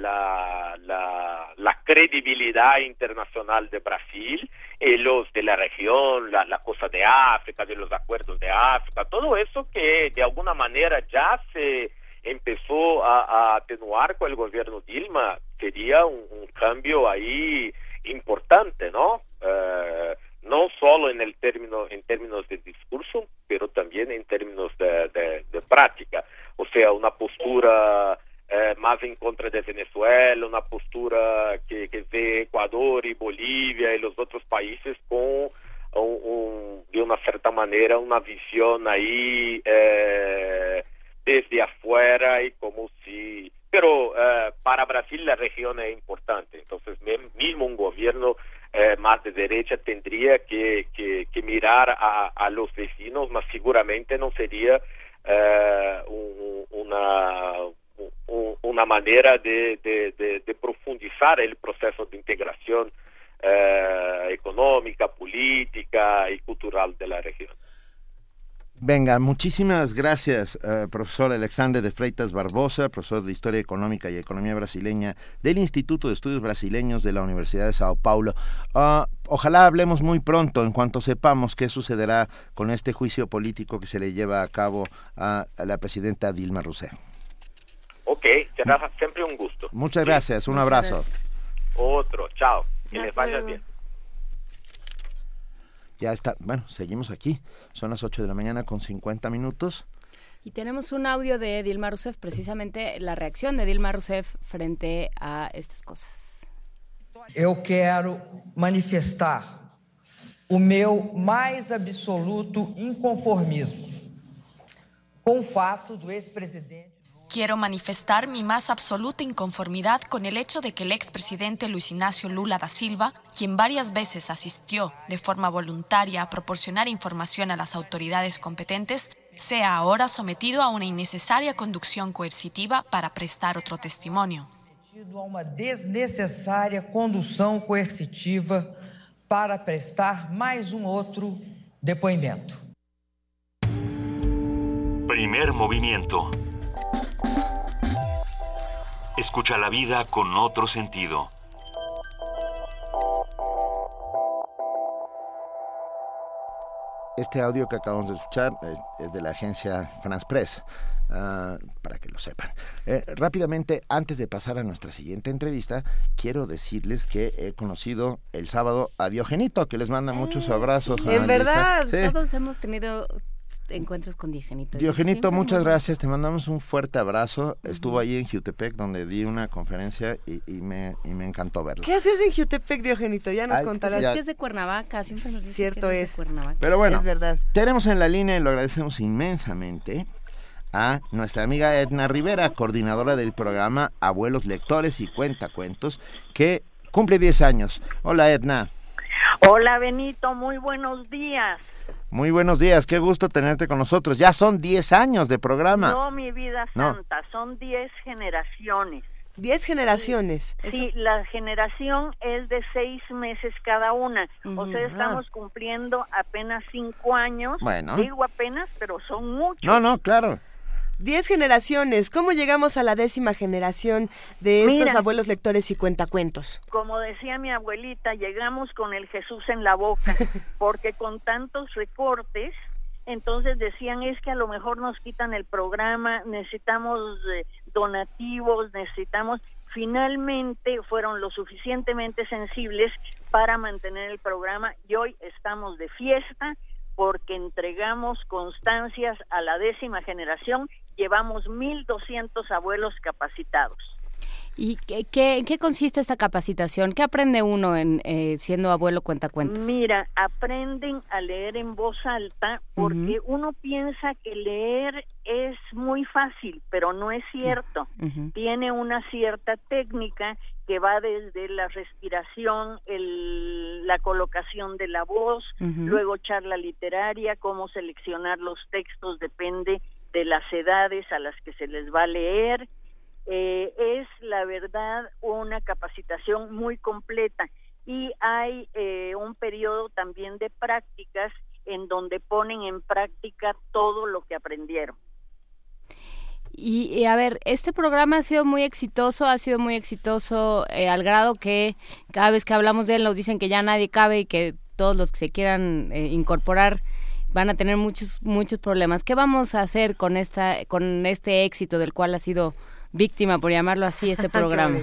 S26: credibilidad internacional de Brasil, eh, los de la región, la, la de África, de los acuerdos de África, todo eso que de alguna manera ya se empezó a, atenuar con el gobierno Dilma, sería un, cambio ahí importante, ¿no? Eh, no solo en el término en términos de discurso, pero también en términos de, de, práctica, o sea, una postura eh, más en contra de Venezuela, una postura que, ve Ecuador y Bolivia y los otros países con un, de una cierta manera una visión ahí eh, desde afuera y como si pero eh, para Brasil la región es importante entonces mismo un gobierno eh, más de derecha tendría que, que, mirar a, a, los vecinos mas seguramente no sería eh, una una manera de, de, de, profundizar el proceso de integración económica, política y cultural de la región.
S2: Venga, muchísimas gracias, eh, profesor Alexander de Freitas Barbosa, profesor de Historia Económica y Economía Brasileña del Instituto de Estudios Brasileños de la Universidad de Sao Paulo. Ah, ojalá hablemos muy pronto en cuanto sepamos qué sucederá con este juicio político que se le lleva a cabo a, la presidenta Dilma Rousseff.
S26: Ok, será siempre un gusto.
S2: Muchas gracias, un abrazo.
S26: Otro, chao, que les vaya bien.
S2: Ya está, bueno, seguimos aquí. Son las 8 de la mañana con 50 minutos.
S4: Y tenemos un audio de Dilma Rousseff, precisamente la reacción de Dilma Rousseff frente a estas cosas.
S27: Eu quero manifestar o meu mais absoluto inconformismo com o fato do ex-presidente
S28: Quiero manifestar mi más absoluta inconformidad con el hecho de que el expresidente Luis Ignacio Lula da Silva, quien varias veces asistió de forma voluntaria a proporcionar información a las autoridades competentes, sea ahora sometido a una innecesaria conducción coercitiva para prestar otro testimonio.
S27: A una desnecessária condução coercitiva para prestar mais um outro depoimento.
S1: Primer movimiento Escucha la vida con otro sentido.
S2: Este audio que acabamos de escuchar eh, es de la agencia France Press, ah, para que lo sepan. Eh, rápidamente, antes de pasar a nuestra siguiente entrevista, quiero decirles que he conocido el sábado a Diogenito, que les manda muchos abrazos.
S4: En verdad, todos hemos tenido encuentros con Diogenito.
S2: Diogenito, muchas gracias, te mandamos un fuerte abrazo. Estuvo ahí en Jutepec donde di una conferencia y, me, y me encantó verlo.
S3: ¿Qué haces en Jutepec, Diogenito? Ya nos contarás.
S4: Es que es de Cuernavaca, siempre nos dice
S3: Cierto
S4: que
S3: es.
S4: de Cuernavaca.
S2: Pero bueno,
S3: es verdad.
S2: tenemos en la línea y lo agradecemos inmensamente a nuestra amiga Edna Rivera, coordinadora del programa Abuelos Lectores y Cuentacuentos, que cumple 10 años. Hola Edna.
S29: Hola Benito, muy buenos días.
S2: Muy buenos días, qué gusto tenerte con nosotros. Ya son 10 años de programa.
S29: No, mi vida santa, son 10 generaciones.
S3: 10 generaciones.
S29: Sí, la generación es de 6 meses cada una. O sea, estamos cumpliendo apenas 5 años.
S2: Bueno.
S29: Digo apenas, pero son muchos.
S2: No, no, claro.
S3: Diez generaciones. ¿Cómo llegamos a la décima generación de estos abuelos lectores y cuentacuentos?
S29: Como decía mi abuelita, llegamos con el Jesús en la boca, porque con tantos recortes, entonces decían es que a lo mejor nos quitan el programa, necesitamos eh, donativos, necesitamos... Finalmente fueron lo suficientemente sensibles para mantener el programa y hoy estamos de fiesta porque entregamos constancias a la décima generación llevamos 1.200 abuelos capacitados.
S4: ¿Y qué, en qué consiste esta capacitación? ¿Qué aprende uno en eh, siendo abuelo cuentacuentos?
S29: Mira, aprenden a leer en voz alta porque uno piensa que leer es muy fácil, pero no es cierto. Tiene una cierta técnica que va desde la respiración, el, la colocación de la voz, luego charla literaria, cómo seleccionar los textos depende de las edades a las que se les va a leer. Eh, es la verdad una capacitación muy completa y hay eh, un periodo también de prácticas en donde ponen en práctica todo lo que aprendieron.
S4: Y, a ver, este programa ha sido muy exitoso, ha sido muy exitoso eh, al grado que cada vez que hablamos de él nos dicen que ya nadie cabe y que todos los que se quieran eh, incorporar van a tener muchos muchos problemas. ¿Qué vamos a hacer con esta con este éxito del cual ha sido víctima, por llamarlo así, este programa?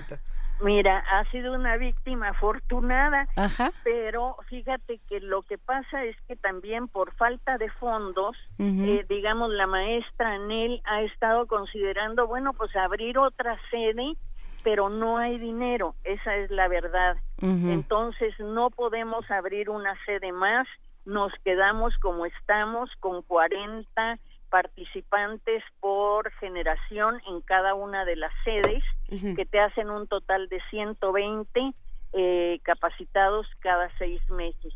S29: Mira, ha sido una víctima afortunada, pero fíjate que lo que pasa es que también por falta de fondos, eh, digamos, la maestra Anel ha estado considerando, bueno, pues abrir otra sede, pero no hay dinero, esa es la verdad. Entonces no podemos abrir una sede más, nos quedamos como estamos con 40 participantes por generación en cada una de las sedes, que te hacen un total de 120 eh, capacitados cada seis meses.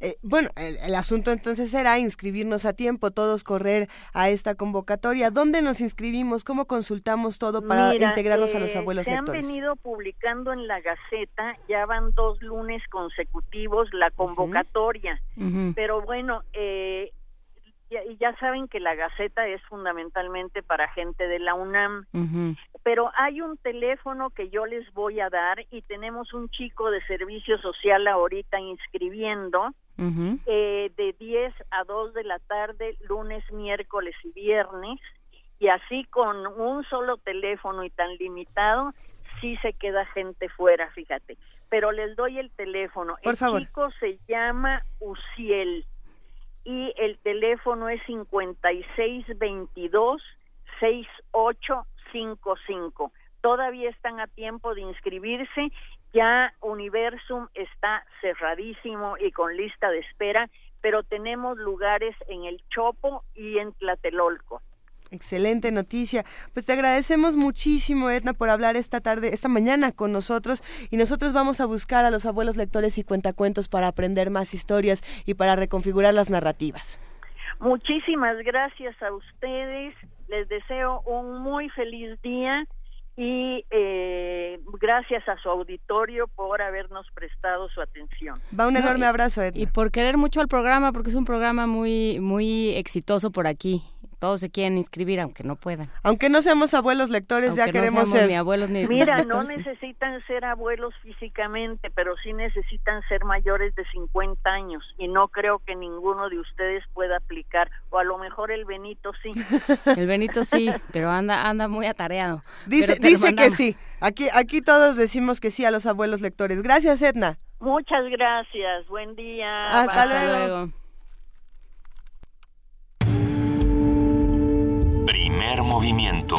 S3: Eh, bueno, el, asunto entonces era inscribirnos a tiempo, todos correr a esta convocatoria. ¿Dónde nos inscribimos? ¿Cómo consultamos todo para integrarnos a los eh, abuelos
S29: se
S3: lectores?
S29: Se han venido publicando en la Gaceta, ya van dos lunes consecutivos la convocatoria. Pero bueno, eh, y ya saben que la Gaceta es fundamentalmente para gente de la UNAM, pero hay un teléfono que yo les voy a dar y tenemos un chico de servicio social ahorita inscribiendo eh, de 10 a 2 de la tarde, lunes, miércoles y viernes, y así con un solo teléfono y tan limitado, sí se queda gente fuera, fíjate. Pero les doy el teléfono. el chico se llama Uciel y el teléfono es 5622 6855. Todavía están a tiempo de inscribirse. Ya Universum está cerradísimo y con lista de espera, pero tenemos lugares en el Chopo y en Tlatelolco.
S3: Excelente noticia. Pues te agradecemos muchísimo, Edna, por hablar esta tarde, esta mañana con nosotros. Y nosotros vamos a buscar a los abuelos lectores y cuentacuentos para aprender más historias y para reconfigurar las narrativas.
S29: Muchísimas gracias a ustedes. Les deseo un muy feliz día y eh, gracias a su auditorio por habernos prestado su atención.
S3: Va un enorme abrazo, Edna.
S4: Y por querer mucho al programa, porque es un programa muy, muy exitoso por aquí todos se quieren inscribir aunque no puedan.
S3: Aunque no seamos abuelos lectores, ya queremos ser.
S4: Ni abuelos ni
S29: Mira, no necesitan ser abuelos físicamente, pero sí necesitan ser mayores de 50 años y no creo que ninguno de ustedes pueda aplicar o a lo mejor el Benito sí.
S4: El Benito sí, pero anda anda muy atareado.
S3: Dice dice que sí. Aquí aquí todos decimos que sí a los abuelos lectores. Gracias, Edna.
S29: Muchas gracias. Buen día.
S3: Hasta, luego.
S1: Primer movimiento.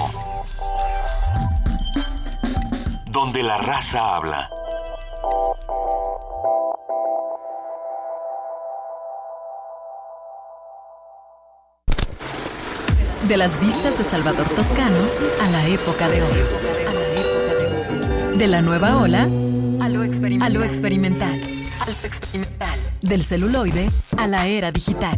S1: Donde la raza habla.
S30: De las vistas de Salvador Toscano a la época de oro. De la nueva ola a lo experimental. Del celuloide a la era digital.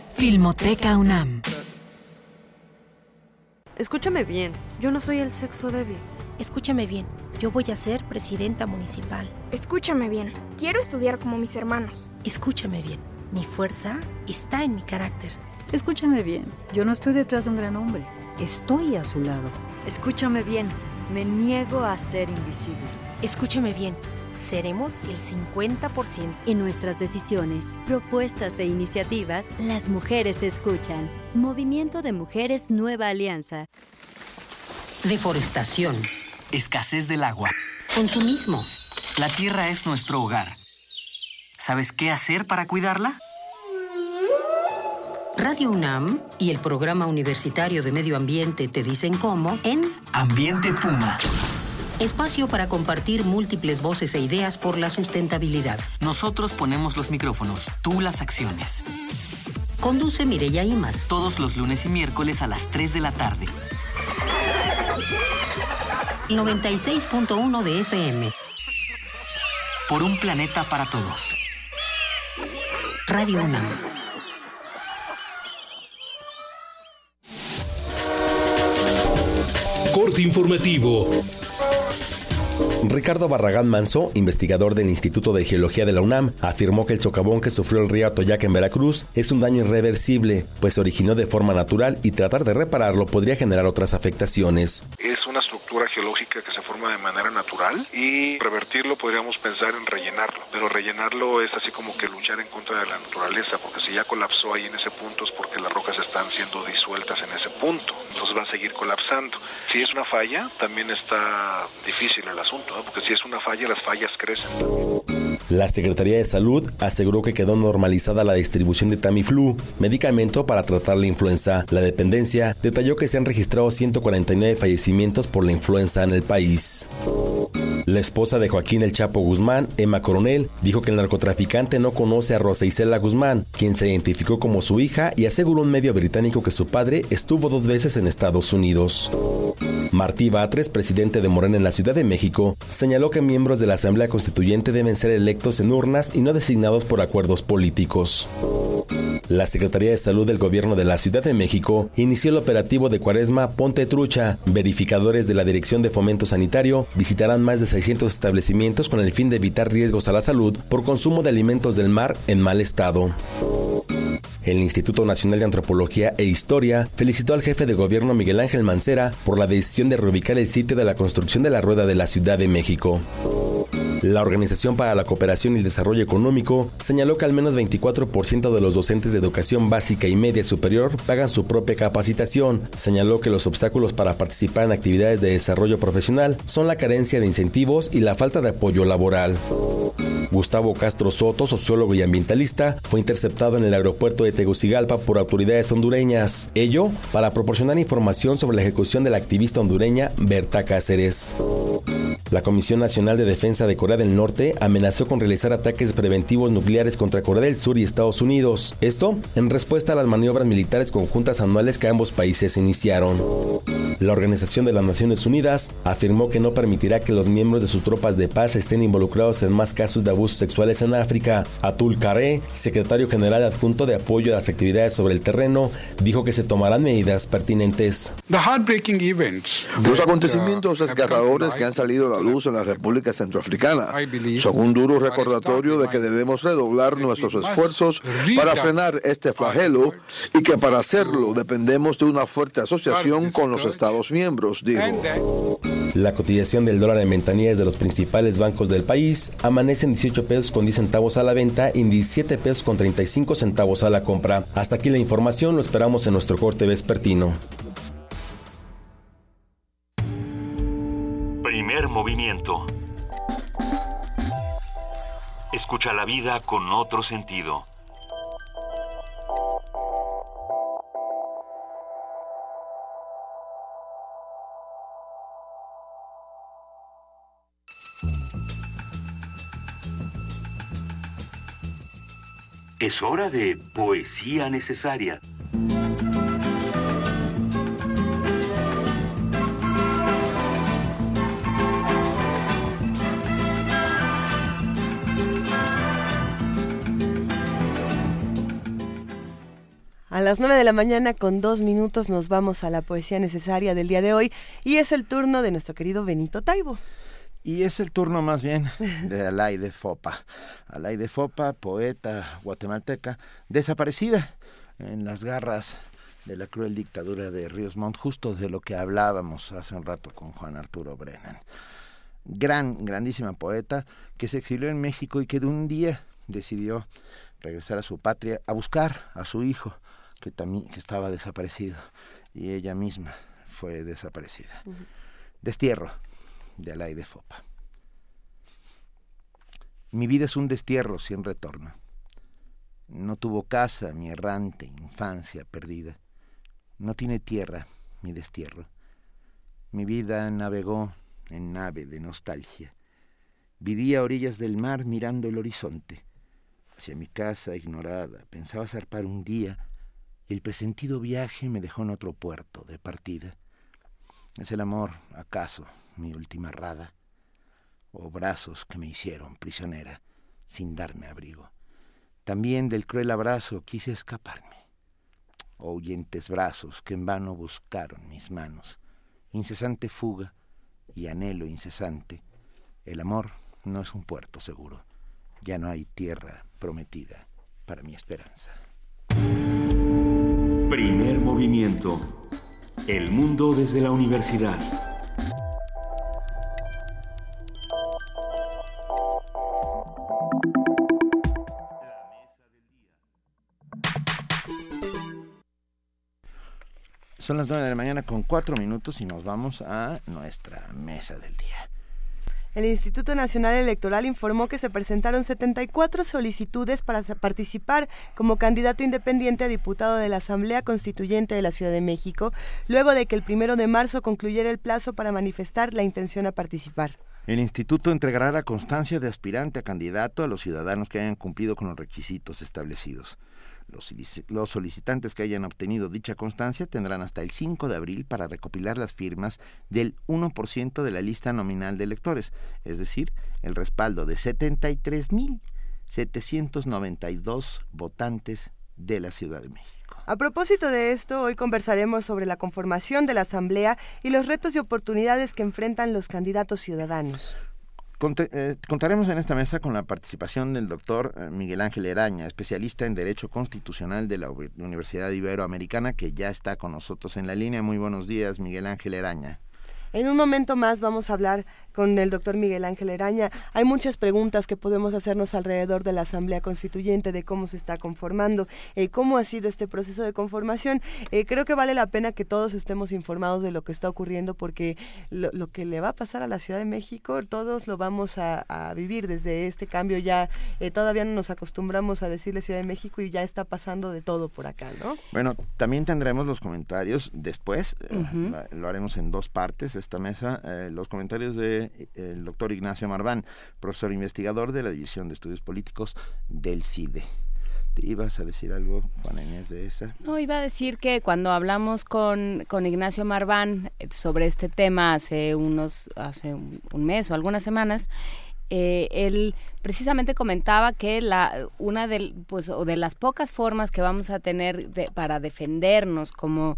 S30: Filmoteca UNAM.
S31: Escúchame bien, yo no soy el sexo débil.
S32: Escúchame bien, yo voy a ser presidenta municipal.
S33: Escúchame bien, quiero estudiar como mis hermanos.
S32: Escúchame bien, mi fuerza está en mi carácter.
S34: Escúchame bien, yo no estoy detrás de un gran hombre, estoy a su lado.
S35: Escúchame bien, me niego a ser invisible.
S32: Escúchame bien, seremos el 50%.
S36: En nuestras decisiones, propuestas e iniciativas, las mujeres escuchan. Movimiento de Mujeres Nueva Alianza.
S37: Deforestación. Escasez del agua. Consumismo. La tierra es nuestro hogar. ¿Sabes qué hacer para cuidarla? Radio UNAM y el Programa Universitario de Medio Ambiente te dicen cómo en Ambiente Puma. Espacio para compartir múltiples voces e ideas por la sustentabilidad. Nosotros ponemos los micrófonos, tú las acciones. Conduce Mireya Imas. Todos los lunes y miércoles a las 3 de la tarde. 96.1 de FM.
S38: Por un planeta para todos.
S37: Radio UNAM.
S39: Corte informativo.
S18: Ricardo Barragán Manso, investigador del Instituto de Geología de la UNAM, afirmó que el socavón que sufrió el río Atoyac en Veracruz es un daño irreversible, pues se originó de forma natural y tratar de repararlo podría generar otras afectaciones.
S40: Es una geológica que se forma de manera natural y revertirlo podríamos pensar en rellenarlo, pero rellenarlo es así como que luchar en contra de la naturaleza, porque si ya colapsó ahí en ese punto es porque las rocas están siendo disueltas en ese punto, entonces va a seguir colapsando. Si es una falla, también está difícil el asunto porque si es una falla, las fallas crecen.
S18: La Secretaría de Salud aseguró que quedó normalizada la distribución de Tamiflu, medicamento para tratar la influenza. La dependencia detalló que se han registrado 149 fallecimientos por la influenza en el país. La esposa de Joaquín El Chapo Guzmán, Emma Coronel, dijo que el narcotraficante no conoce a Rosa Isela Guzmán, quien se identificó como su hija y aseguró un medio británico que su padre estuvo dos veces en Estados Unidos. Martí Batres, presidente de Morena en la Ciudad de México, señaló que miembros de la Asamblea Constituyente deben ser electos en urnas y no designados por acuerdos políticos. La Secretaría de Salud del Gobierno de la Ciudad de México inició el operativo de Cuaresma Ponte Trucha. Verificadores de la Dirección de Fomento Sanitario visitarán más de 600 establecimientos con el fin de evitar riesgos a la salud por consumo de alimentos del mar en mal estado. El Instituto Nacional de Antropología e Historia felicitó al jefe de gobierno Miguel Ángel Mancera por la decisión de reubicar el sitio de la construcción de la rueda de la Ciudad de México. La Organización para la Cooperación y el Desarrollo Económico señaló que al menos 24% de los docentes de educación básica y media superior pagan su propia capacitación. Señaló que los obstáculos para participar en actividades de desarrollo profesional son la carencia de incentivos y la falta de apoyo laboral. Gustavo Castro Soto, sociólogo y ambientalista, fue interceptado en el aeropuerto de Tegucigalpa por autoridades hondureñas. Ello para proporcionar información sobre la ejecución de la activista hondureña Berta Cáceres. La Comisión Nacional de Defensa de Corea del Norte amenazó con realizar ataques preventivos nucleares contra Corea del Sur y Estados Unidos. Esto en respuesta a las maniobras militares conjuntas anuales que ambos países iniciaron. La Organización de las Naciones Unidas afirmó que no permitirá que los miembros de sus tropas de paz estén involucrados en más casos de abusos sexuales en África. Atul Kare, secretario general adjunto de apoyo a las actividades sobre el terreno, dijo que se tomarán medidas pertinentes.
S41: Los acontecimientos desgarradores que han salido a la luz en la República Centroafricana son un duro recordatorio de que debemos redoblar nuestros esfuerzos para frenar este flagelo y que para hacerlo dependemos de una fuerte asociación con los Estados miembros, dijo.
S18: La cotización del dólar en ventanillas de los principales bancos del país amanece en 18 pesos con 10 centavos a la venta y en 17 pesos con 35 centavos a la compra. Hasta aquí la información, lo esperamos en nuestro corte vespertino.
S1: Primer movimiento. Escucha la vida con otro sentido. Es hora de poesía necesaria.
S3: A las 9 de la mañana con dos minutos nos vamos a la poesía necesaria del día de hoy y es el turno de nuestro querido Benito Taibo.
S2: Y es el turno más bien de Alay de Fopa. Alay de Fopa, poeta guatemalteca, desaparecida en las garras de la cruel dictadura de Ríos Montt, justo de lo que hablábamos hace un rato con Juan Arturo Brennan. Gran, grandísima poeta que se exilió en México y que de un día decidió regresar a su patria a buscar a su hijo que también que estaba desaparecido y ella misma fue desaparecida. Destierro de Alay de Fopa. Mi vida es un destierro sin retorno. No tuvo casa mi errante infancia perdida. No tiene tierra mi destierro. Mi vida navegó en nave de nostalgia. Vivía a orillas del mar mirando el horizonte. Hacia mi casa ignorada pensaba zarpar un día el presentido viaje me dejó en otro puerto de partida. Es el amor, acaso, mi última rada, o brazos que me hicieron prisionera sin darme abrigo. También del cruel abrazo quise escaparme. Oyentes brazos que en vano buscaron mis manos. Incesante fuga y anhelo incesante. El amor no es un puerto seguro. Ya no hay tierra prometida para mi esperanza.
S1: Primer movimiento. El mundo desde la universidad.
S2: Son las nueve de la mañana con cuatro minutos y nos vamos a nuestra mesa del día.
S3: El Instituto Nacional Electoral informó que se presentaron 74 solicitudes para participar como candidato independiente a diputado de la Asamblea Constituyente de la Ciudad de México, luego de que el primero de marzo concluyera el plazo para manifestar la intención a participar.
S2: El instituto entregará la constancia de aspirante a candidato a los ciudadanos que hayan cumplido con los requisitos establecidos. Los, solicitantes que hayan obtenido dicha constancia tendrán hasta el 5 de abril para recopilar las firmas del 1% de la lista nominal de electores, es decir, el respaldo de 73.792 votantes de la Ciudad de México.
S3: A propósito de esto, hoy conversaremos sobre la conformación de la Asamblea y los retos y oportunidades que enfrentan los candidatos ciudadanos.
S2: Eh, contaremos en esta mesa con la participación del doctor eh, Miguel Ángel Eraña, especialista en Derecho Constitucional de la Universidad Iberoamericana, que ya está con nosotros en la línea. Muy buenos días, Miguel Ángel Eraña.
S3: En un momento más vamos a hablar con el doctor Miguel Ángel Eraña. Hay muchas preguntas que podemos hacernos alrededor de la Asamblea Constituyente, de cómo se está conformando, eh, cómo ha sido este proceso de conformación. Eh, creo que vale la pena que todos estemos informados de lo que está ocurriendo porque lo, que le va a pasar a la Ciudad de México, todos lo vamos a, vivir desde este cambio. Ya eh, todavía no nos acostumbramos a decirle Ciudad de México y ya está pasando de todo por acá, ¿no?
S2: Bueno, también tendremos los comentarios después. Lo haremos en dos partes esta mesa eh, los comentarios del de, el doctor Ignacio Marván, profesor investigador de la División de Estudios Políticos del CIDE. ¿Te ibas a decir algo, Juana Inés, de esa?
S4: No, iba a decir que cuando hablamos con, con Ignacio Marván eh, sobre este tema hace unos, hace un, mes o algunas semanas, eh, él precisamente comentaba que la una de pues o de las pocas formas que vamos a tener para defendernos como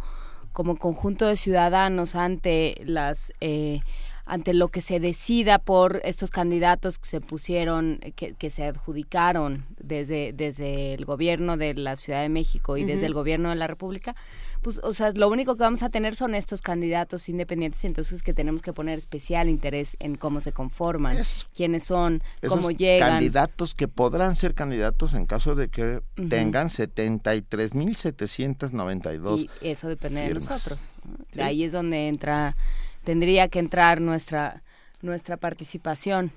S4: como conjunto de ciudadanos ante las eh, ante lo que se decida por estos candidatos que se pusieron, que, que, se adjudicaron desde, desde el gobierno de la Ciudad de México y desde el gobierno de la República, pues, o sea, lo único que vamos a tener son estos candidatos independientes, entonces que tenemos que poner especial interés en cómo se conforman, quiénes son, cómo llegan.
S2: Candidatos que podrán ser candidatos en caso de que tengan 73.792. Y
S4: eso depende de nosotros. Ahí es donde entra, tendría que entrar nuestra nuestra participación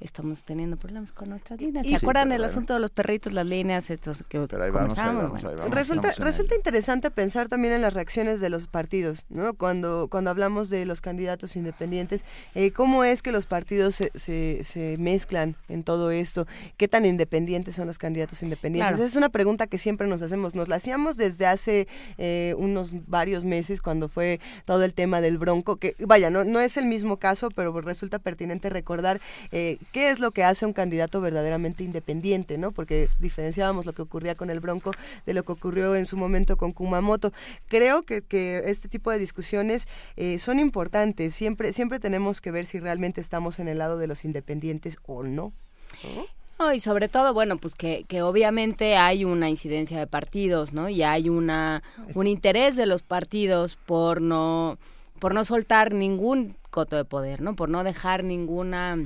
S4: estamos teniendo problemas con nuestras líneas. ¿Se acuerdan el asunto de los perritos, las líneas, estos que pero
S3: resulta, resulta interesante pensar también en las reacciones de los partidos, ¿no? Cuando, cuando hablamos de los candidatos independientes, eh, ¿cómo es que los partidos se, se, mezclan en todo esto? ¿Qué tan independientes son los candidatos independientes? Esa es una pregunta que siempre nos hacemos. Nos la hacíamos desde hace eh, unos varios meses cuando fue todo el tema del bronco, que vaya, no, no es el mismo caso, pero resulta pertinente recordar eh, qué es lo que hace un candidato verdaderamente independiente, ¿no? Porque diferenciábamos lo que ocurría con el Bronco de lo que ocurrió en su momento con Kumamoto. Creo que, este tipo de discusiones eh, son importantes. Siempre, siempre tenemos que ver si realmente estamos en el lado de los independientes o no.
S4: y sobre todo, bueno, pues que, que obviamente hay una incidencia de partidos, ¿no? Y hay una un interés de los partidos por no por no soltar ningún coto de poder, ¿no? Por no dejar ninguna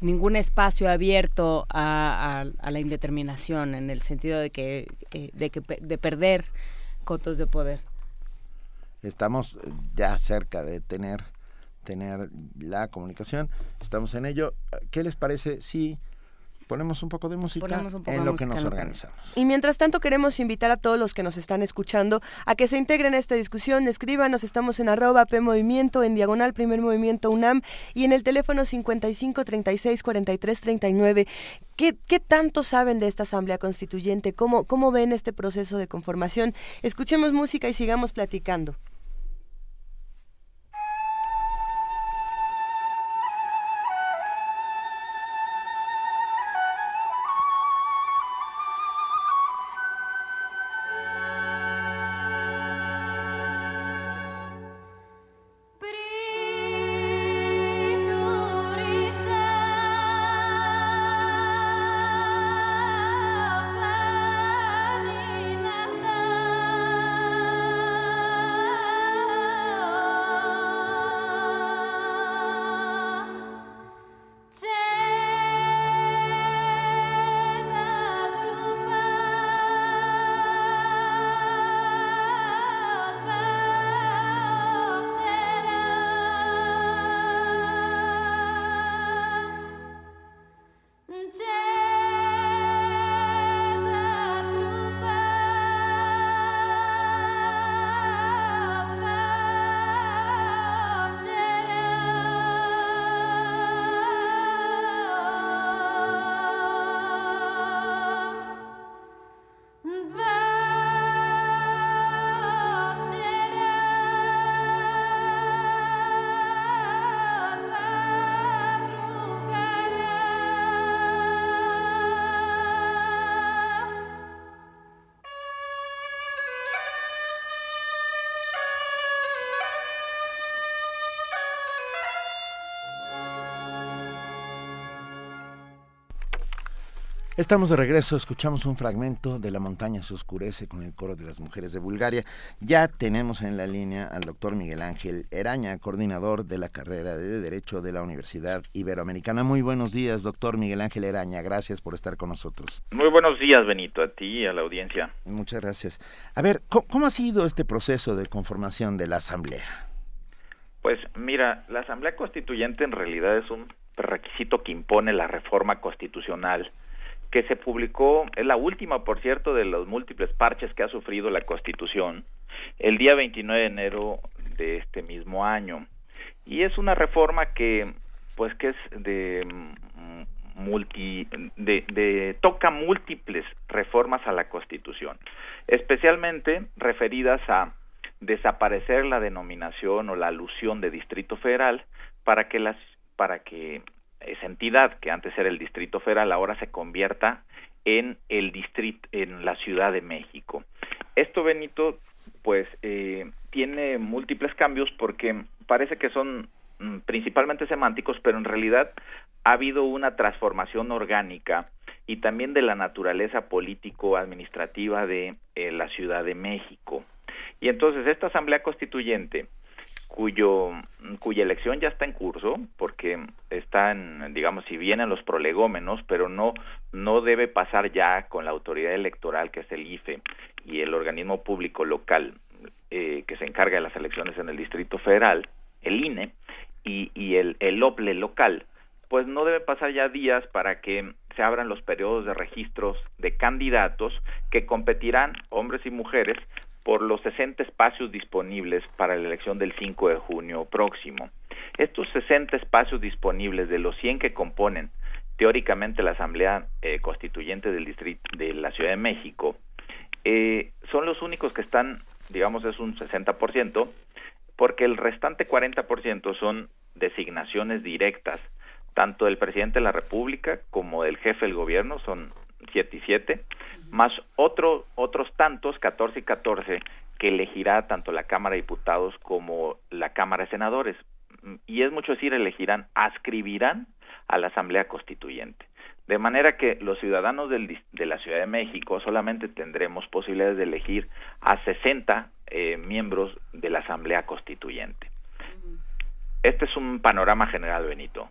S4: ningún espacio abierto a, la indeterminación en el sentido de que, eh, de, que de perder cotos de poder.
S2: Estamos ya cerca de tener tener la comunicación, estamos en ello. ¿Qué les parece si ponemos un poco de música en lo que nos organizamos.
S3: Y mientras tanto queremos invitar a todos los que nos están escuchando a que se integren a esta discusión, escríbanos, estamos en arroba P Movimiento, en diagonal Primer Movimiento UNAM y en el teléfono 55 36 43 39. ¿Qué, ¿Qué tanto saben de esta Asamblea Constituyente? ¿Cómo, ¿Cómo ven este proceso de conformación? Escuchemos música y sigamos platicando.
S2: Estamos de regreso, escuchamos un fragmento de La montaña se oscurece con el coro de las mujeres de Bulgaria. Ya tenemos en la línea al doctor Miguel Ángel Eraña, coordinador de la carrera de Derecho de la Universidad Iberoamericana. Muy buenos días, doctor Miguel Ángel Eraña. Gracias por estar con nosotros.
S42: Muy buenos días, Benito, a ti y a la audiencia.
S2: Muchas gracias. A ver, ¿cómo, ha sido este proceso de conformación de la Asamblea?
S42: Pues mira, la Asamblea Constituyente en realidad es un requisito que impone la reforma constitucional que se publicó, es la última, por cierto, de los múltiples parches que ha sufrido la Constitución, el día 29 de enero de este mismo año. Y es una reforma que, pues, que es de mm, multi, de, de toca múltiples reformas a la Constitución, especialmente referidas a desaparecer la denominación o la alusión de Distrito Federal para que las para que esa entidad que antes era el Distrito Federal ahora se convierta en el distrito en la Ciudad de México. Esto Benito pues eh, tiene múltiples cambios porque parece que son mm, principalmente semánticos, pero en realidad ha habido una transformación orgánica y también de la naturaleza político-administrativa de eh, la Ciudad de México. Y entonces esta Asamblea Constituyente cuyo cuya elección ya está en curso porque están digamos si vienen los prolegómenos pero no no debe pasar ya con la autoridad electoral que es el IFE y el organismo público local eh, que se encarga de las elecciones en el Distrito Federal el INE y, y el el OPLE local pues no debe pasar ya días para que se abran los periodos de registros de candidatos que competirán hombres y mujeres por los 60 espacios disponibles para la elección del 5 de junio próximo. Estos 60 espacios disponibles de los 100 que componen teóricamente la Asamblea eh, Constituyente del Distrito de la Ciudad de México eh, son los únicos que están, digamos, es un 60%, porque el restante 40% son designaciones directas, tanto del presidente de la República como del jefe del gobierno, son 7 y 7, más otro, otros tantos, 14 y 14, que elegirá tanto la Cámara de Diputados como la Cámara de Senadores. Y es mucho decir, elegirán, ascribirán a la Asamblea Constituyente. De manera que los ciudadanos del, de la Ciudad de México solamente tendremos posibilidades de elegir a 60 eh, miembros de la Asamblea Constituyente. Este es un panorama general, Benito.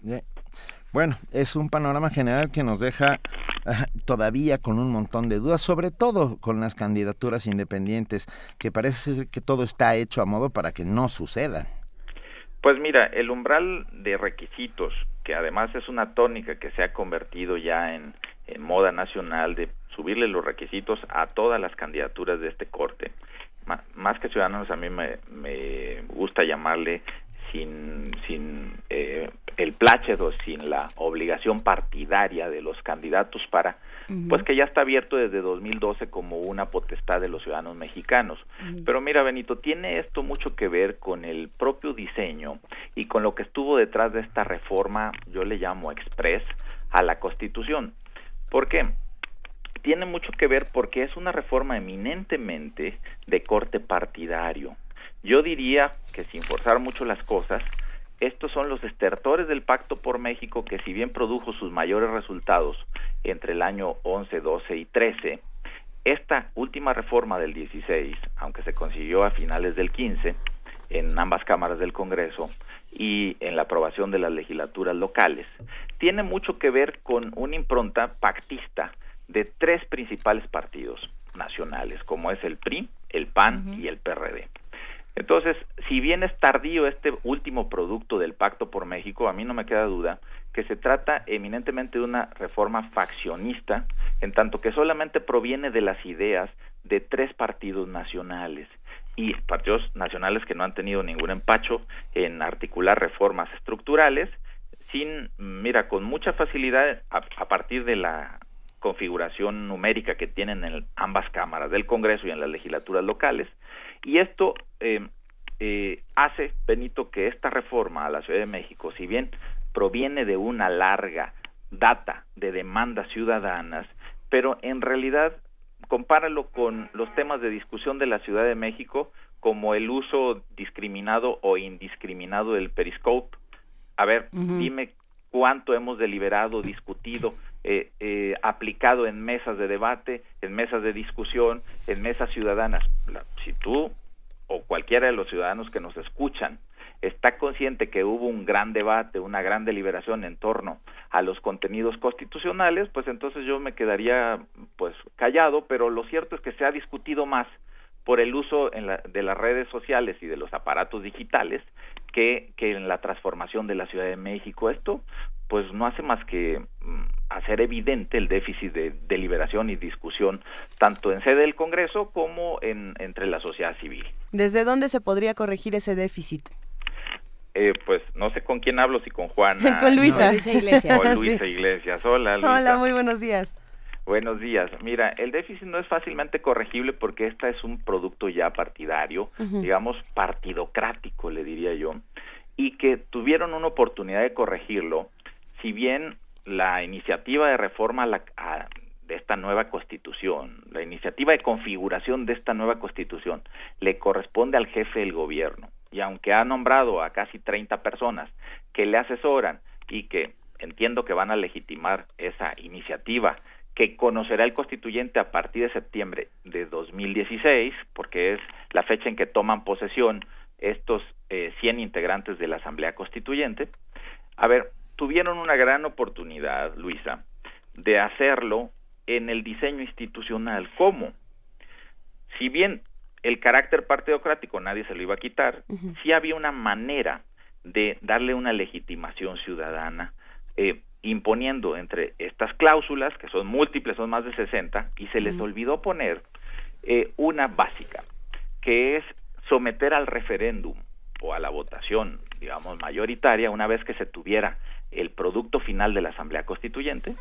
S2: Bueno, es un panorama general que nos deja ah, todavía con un montón de dudas, sobre todo con las candidaturas independientes, que parece ser que todo está hecho a modo para que no sucedan.
S42: Pues mira, el umbral de requisitos, que además es una tónica que se ha convertido ya en, moda nacional de subirle los requisitos a todas las candidaturas de este corte, más que ciudadanos a mí me, me gusta llamarle sin, sin eh, el plácedo, sin la obligación partidaria de los candidatos para, pues que ya está abierto desde 2012 como una potestad de los ciudadanos mexicanos. Pero mira, Benito, tiene esto mucho que ver con el propio diseño y con lo que estuvo detrás de esta reforma, yo le llamo express, a la Constitución. ¿Por qué? Tiene mucho que ver porque es una reforma eminentemente de corte partidario. Yo diría que sin forzar mucho las cosas, estos son los estertores del Pacto por México que si bien produjo sus mayores resultados entre el año 11, 12 y 13, esta última reforma del 16, aunque se consiguió a finales del 15 en ambas cámaras del Congreso y en la aprobación de las legislaturas locales, tiene mucho que ver con una impronta pactista de tres principales partidos nacionales, como es el PRI, el PAN y el PRD. Entonces, si bien es tardío este último producto del Pacto por México, a mí no me queda duda que se trata eminentemente de una reforma faccionista, en tanto que solamente proviene de las ideas de tres partidos nacionales. Y partidos nacionales que no han tenido ningún empacho en articular reformas estructurales, sin, mira, con mucha facilidad a, partir de la configuración numérica que tienen en ambas cámaras del Congreso y en las legislaturas locales, y esto eh, eh, hace, Benito, que esta reforma a la Ciudad de México, si bien proviene de una larga data de demandas ciudadanas, pero en realidad compáralo con los temas de discusión de la Ciudad de México como el uso discriminado o indiscriminado del periscope. A ver, dime cuánto hemos deliberado, discutido eh, eh, aplicado en mesas de debate, en mesas de discusión, en mesas ciudadanas. si tú o cualquiera de los ciudadanos que nos escuchan está consciente que hubo un gran debate, una gran deliberación en torno a los contenidos constitucionales, pues entonces yo me quedaría pues callado, pero lo cierto es que se ha discutido más por el uso en de las redes sociales y de los aparatos digitales que, que en la transformación de la Ciudad de México. Esto pues no hace más que mm, hacer evidente el déficit de deliberación y discusión tanto en sede del Congreso como en, entre la sociedad civil.
S3: ¿Desde dónde se podría corregir ese déficit?
S42: Eh, pues no sé con quién hablo, si con Juana.
S3: con Luisa.
S42: Iglesias. Con Luisa Iglesias. Hola, Luisa.
S3: Hola, muy buenos días.
S42: Buenos días. Mira, el déficit no es fácilmente corregible porque esta es un producto ya partidario, digamos partidocrático, le diría yo, y que tuvieron una oportunidad de corregirlo, si bien la iniciativa de reforma de esta nueva constitución, la iniciativa de configuración de esta nueva constitución, le corresponde al jefe del gobierno. Y aunque ha nombrado a casi 30 personas que le asesoran y que entiendo que van a legitimar esa iniciativa que conocerá el constituyente a partir de septiembre de 2016, porque es la fecha en que toman posesión estos eh, 100 integrantes de la Asamblea Constituyente. A ver, tuvieron una gran oportunidad, Luisa, de hacerlo en el diseño institucional. ¿Cómo? Si bien el carácter partidocrático nadie se lo iba a quitar, sí había una manera de darle una legitimación ciudadana, eh, imponiendo entre estas cláusulas, que son múltiples, son más de 60, y se les olvidó poner eh, una básica, que es someter al referéndum o a la votación, digamos, mayoritaria, una vez que se tuviera el producto final de la Asamblea Constituyente,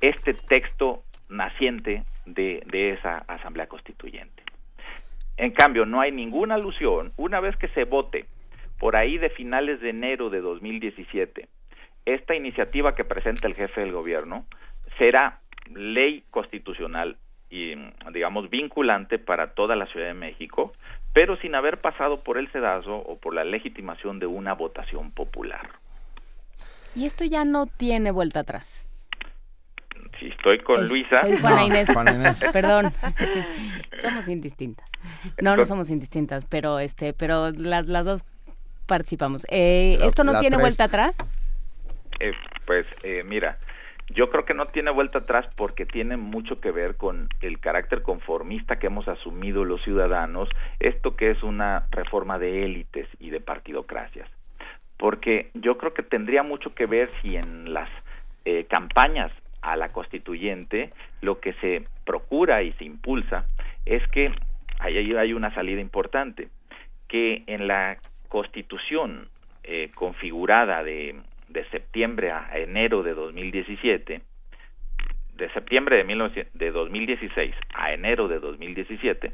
S42: este texto naciente de, esa Asamblea Constituyente. En cambio, no hay ninguna alusión, una vez que se vote por ahí de finales de enero de 2017, esta iniciativa que presenta el jefe del gobierno será ley constitucional y, digamos, vinculante para toda la Ciudad de México, pero sin haber pasado por el sedazo o por la legitimación de una votación popular.
S4: Y esto ya no tiene vuelta atrás.
S42: Si estoy con Luisa.
S4: Soy Juana Inés. Perdón. somos indistintas. No, no somos indistintas, pero este, pero las, las dos participamos. Eh, ¿Esto no tiene vuelta atrás?
S42: Eh, pues eh, mira, yo creo que no tiene vuelta atrás porque tiene mucho que ver con el carácter conformista que hemos asumido los ciudadanos, esto que es una reforma de élites y de partidocracias. Porque yo creo que tendría mucho que ver si en las eh, campañas a la constituyente lo que se procura y se impulsa es que ahí hay una salida importante, que en la constitución configurada de de septiembre a enero de 2017, de septiembre de, de 2016 a enero de 2017,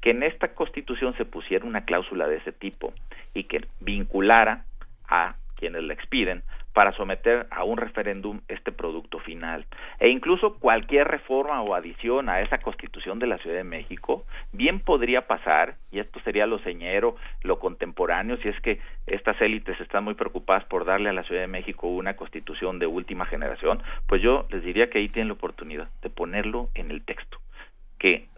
S42: que en esta constitución se pusiera una cláusula de ese tipo y que vinculara a quienes la expiden para someter a un referéndum este producto final. E incluso cualquier reforma o adición a esa constitución de la Ciudad de México bien podría pasar, y esto sería lo señero, lo contemporáneo, si es que estas élites están muy preocupadas por darle a la Ciudad de México una constitución de última generación, pues yo les diría que ahí tienen la oportunidad de ponerlo en el texto, que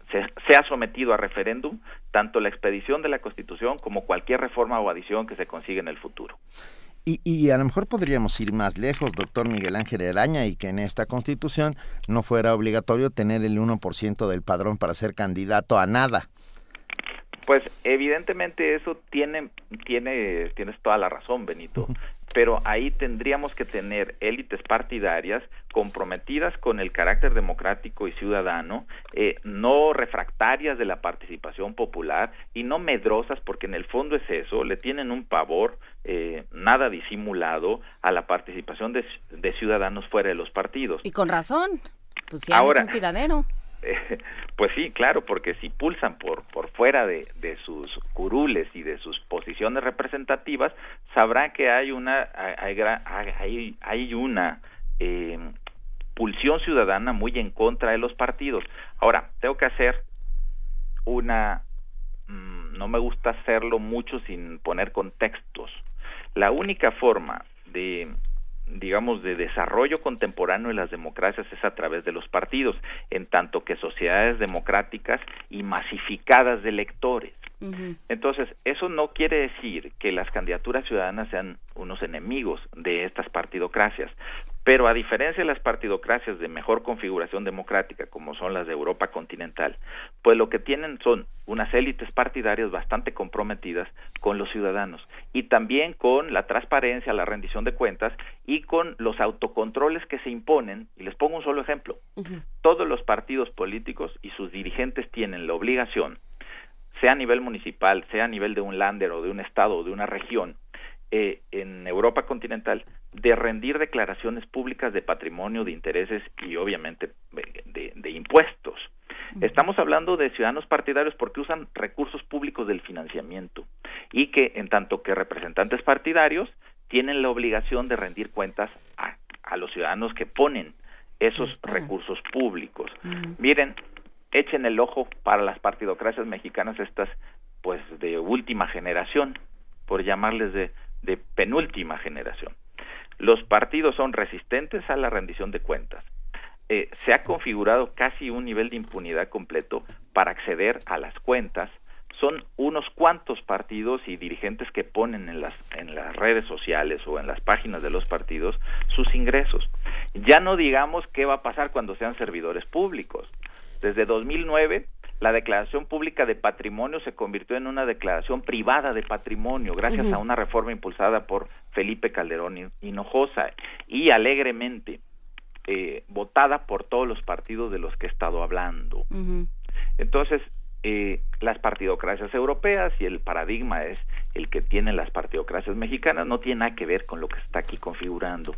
S42: se, ha sometido a referéndum tanto la expedición de la Constitución como cualquier reforma o adición que se consiga en el futuro.
S2: Y, y, a lo mejor podríamos ir más lejos, doctor Miguel Ángel Araña, y que en esta constitución no fuera obligatorio tener el 1% del padrón para ser candidato a nada.
S42: Pues evidentemente eso tiene, tiene, tienes toda la razón, Benito pero ahí tendríamos que tener élites partidarias comprometidas con el carácter democrático y ciudadano, eh, no refractarias de la participación popular y no medrosas, porque en el fondo es eso, le tienen un pavor eh, nada disimulado a la participación de, ciudadanos fuera de los partidos.
S4: Y con razón, pues si Ahora, un tiradero.
S42: pues sí, claro, porque si pulsan por, por fuera de, de, sus curules y de sus posiciones representativas, sabrán que hay una, hay, hay, hay una eh, pulsión ciudadana muy en contra de los partidos. Ahora, tengo que hacer una, mm, no me gusta hacerlo mucho sin poner contextos. La única forma de digamos, de desarrollo contemporáneo de las democracias es a través de los partidos, en tanto que sociedades democráticas y masificadas de electores. Entonces, eso no quiere decir que las candidaturas ciudadanas sean unos enemigos de estas partidocracias, pero a diferencia de las partidocracias de mejor configuración democrática, como son las de Europa continental, pues lo que tienen son unas élites partidarias bastante comprometidas con los ciudadanos y también con la transparencia, la rendición de cuentas y con los autocontroles que se imponen. Y les pongo un solo ejemplo. Todos los partidos políticos y sus dirigentes tienen la obligación, sea a nivel municipal, sea a nivel de un lander o de un estado o de una región, eh, en Europa continental de rendir declaraciones públicas de patrimonio, de intereses y obviamente de, impuestos. Estamos hablando de ciudadanos partidarios porque usan recursos públicos del financiamiento y que en tanto que representantes partidarios tienen la obligación de rendir cuentas a, los ciudadanos que ponen esos recursos públicos. Miren, echen el ojo para las partidocracias mexicanas estas pues de última generación, por llamarles de de penúltima generación. Los partidos son resistentes a la rendición de cuentas. Eh, se ha configurado casi un nivel de impunidad completo para acceder a las cuentas. Son unos cuantos partidos y dirigentes que ponen en las, en las redes sociales o en las páginas de los partidos sus ingresos. Ya no digamos qué va a pasar cuando sean servidores públicos. Desde 2009 la declaración pública de patrimonio se convirtió en una declaración privada de patrimonio gracias a una reforma impulsada por Felipe Calderón Hinojosa y alegremente eh, votada por todos los partidos de los que he estado hablando. Entonces, eh, las partidocracias europeas y el paradigma es el que tienen las partidocracias mexicanas, no tiene nada que ver con lo que está aquí configurando.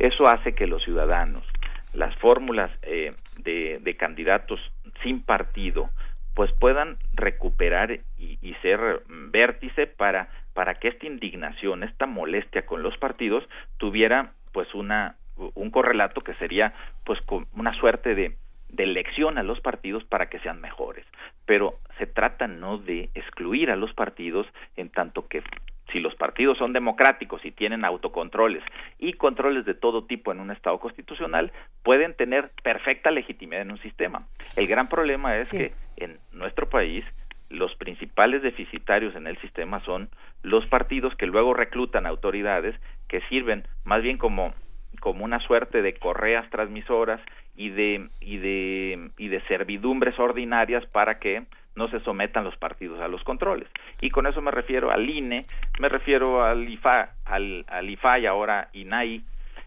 S42: Eso hace que los ciudadanos, las fórmulas eh, de, candidatos sin partido pues puedan recuperar y, ser vértice para para que esta indignación, esta molestia con los partidos tuviera pues una un correlato que sería pues una suerte de elección a los partidos para que sean mejores. Pero se trata no de excluir a los partidos en tanto que si los partidos son democráticos y tienen autocontroles y controles de todo tipo en un Estado constitucional, pueden tener perfecta legitimidad en un sistema. El gran problema es que en nuestro país los principales deficitarios en el sistema son los partidos que luego reclutan autoridades que sirven más bien como como una suerte de correas transmisoras y de y de y de servidumbres ordinarias para que no se sometan los partidos a los controles. Y con eso me refiero al INE, me refiero al IFA, al, al IFA y ahora INAI,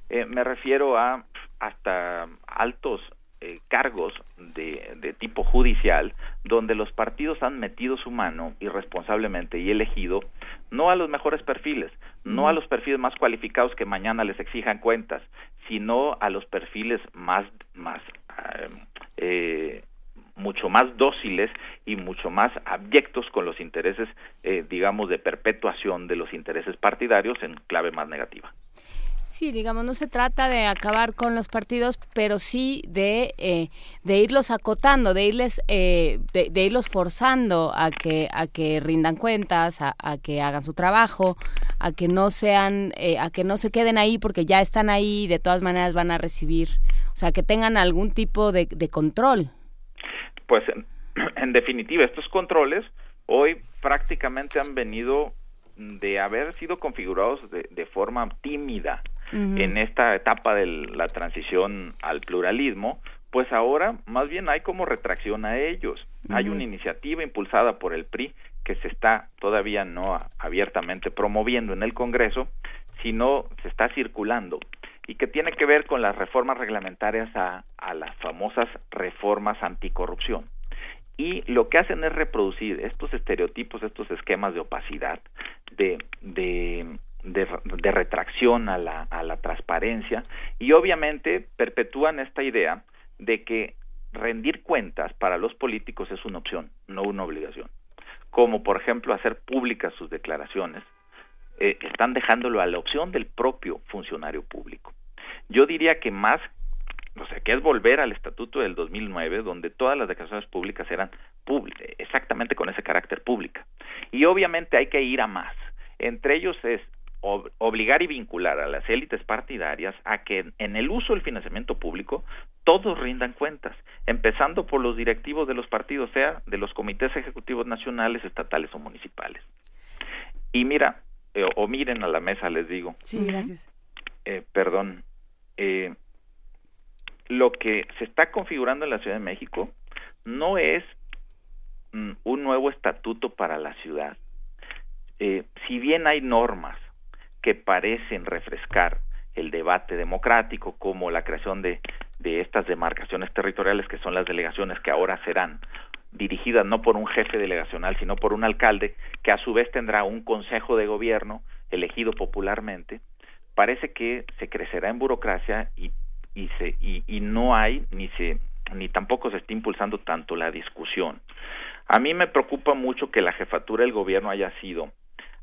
S42: eh, me refiero a hasta altos eh, cargos de, de, tipo judicial donde los partidos han metido su mano irresponsablemente y elegido no a los mejores perfiles, no a los perfiles más cualificados que mañana les exijan cuentas, sino a los perfiles más, más eh, mucho más dóciles y mucho más abyectos con los intereses, eh, digamos, de perpetuación de los intereses partidarios en clave más negativa.
S4: Sí, digamos, no se trata de acabar con los partidos, pero sí de, eh, de irlos acotando, de irles, eh, de, irlos forzando a que, a que rindan cuentas, a, que hagan su trabajo, a que no sean, a que no se queden ahí porque ya están ahí y de todas maneras van a recibir, o sea, que tengan algún tipo de control
S42: pues en, definitiva estos controles hoy prácticamente han venido de haber sido configurados de, forma tímida en esta etapa de la transición al pluralismo, pues ahora más bien hay como retracción a ellos. Hay una iniciativa impulsada por el PRI que se está todavía no abiertamente promoviendo en el Congreso, sino se está circulando y que tiene que ver con las reformas reglamentarias a, las famosas reformas anticorrupción. Y lo que hacen es reproducir estos estereotipos, estos esquemas de opacidad, de, de, retracción a la, a la transparencia y obviamente perpetúan esta idea de que rendir cuentas para los políticos es una opción, no una obligación. Como por ejemplo hacer públicas sus declaraciones, eh, están dejándolo a la opción del propio funcionario público. Yo diría que más, o sea, que es volver al estatuto del 2009, donde todas las declaraciones públicas eran públicas, exactamente con ese carácter pública. Y obviamente hay que ir a más. Entre ellos es obligar y vincular a las élites partidarias a que en el uso del financiamiento público todos rindan cuentas, empezando por los directivos de los partidos, sea de los comités ejecutivos nacionales, estatales o municipales. Y mira, eh, o miren a la mesa, les digo.
S3: Sí, gracias.
S42: Eh, perdón. Eh, lo que se está configurando en la Ciudad de México no es mm, un nuevo estatuto para la ciudad. si bien hay normas que parecen refrescar el debate democrático, como la creación de, de estas demarcaciones territoriales, que son las delegaciones que ahora serán dirigidas no por un jefe delegacional, sino por un alcalde, que a su vez tendrá un consejo de gobierno elegido popularmente, parece que se crecerá en burocracia y, y, se, y, y no hay ni se ni tampoco se está impulsando tanto la discusión. A mí me preocupa mucho que la jefatura del gobierno haya sido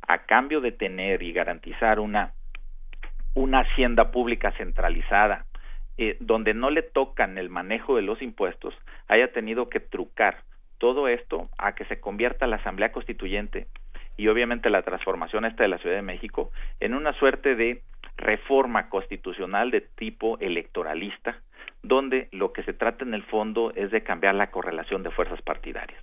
S42: a cambio de tener y garantizar una, una hacienda pública centralizada, eh, donde no le tocan el manejo de los impuestos, haya tenido que trucar todo esto a que se convierta la Asamblea Constituyente y obviamente la transformación esta de la Ciudad de México en una suerte de reforma constitucional de tipo electoralista, donde lo que se trata en el fondo es de cambiar la correlación de fuerzas partidarias.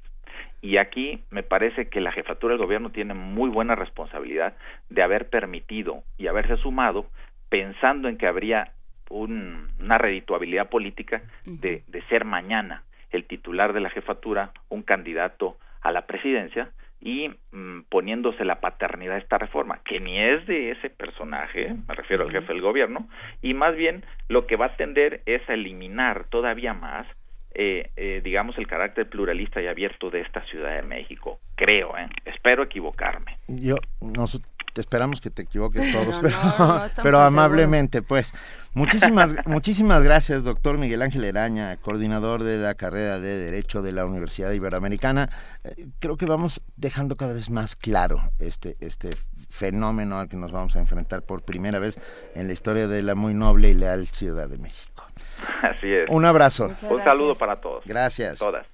S42: Y aquí me parece que la jefatura del gobierno tiene muy buena responsabilidad de haber permitido y haberse sumado pensando en que habría una redituabilidad política de, de ser mañana el titular de la jefatura un candidato a la presidencia y mm, poniéndose la paternidad de esta reforma, que ni es de ese personaje, me refiero al jefe del gobierno, y más bien lo que va a tender es a eliminar todavía más eh, eh, digamos, el carácter pluralista y abierto de esta Ciudad de México. Creo, ¿eh? Espero equivocarme.
S2: Yo, nos, esperamos que te equivoques todos, pero, amablemente, pues. Muchísimas, muchísimas gracias, doctor Miguel Ángel Eraña, coordinador de la carrera de Derecho de la Universidad Iberoamericana. Eh, creo que vamos dejando cada vez más claro este, este fenómeno al que nos vamos a enfrentar por primera vez en la historia de la muy noble y leal Ciudad de México.
S42: Así es.
S2: Un abrazo.
S42: Un saludo para todos.
S2: Gracias.
S42: Todas.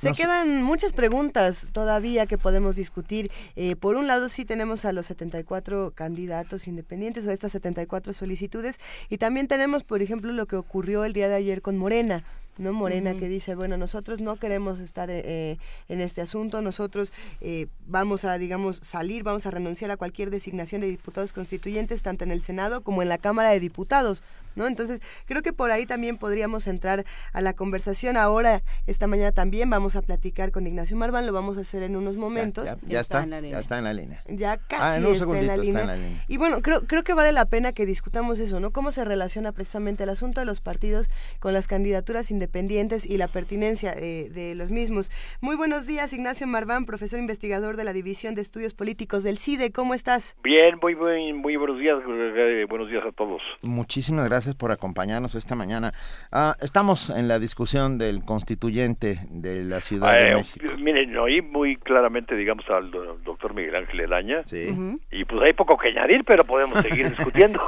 S3: Se quedan muchas preguntas todavía que podemos discutir. Eh, por un lado, sí tenemos a los 74 candidatos independientes o estas 74 solicitudes y también tenemos, por ejemplo, lo que ocurrió el día de ayer con Morena. ¿no? Morena que dice, bueno, nosotros no queremos estar eh, eh, en este asunto, nosotros eh, vamos a, digamos, salir, vamos a renunciar a cualquier designación de diputados constituyentes, tanto en el Senado como en la Cámara de Diputados. ¿No? Entonces, creo que por ahí también podríamos entrar a la conversación. Ahora, esta mañana también vamos a platicar con Ignacio Marván, lo vamos a hacer en unos momentos.
S2: Ya, está, ya está en la línea.
S3: Ya ah, casi está, en la línea. Y bueno, creo, creo que vale la pena que discutamos eso, ¿no? Cómo se relaciona precisamente el asunto de los partidos con las candidaturas independientes pendientes y la pertinencia eh, de los mismos. Muy buenos días, Ignacio Marván, profesor investigador de la División de Estudios Políticos del CIDE. ¿Cómo estás?
S43: Bien, muy, muy, muy buenos días. Eh, buenos días a todos.
S2: Muchísimas gracias por acompañarnos esta mañana. Ah, estamos en la discusión del constituyente de la Ciudad de eh, México.
S43: Miren, oí muy claramente, digamos, al doctor Miguel Ángel Elaña. Sí. Y pues hay poco que añadir, pero podemos seguir discutiendo.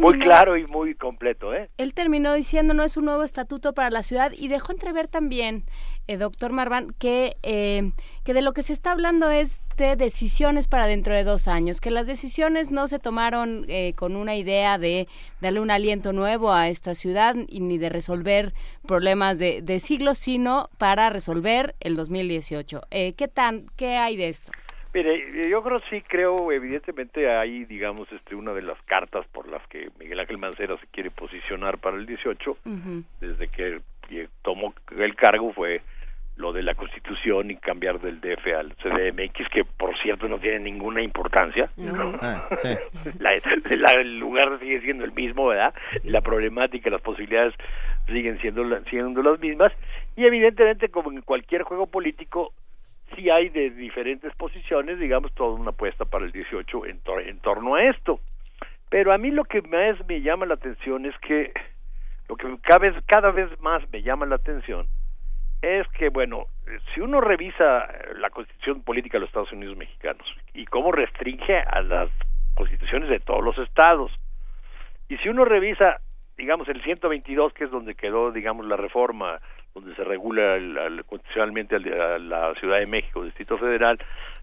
S43: muy claro y muy completo, ¿eh?
S4: Él terminó diciendo no es un nuevo estatuto para la ciudad y dejó entrever también, eh, doctor Marván, que, eh, que de lo que se está hablando es de decisiones para dentro de dos años, que las decisiones no se tomaron eh, con una idea de darle un aliento nuevo a esta ciudad y ni de resolver problemas de, de siglos, sino para resolver el 2018. ¿Qué tan, qué hay de esto?
S43: Mire, yo creo sí creo, evidentemente hay, digamos, este, una de las cartas por las que Miguel Ángel Mancera se quiere posicionar para el 18, desde que tomó el cargo fue lo de la Constitución y cambiar del DF al CDMX, que por cierto no tiene ninguna importancia. Ah, el lugar sigue siendo el mismo, ¿verdad? La problemática, las posibilidades siguen siendo, siendo las mismas. Y evidentemente, como en cualquier juego político, sí hay de diferentes posiciones, digamos, toda una apuesta para el 18 en, en torno a esto. Pero a mí lo que más me llama la atención es que, lo que cada vez, cada vez más me llama la atención, es que, bueno, si uno revisa la constitución política de los Estados Unidos mexicanos y cómo restringe a las constituciones de todos los estados, y si uno revisa digamos, el 122, que es donde quedó, digamos, la reforma, donde se regula constitucionalmente la Ciudad de México, Distrito Federal,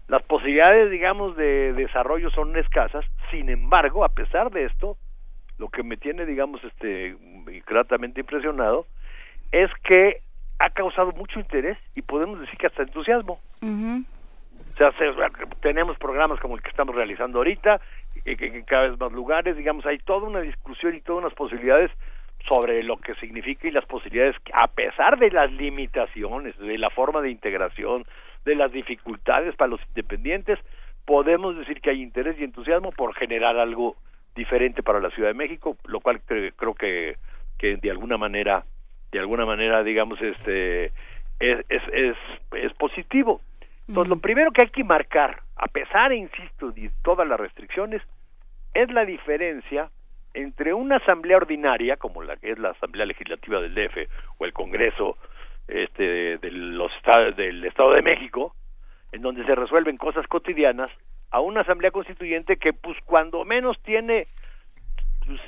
S43: las posibilidades, digamos, de desarrollo son escasas. Sin embargo, a pesar de esto, lo que me tiene, digamos, este, gratamente impresionado, es que ha causado mucho interés y podemos decir que hasta entusiasmo. O sea, tenemos programas como el que estamos realizando ahorita, en cada vez más lugares, digamos, hay toda una discusión y todas unas posibilidades sobre lo que significa y las posibilidades, a pesar de las limitaciones, de la forma de integración, de las dificultades para los independientes, podemos decir que hay interés y entusiasmo por generar algo diferente para la Ciudad de México, lo cual creo que, que de alguna manera, de alguna manera, digamos, este es, es, es, positivo. Entonces, lo primero que hay que marcar, a pesar, insisto, de todas las restricciones, es la diferencia entre una asamblea ordinaria, como la que es la Asamblea Legislativa del DF o el Congreso este, de los, del Estado de México, en donde se resuelven cosas cotidianas, a una asamblea constituyente que pues cuando menos tiene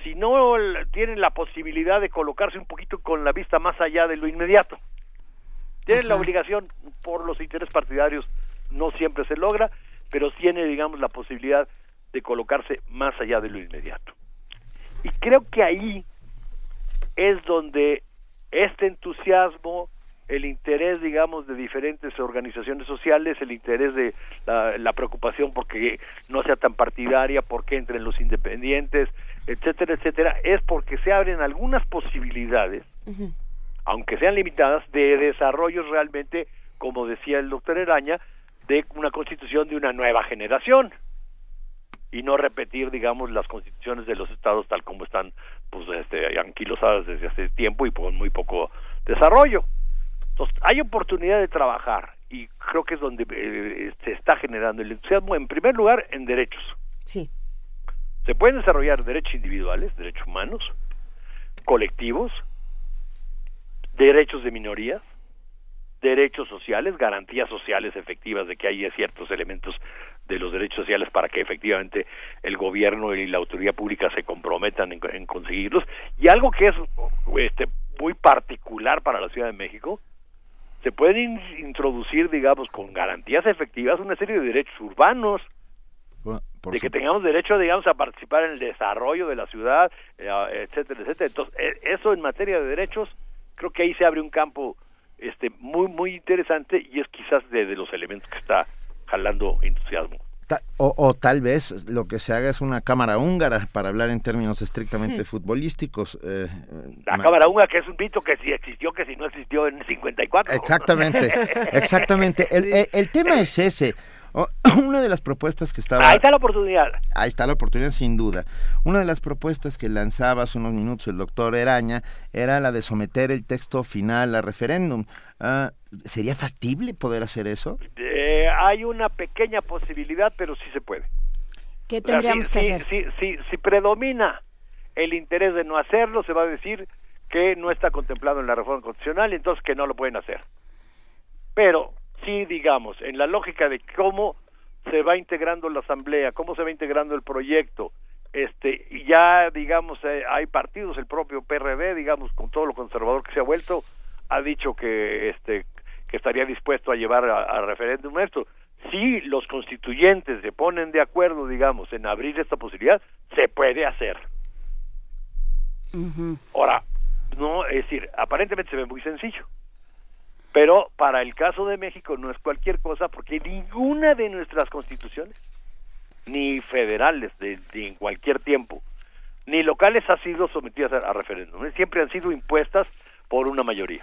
S43: si no tiene la posibilidad de colocarse un poquito con la vista más allá de lo inmediato. Tienen la obligación por los intereses partidarios, no siempre se logra, pero tiene, digamos, la posibilidad de colocarse más allá de lo inmediato. Y creo que ahí es donde este entusiasmo, el interés, digamos, de diferentes organizaciones sociales, el interés de la, preocupación porque no sea tan partidaria, porque entren los independientes, etcétera, etcétera, es porque se abren algunas posibilidades, aunque sean limitadas, de desarrollo realmente, como decía el doctor Eraña, de una constitución de una nueva generación y no repetir, digamos, las constituciones de los estados tal como están, pues, este, anquilosadas desde hace tiempo y con muy poco desarrollo. Entonces, hay oportunidad de trabajar y creo que es donde eh, se está generando el entusiasmo, en primer lugar, en derechos.
S3: Sí.
S43: Se pueden desarrollar derechos individuales, derechos humanos, colectivos, derechos de minorías, derechos sociales, garantías sociales efectivas de que haya ciertos elementos de los derechos sociales para que efectivamente el gobierno y la autoridad pública se comprometan en, en conseguirlos y algo que es este muy particular para la Ciudad de México se pueden introducir, digamos, con garantías efectivas una serie de derechos urbanos, de que tengamos derecho, digamos, a participar en el desarrollo de la ciudad, eh, etcétera, etcétera. Entonces, e, eso en materia de derechos, creo que ahí se abre un campo este muy muy interesante y es quizás de, de los elementos que está jalando entusiasmo.
S2: O, tal vez lo que se haga es una cámara húngara, para hablar en términos estrictamente futbolísticos.
S43: Eh, la cámara húngara, que es un mito que si existió, que si no existió en 54.
S2: Exactamente, exactamente. El, el, tema es ese. Una de las propuestas que estaba...
S43: Ahí está la oportunidad.
S2: Ahí está la oportunidad, sin duda. Una de las propuestas que lanzaba hace unos minutos el doctor Eraña era la de someter el texto final a referéndum. Ah, ¿Sería factible poder hacer eso?
S43: Eh, hay una pequeña posibilidad, pero sí se puede.
S4: ¿Qué tendríamos que hacer?
S43: Si, predomina el interés de no hacerlo, se va a decir que no está contemplado en la reforma constitucional y entonces que no lo pueden hacer. Pero sí, digamos, en la lógica de cómo se va integrando la asamblea, cómo se va integrando el proyecto, este, ya, digamos, eh, hay partidos, el propio PRD, digamos, con todo lo conservador que se ha vuelto, ha dicho que, este, que estaría dispuesto a llevar a, referéndum esto. Si los constituyentes se ponen de acuerdo, digamos, en abrir esta posibilidad, se puede hacer. Ahora, no, es decir, aparentemente se ve muy sencillo. Pero para el caso de México no es cualquier cosa porque ninguna de nuestras constituciones, ni federales de, en cualquier tiempo, ni locales ha sido sometidas a, referéndum. Siempre han sido impuestas por una mayoría.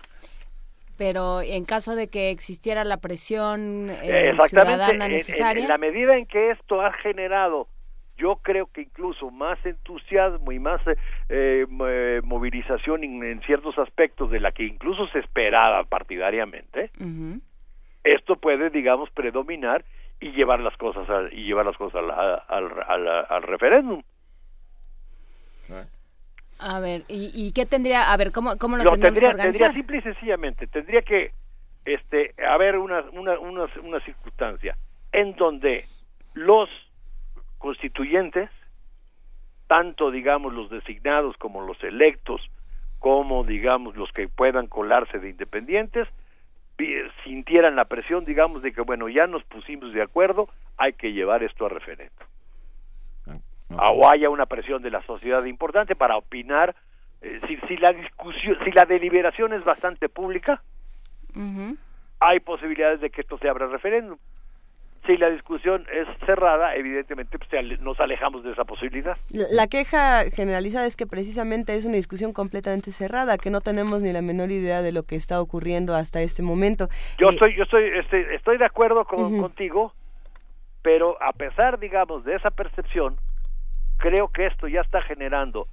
S4: Pero en caso de que existiera la presión eh, ciudadana necesaria.
S43: en, la medida en que esto ha generado yo creo que incluso más entusiasmo y más eh, eh, movilización en, ciertos aspectos de la que incluso se esperaba partidariamente esto puede digamos predominar y llevar las cosas y llevar las cosas al, al, referéndum
S4: a ver y, qué tendría a ver cómo cómo lo,
S43: tendría,
S4: que
S43: tendría simple y sencillamente tendría que este haber una una una, una circunstancia en donde los constituyentes tanto digamos los designados como los electos, como digamos los que puedan colarse de independientes, sintieran la presión, digamos, de que bueno, ya nos pusimos de acuerdo, hay que llevar esto a referendo. O haya una presión de la sociedad importante para opinar eh, si, si la discusión, si la deliberación es bastante pública, hay posibilidades de que esto se abra referéndum. Si la discusión es cerrada, evidentemente pues, nos alejamos de esa posibilidad.
S3: La queja generalizada es que precisamente es una discusión completamente cerrada, que no tenemos ni la menor idea de lo que está ocurriendo hasta este momento.
S43: Yo estoy, yo estoy, este, estoy de acuerdo con, contigo, pero a pesar, digamos, de esa percepción, creo que esto ya está generando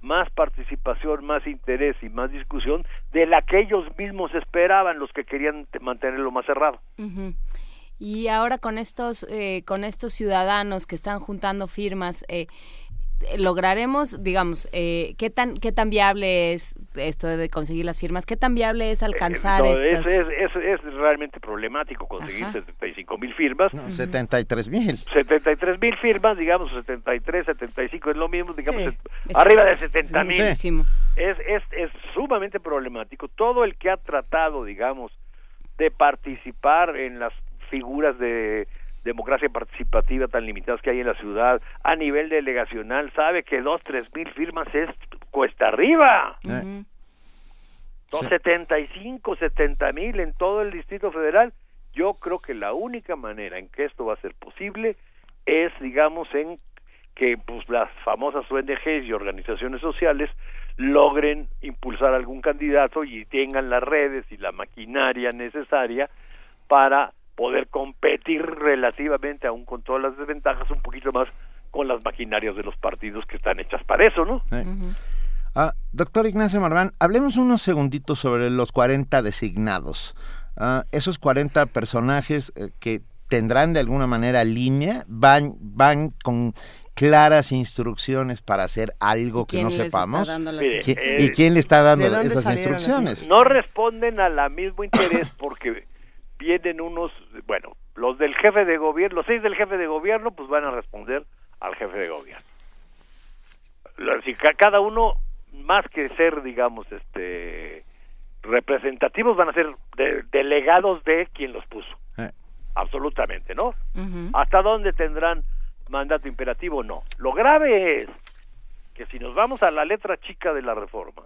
S43: más participación, más interés y más discusión de la que ellos mismos esperaban, los que querían mantenerlo más cerrado.
S4: Y ahora con estos, eh, con estos ciudadanos que están juntando firmas, eh, lograremos, digamos, eh, ¿qué tan qué tan viable es esto de conseguir las firmas? ¿Qué tan viable es alcanzar
S43: eh, es, es, realmente problemático conseguir 75 mil firmas.
S2: 73 mil.
S43: 73 mil firmas, digamos, 73, 75 es lo mismo, digamos, arriba de 70 mil. Es, es, es sumamente problemático. Todo el que ha tratado, digamos, de participar en las figuras de democracia participativa tan limitadas que hay en la ciudad a nivel delegacional sabe que dos tres mil firmas es cuesta arriba. Uh dos setenta y cinco setenta mil en todo el distrito federal. Yo creo que la única manera en que esto va a ser posible es digamos en que pues las famosas ONGs y organizaciones sociales logren impulsar algún candidato y tengan las redes y la maquinaria necesaria para poder competir relativamente, aún con todas las desventajas, un poquito más con las maquinarias de los partidos que están hechas para eso, ¿no?
S2: Ah, doctor Ignacio Marván, hablemos unos segunditos sobre los 40 designados. Ah, esos 40 personajes eh, que tendrán de alguna manera línea, van, van con claras instrucciones para hacer algo que no sepamos. ¿Y quién le está dando esas instrucciones?
S43: No responden a la mismo interés porque vienen unos, bueno, los del jefe de gobierno, los seis del jefe de gobierno, pues van a responder al jefe de gobierno. Si cada uno, más que ser, digamos, este representativos, van a ser delegados de quien los puso. Eh. Absolutamente, ¿no? ¿Hasta dónde tendrán mandato imperativo? No. Lo grave es que si nos vamos a la letra chica de la reforma,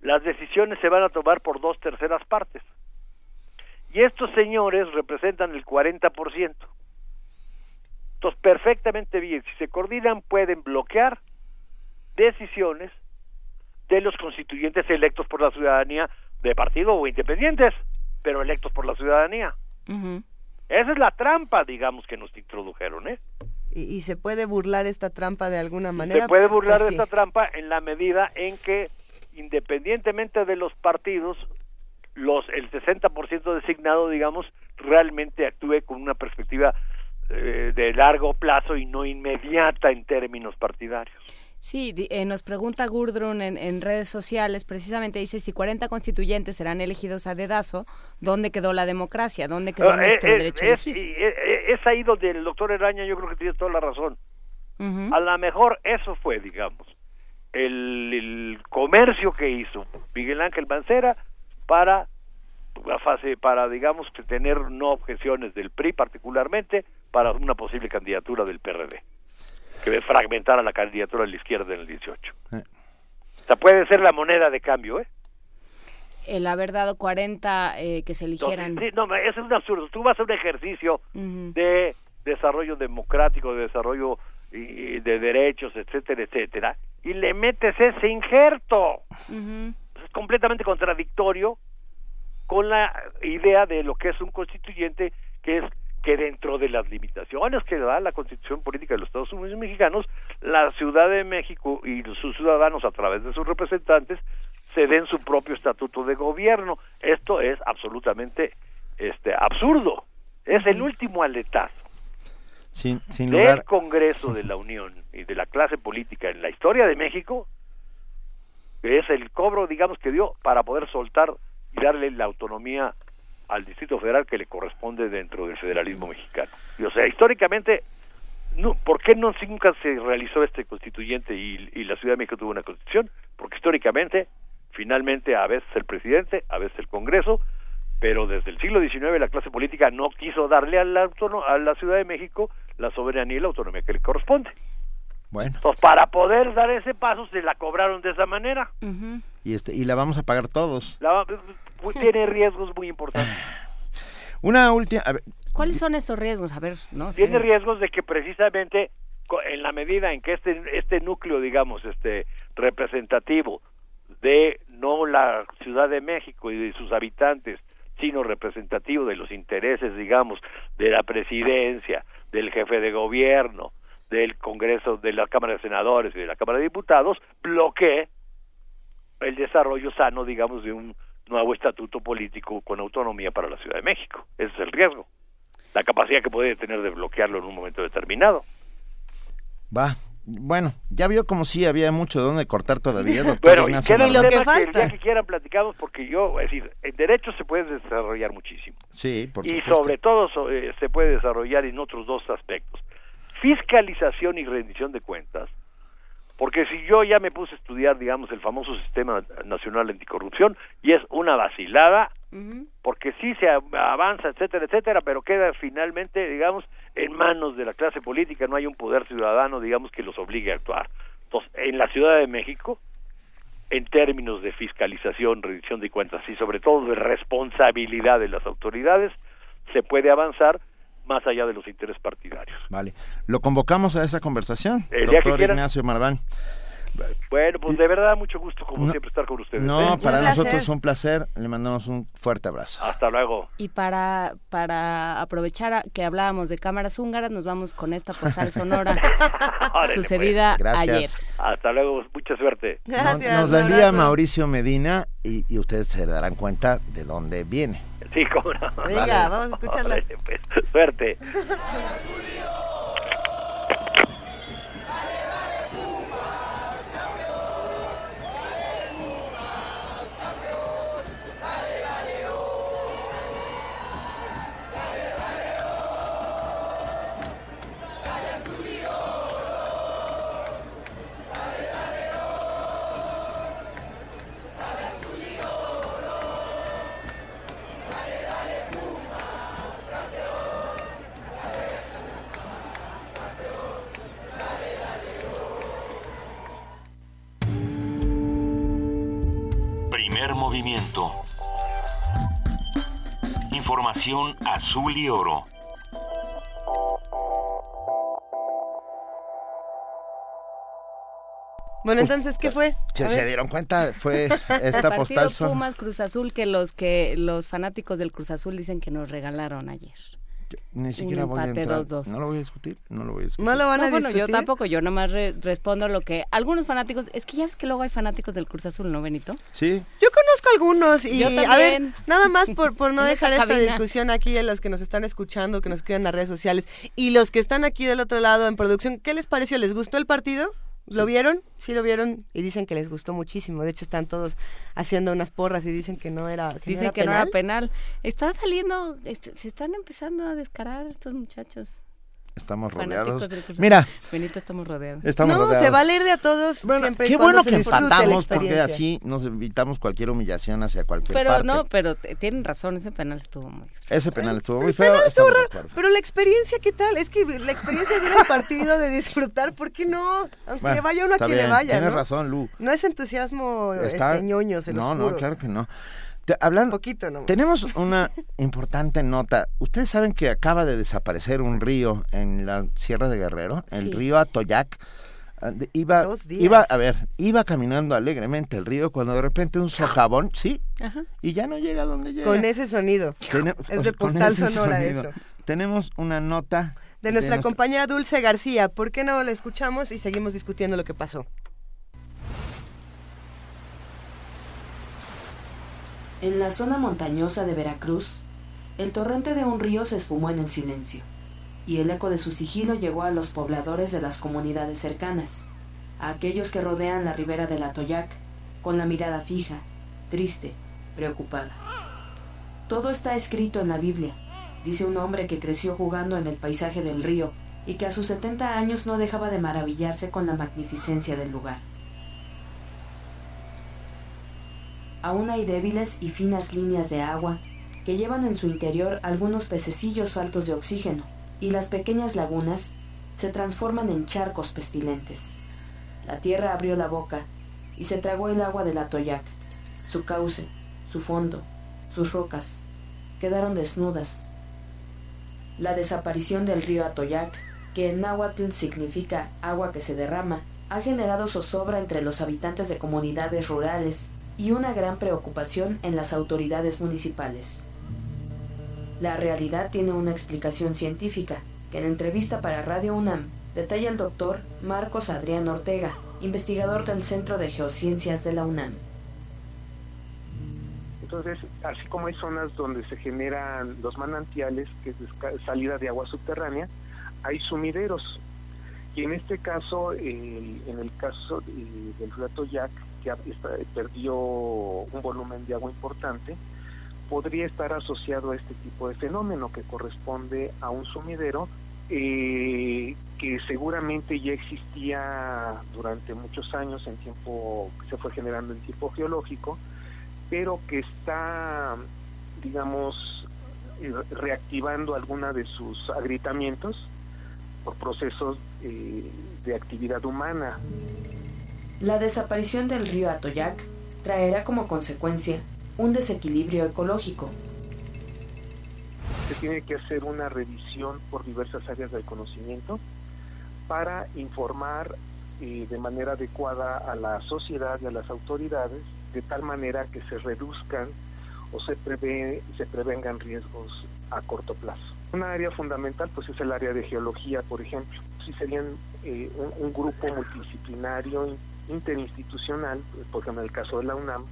S43: las decisiones se van a tomar por dos terceras partes. Y estos señores representan el 40%. Entonces, perfectamente bien, si se coordinan, pueden bloquear decisiones de los constituyentes electos por la ciudadanía de partido o independientes, pero electos por la ciudadanía. Esa es la trampa, digamos, que nos introdujeron, ¿eh?
S3: ¿Y, se puede burlar esta trampa de alguna manera?
S43: Se puede burlar pues de esta trampa en la medida en que, independientemente de los partidos, los el 60% designado, digamos, realmente actúe con una perspectiva eh, de largo plazo y no inmediata en términos partidarios.
S4: Sí, eh, nos pregunta Gurdrun en, redes sociales, precisamente dice, si 40 constituyentes serán elegidos a dedazo, ¿dónde quedó la democracia? ¿Dónde quedó ah, nuestro derecho
S43: es, a elegir? Es, ahí donde el doctor Eraña yo creo que tiene toda la razón. A lo mejor eso fue, digamos, el, el comercio que hizo Miguel Ángel Mancera para la fase para digamos tener no objeciones del PRI particularmente para una posible candidatura del PRD que fragmentara la candidatura de la izquierda en el 18 eh. o sea puede ser la moneda de cambio eh
S4: el haber dado 40 eh, que se eligieran.
S43: sí, no eso es un absurdo. Tú vas a un ejercicio de desarrollo democrático de desarrollo de derechos etcétera etcétera y le metes ese injerto. Es completamente contradictorio con la idea de lo que es un constituyente, que es que dentro de las limitaciones que da la constitución política de los Estados Unidos mexicanos, la Ciudad de México y sus ciudadanos a través de sus representantes se den su propio estatuto de gobierno. Esto es absolutamente este absurdo. Es el último aletazo
S2: sin, sin
S43: del Congreso de la Unión y de la clase política en la historia de México es el cobro, digamos, que dio para poder soltar y darle la autonomía al Distrito Federal que le corresponde dentro del federalismo mexicano. Y, o sea, históricamente no, ¿por qué no nunca se realizó este constituyente y, la Ciudad de México tuvo una constitución? Porque históricamente, finalmente, a veces el presidente, a veces el Congreso, pero desde el siglo XIX la clase política no quiso darle a la, a la Ciudad de México la soberanía y la autonomía que le corresponde.
S2: Bueno.
S43: Entonces, para poder dar ese paso, se la cobraron de esa manera.
S2: y, este, y la vamos a pagar todos.
S43: tiene riesgos muy importantes.
S2: Una última...
S4: ¿Cuáles son esos riesgos? A ver, ¿no?
S43: Tiene riesgos de que precisamente en la medida en que este este núcleo, digamos, este representativo de no la Ciudad de México y de sus habitantes, sino representativo de los intereses, digamos, de la presidencia, del jefe de gobierno, del Congreso, de la Cámara de Senadores y de la Cámara de Diputados, bloquee el desarrollo sano, digamos, de un nuevo estatuto político con autonomía para la Ciudad de México. Ese es el riesgo. La capacidad que puede tener de bloquearlo en un momento determinado.
S2: Va, bueno, ya vio como si había mucho de dónde cortar todavía,
S43: doctor Pero y lo que falta. Que el día que quieran platicamos, porque yo, es decir, en derecho se puede desarrollar muchísimo.
S2: Sí, por
S43: supuesto. Y sobre todo eh, se puede desarrollar en otros dos aspectos. Fiscalización y rendición de cuentas. Porque si yo ya me puse a estudiar, digamos, el famoso Sistema Nacional Anticorrupción, y es una vacilada, porque sí se avanza, etcétera, etcétera, pero queda finalmente, digamos, en manos de la clase política, no hay un poder ciudadano, digamos, que los obligue a actuar. Entonces, en la Ciudad de México, en términos de fiscalización, rendición de cuentas y sobre todo de responsabilidad de las autoridades, se puede avanzar más allá de los intereses partidarios.
S2: Vale. ¿Lo convocamos a esa conversación? doctor Ignacio Marván.
S43: Bueno, pues de verdad mucho gusto como siempre estar con ustedes.
S2: No, ¿eh? para nosotros es un placer. Le mandamos un fuerte abrazo.
S43: Hasta luego.
S4: Y para para aprovechar que hablábamos de cámaras húngaras, nos vamos con esta postal sonora sucedida
S43: pues.
S4: ayer.
S43: Hasta luego, mucha suerte.
S2: Gracias. Nos, la envía Mauricio Medina y, y, ustedes se darán cuenta de dónde viene.
S43: Sí, cómo no.
S3: Venga, vamos a escucharla.
S43: Pues, suerte.
S1: Azul y oro.
S3: Bueno, entonces, ¿qué fue?
S2: se dieron cuenta, fue esta postal
S4: son... Pumas Cruz Azul que los que los fanáticos del Cruz Azul dicen que nos regalaron ayer
S2: ni siquiera voy a entrar. No lo voy a discutir, no lo voy a discutir.
S3: No lo van a
S4: Bueno, yo tampoco, yo nomás respondo lo que algunos fanáticos, es que ya ves que luego hay fanáticos del Cruz Azul, ¿no, Benito?
S2: Sí.
S3: Yo conozco algunos y a ver, nada más por, por no dejar esta discusión aquí a los que nos están escuchando, que nos escriben en las redes sociales y los que están aquí del otro lado en producción, ¿qué les pareció? ¿Les gustó el partido? ¿Lo vieron? Sí lo vieron y dicen que les gustó muchísimo. De hecho están todos haciendo unas porras y dicen que no era
S4: que Dicen que no era penal. Están saliendo, este, se están empezando a descarar estos muchachos.
S2: Estamos rodeados. Mira,
S4: Benito, estamos rodeados.
S2: Estamos no,
S3: se va a leer de a todos bueno, siempre
S2: Qué bueno que empatamos porque así nos evitamos cualquier humillación hacia cualquier
S4: pero
S2: parte.
S4: Pero no, pero tienen razón, ese penal estuvo muy extraño.
S2: Ese penal estuvo muy feo.
S3: Estuvo raro, pero la experiencia, ¿qué tal? Es que la experiencia de ir al partido, de disfrutar, ¿por qué no? Aunque le vaya uno a quien le vaya,
S2: Tienes
S3: ¿no?
S2: razón, Lu.
S3: No es entusiasmo está... este, ñoño, se
S2: No,
S3: no,
S2: claro que no hablando,
S3: poquito
S2: tenemos una importante nota. Ustedes saben que acaba de desaparecer un río en la Sierra de Guerrero, el río Atoyac. Ah, iba, iba, a ver, iba caminando alegremente el río cuando de repente un socavón, sí, y ya no llega a donde llega.
S3: Con ese sonido. es de postal sonora eso.
S2: Tenemos una nota
S3: de nuestra compañera Dulce García. ¿Por qué no la escuchamos y seguimos discutiendo lo que pasó?
S44: En la zona montañosa de Veracruz, el torrente de un río se esfumó en el silencio, y el eco de su sigilo llegó a los pobladores de las comunidades cercanas, a aquellos que rodean la ribera del Atoyac, con la mirada fija, triste, preocupada. Todo está escrito en la Biblia, dice un hombre que creció jugando en el paisaje del río y que a sus 70 años no dejaba de maravillarse con la magnificencia del lugar. Aún hay débiles y finas líneas de agua que llevan en su interior algunos pececillos faltos de oxígeno, y las pequeñas lagunas se transforman en charcos pestilentes. La tierra abrió la boca y se tragó el agua del Atoyac. Su cauce, su fondo, sus rocas quedaron desnudas. La desaparición del río Atoyac, que en náhuatl significa agua que se derrama, ha generado zozobra entre los habitantes de comunidades rurales y una gran preocupación en las autoridades municipales. La realidad tiene una explicación científica, que en entrevista para Radio UNAM detalla el doctor Marcos Adrián Ortega, investigador del Centro de Geociencias de la UNAM.
S45: Entonces, así como hay zonas donde se generan los manantiales, que es salida de agua subterránea, hay sumideros. Y en este caso, en el caso del río Atoyac, que perdió un volumen de agua importante, podría estar asociado a este tipo de fenómeno que corresponde a un sumidero eh, que seguramente ya existía durante muchos años en tiempo que se fue generando en tiempo geológico pero que está digamos eh, reactivando alguna de sus agrietamientos por procesos eh, de actividad humana.
S44: La desaparición del río Atoyac traerá como consecuencia un desequilibrio ecológico.
S45: Se tiene que hacer una revisión por diversas áreas del conocimiento para informar eh, de manera adecuada a la sociedad y a las autoridades de tal manera que se reduzcan o se, prevé, se prevengan riesgos a corto plazo. Una área fundamental pues es el área de geología, por ejemplo. Si serían eh, un, grupo multidisciplinario interinstitucional, por ejemplo en el caso de la UNAM,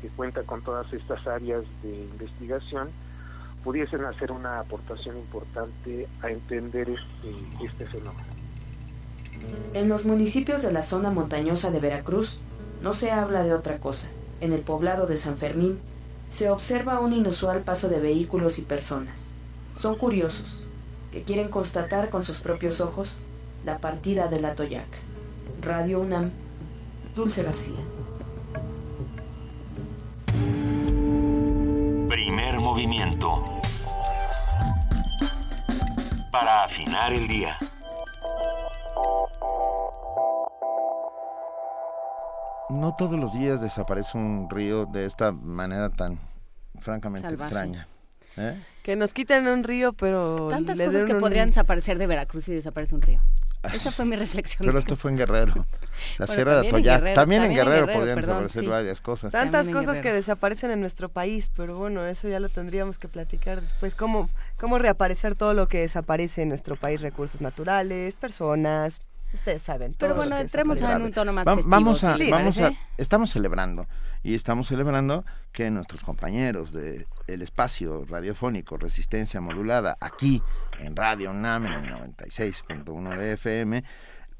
S45: que cuenta con todas estas áreas de investigación, pudiesen hacer una aportación importante a entender este, este fenómeno.
S44: En los municipios de la zona montañosa de Veracruz no se habla de otra cosa. En el poblado de San Fermín se observa un inusual paso de vehículos y personas. Son curiosos, que quieren constatar con sus propios ojos la partida de la Toyac. Radio UNAM, Dulce García.
S1: Primer movimiento. Para afinar el día.
S2: No todos los días desaparece un río de esta manera tan francamente extraña.
S3: ¿eh? Que nos quiten un río, pero...
S4: Tantas cosas que podrían desaparecer de Veracruz y desaparece un río. Esa fue mi reflexión.
S2: Pero esto fue en Guerrero. La Sierra de Atoyac. También, en Guerrero, podrían desaparecer varias cosas.
S3: Tantas cosas que desaparecen en nuestro país, pero bueno, eso ya lo tendríamos que platicar después. ¿Cómo, cómo reaparecer todo lo que desaparece en nuestro país? Recursos naturales, personas, Ustedes saben.
S4: Pero bueno, entremos en un tono más
S2: festivo, Vamos a, vamos a, estamos celebrando y estamos celebrando que nuestros compañeros de el espacio radiofónico Resistencia Modulada aquí en Radio UNAM en el 96.1 de FM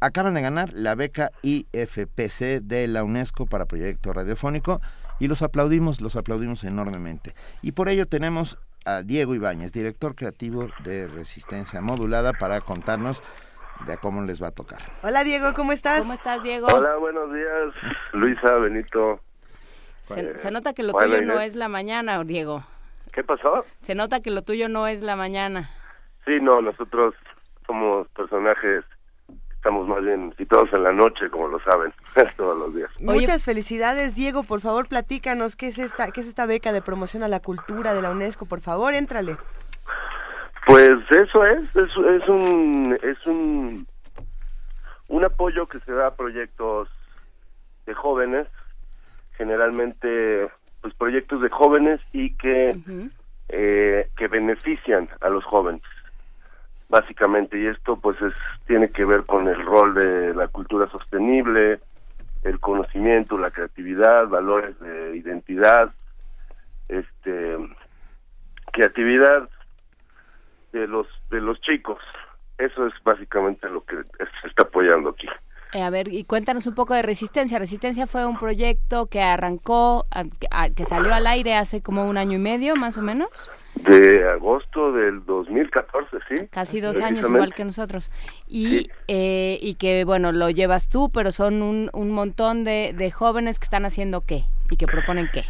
S2: acaban de ganar la beca IFPC de la UNESCO para proyecto radiofónico y los aplaudimos, los aplaudimos enormemente. Y por ello tenemos a Diego Ibáñez, director creativo de Resistencia Modulada, para contarnos de cómo les va a tocar.
S3: Hola Diego, ¿cómo estás?
S4: ¿Cómo estás Diego?
S46: Hola, buenos días, Luisa, Benito.
S4: Se, nota que lo tuyo no es la mañana, Diego.
S46: ¿Qué pasó?
S4: Se nota que lo tuyo no es la mañana.
S46: Sí, no, nosotros somos personajes estamos más bien situados en la noche, como lo saben, todos los días.
S3: Muchas felicidades, Diego. Por favor, platícanos qué es esta, qué es esta beca de promoción a la cultura de la UNESCO. Por favor, éntrale.
S46: Pues eso es, es, es un es un un apoyo que se da a proyectos de jóvenes, generalmente pues proyectos de jóvenes y que eh, que benefician a los jóvenes básicamente y esto pues es tiene que ver con el rol de la cultura sostenible el conocimiento la creatividad valores de identidad este creatividad de los de los chicos. Eso es básicamente lo que se está apoyando aquí.
S4: Eh, a ver, y cuéntanos un poco de Resistencia. Resistencia fue un proyecto que arrancó, que salió al aire hace como un año y medio, más o menos.
S46: De agosto del 2014, sí.
S4: Casi dos años, igual que nosotros. Y, eh, y que, bueno, lo llevas tú, pero son un, un montón de, de jóvenes que están haciendo qué y que proponen qué.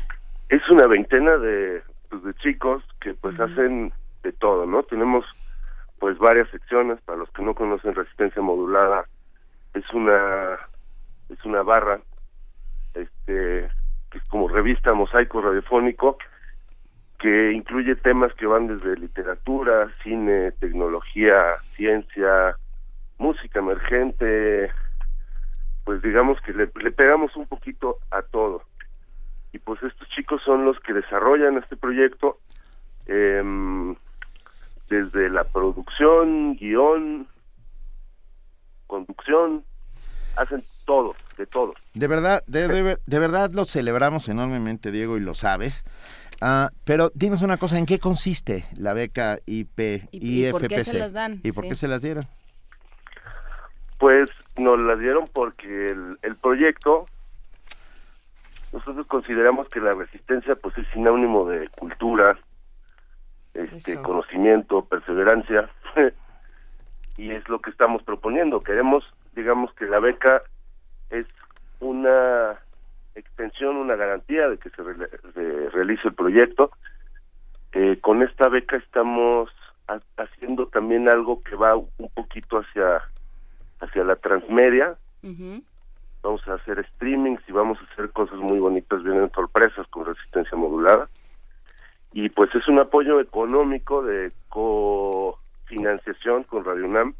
S46: Es una veintena de, pues, de chicos que pues hacen de todo, ¿no? Tenemos pues varias secciones, para los que no conocen resistencia modulada, es una es una barra este que es como revista mosaico radiofónico que incluye temas que van desde literatura, cine, tecnología, ciencia, música emergente, pues digamos que le, pegamos un poquito a todo. Y pues estos chicos son los que desarrollan este proyecto em, desde la producción, guion, conducción, hacen todo, de todo.
S2: De verdad, de, de verdad lo celebramos enormemente, Diego, y lo sabes. Ah, pero dinos una cosa, ¿en qué consiste la beca IP,
S4: ¿Y, ¿Y por qué se las dan?
S2: ¿Y por qué se las dieron?
S46: Pues nos las dieron porque el, el proyecto, nosotros consideramos que la resistencia pues es sinónimo de cultura, este conocimiento, perseverancia, y es lo que estamos proponiendo. Queremos, digamos que la beca es una extensión, una garantía de que se, realice el proyecto. Eh, con esta beca estamos haciendo también algo que va un poquito hacia hacia la transmedia. Vamos a hacer streamings y vamos a hacer cosas muy bonitas, vienen sorpresas con resistencia modulada. Y pues es un apoyo económico de cofinanciación con Radio UNAM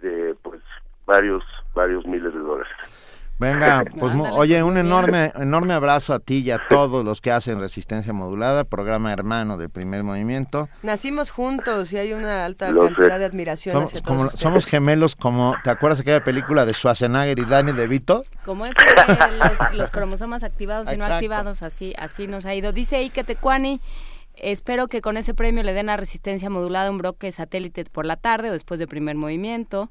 S46: de pues varios varios miles de dólares.
S2: Venga, pues oye, un enorme, enorme abrazo a ti y a todos los que hacen Resistencia Modulada, programa hermano de Primer Movimiento.
S3: Nacimos juntos y hay una alta cantidad de admiración
S2: somos, hacia todos Somos gemelos como, ¿te acuerdas de aquella película de Schwarzenegger y Danny DeVito?
S4: Como es los, los, cromosomas activados y no activados, así, así nos ha ido. Dice Ike Tecuani, espero que con ese premio le den a Resistencia Modulada un bloque satélite por la tarde o después de Primer Movimiento.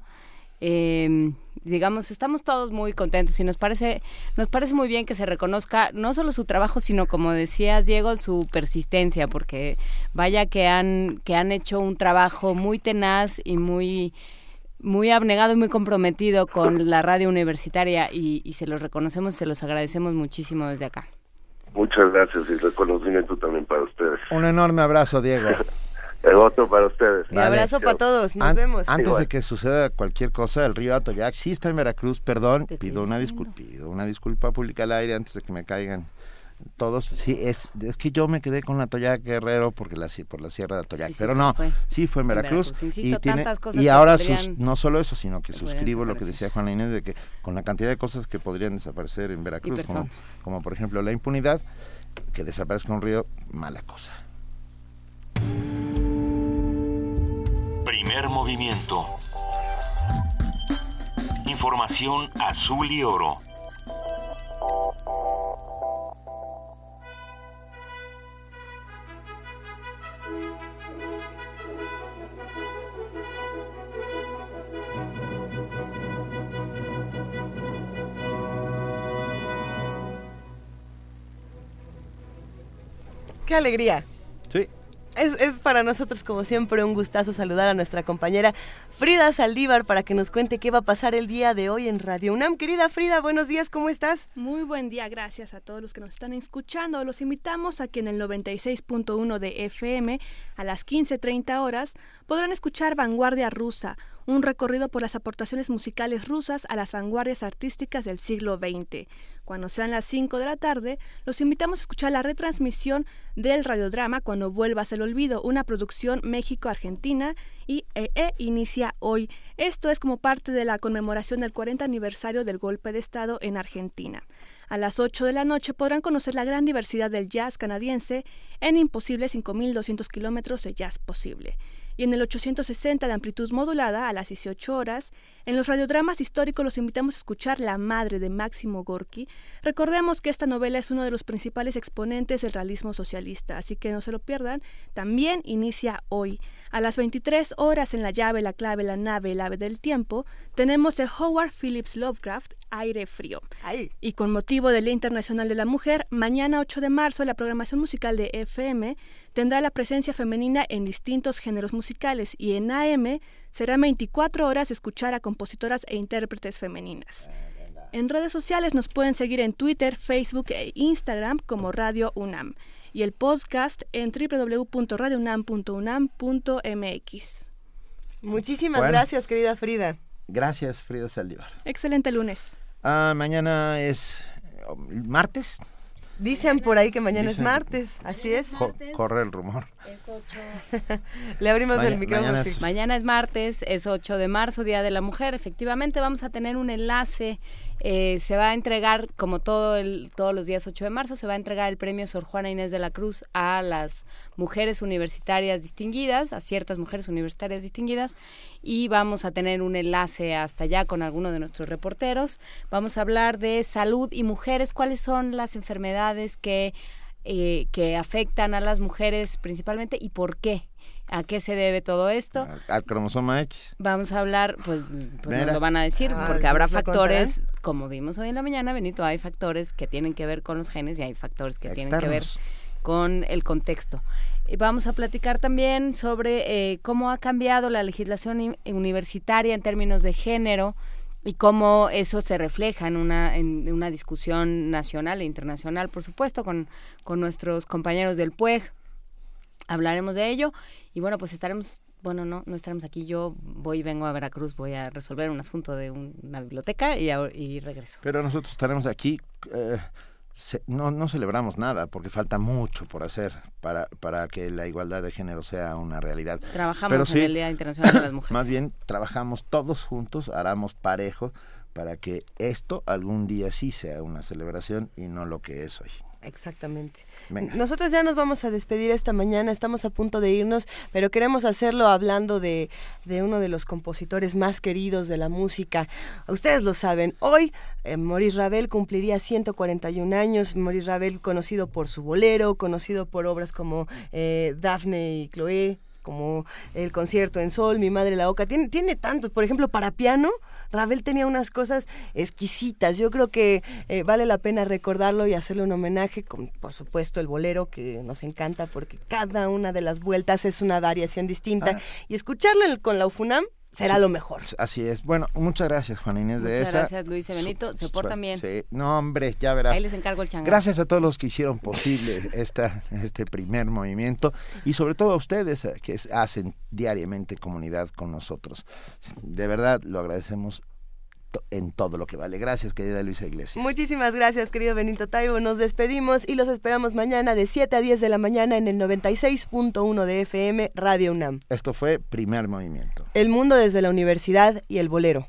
S4: Eh, digamos, estamos todos muy contentos y nos parece, nos parece muy bien que se reconozca no solo su trabajo, sino como decías, Diego, su persistencia, porque vaya que han, que han hecho un trabajo muy tenaz y muy muy abnegado y muy comprometido con la radio universitaria y, y se los reconocemos, se los agradecemos muchísimo desde acá.
S46: Muchas gracias y reconocimiento también para ustedes.
S2: Un enorme abrazo, Diego.
S46: El otro para ustedes.
S3: Un abrazo para todos, nos vemos.
S2: Antes de que suceda cualquier cosa, el río Atoyac sí está en Veracruz, perdón, pido una disculpa, pido una disculpa pública al aire antes de que me caigan todos. Sí, es, es que yo me quedé con Atoyac Guerrero porque la, por la Sierra de Atoyac, pero no, sí fue en Veracruz. y, tiene, y ahora no solo eso, sino que suscribo lo que decía Juana Inés de que con la cantidad de cosas que podrían desaparecer en Veracruz, como, como por ejemplo la impunidad, que desaparezca un río, mala cosa.
S1: Primer movimiento. Información azul y oro.
S3: ¡Qué alegría!
S2: Sí.
S3: Es, es, para nosotros, como siempre, un gustazo saludar a nuestra compañera Frida Saldívar para que nos cuente qué va a pasar el día de hoy en Radio UNAM. Querida Frida, buenos días, ¿cómo estás?
S47: Muy buen día, gracias a todos los que nos están escuchando. Los invitamos a que en el 96.1 de FM a las 15.30 horas podrán escuchar Vanguardia Rusa, un recorrido por las aportaciones musicales rusas a las vanguardias artísticas del siglo XX. Cuando sean las 5 de la tarde, los invitamos a escuchar la retransmisión del radiodrama Cuando vuelvas el olvido, una producción México-Argentina y e, e inicia hoy. Esto es como parte de la conmemoración del 40 aniversario del golpe de Estado en Argentina. A las 8 de la noche podrán conocer la gran diversidad del jazz canadiense en Imposible 5200 kilómetros de jazz posible. Y en el 860 de amplitud modulada a las 18 horas. En los radiodramas históricos los invitamos a escuchar La Madre de Máximo Gorki. Recordemos que esta novela es uno de los principales exponentes del realismo socialista, así que no se lo pierdan. También inicia hoy. A las 23 horas en La llave, la clave, la nave, el ave del tiempo, tenemos de Howard Phillips Lovecraft, Aire Frío. Y con motivo del Día Internacional de la Mujer, mañana 8 de marzo la programación musical de FM tendrá la presencia femenina en distintos géneros musicales y en AM será 24 horas escuchar a compositoras e intérpretes femeninas. En redes sociales nos pueden seguir en Twitter, Facebook e Instagram como Radio UNAM y el podcast en www.radiounam.unam.mx.
S3: Muchísimas gracias, querida Frida.
S2: Gracias, Frida Saldívar.
S47: Excelente lunes.
S2: Ah, mañana es martes.
S3: Dicen por ahí que mañana es martes, así es.
S2: corre el rumor.
S4: Es 8.
S3: Le abrimos el micrófono.
S4: Mañana es... mañana es martes, es 8 de marzo, Día de la Mujer. Efectivamente, vamos a tener un enlace eh, se va a entregar, como todo el, todos los días 8 de marzo, se va a entregar el premio Sor Juana Inés de la Cruz a las mujeres universitarias distinguidas, a ciertas mujeres universitarias distinguidas, y vamos a tener un enlace hasta allá con alguno de nuestros reporteros. Vamos a hablar de salud y mujeres, cuáles son las enfermedades que, eh, que afectan a las mujeres principalmente y por qué ¿A qué se debe todo esto?
S2: Al cromosoma X.
S4: Vamos a hablar, pues, pues nos lo van a decir, ah, porque habrá factores, como vimos hoy en la mañana, Benito, hay factores que tienen que ver con los genes y hay factores que tienen que ver con el contexto. Y vamos a platicar también sobre eh, cómo ha cambiado la legislación universitaria en términos de género y cómo eso se refleja en una, en una discusión nacional e internacional, por supuesto, con, con nuestros compañeros del PUEG. Hablaremos de ello y bueno, pues estaremos, bueno, no, no estaremos aquí. Yo voy y vengo a Veracruz, voy a resolver un asunto de una biblioteca y, y regreso.
S2: Pero nosotros estaremos aquí. Eh, no, no celebramos nada porque falta mucho por hacer para, para que la igualdad de género sea una realidad.
S4: Trabajamos en el Día Internacional de las Mujeres.
S2: Más bien, trabajamos todos juntos, haramos parejo para que esto algún día sí sea una celebración y no lo que es hoy.
S3: Exactamente. Nosotros ya nos vamos a despedir esta mañana, estamos a punto de irnos, pero queremos hacerlo hablando de, de uno de los compositores más queridos de la música. Ustedes lo saben, hoy eh, Maurice Ravel cumpliría 141 años, Maurice Ravel conocido por su bolero, conocido por obras como eh, Daphne y Chloé, como el concierto en sol, mi madre la oca, tiene, tiene tantos, por ejemplo, para piano, Ravel tenía unas cosas exquisitas. Yo creo que eh, vale la pena recordarlo y hacerle un homenaje con, por supuesto, el bolero que nos encanta porque cada una de las vueltas es una variación distinta. Ah. Y escucharlo con la UFUNAM será lo mejor.
S2: Así es. Bueno, muchas gracias, Juan Inés de esa.
S4: Muchas gracias, Luis y Benito. Se portan bien.
S2: Sí. No, hombre, ya verás.
S4: Ahí les encargo el chango.
S2: Gracias a todos los que hicieron posible esta, este primer movimiento y sobre todo a ustedes eh, que hacen diariamente comunidad con nosotros. De verdad, lo agradecemos en todo lo que vale. Gracias, querida Luisa Iglesias.
S3: Muchísimas gracias, querido Benito Taibo. Nos despedimos y los esperamos mañana de 7 a 10 de la mañana en el 96.1 de FM Radio UNAM.
S2: Esto fue Primer Movimiento.
S3: El mundo desde la universidad y el bolero.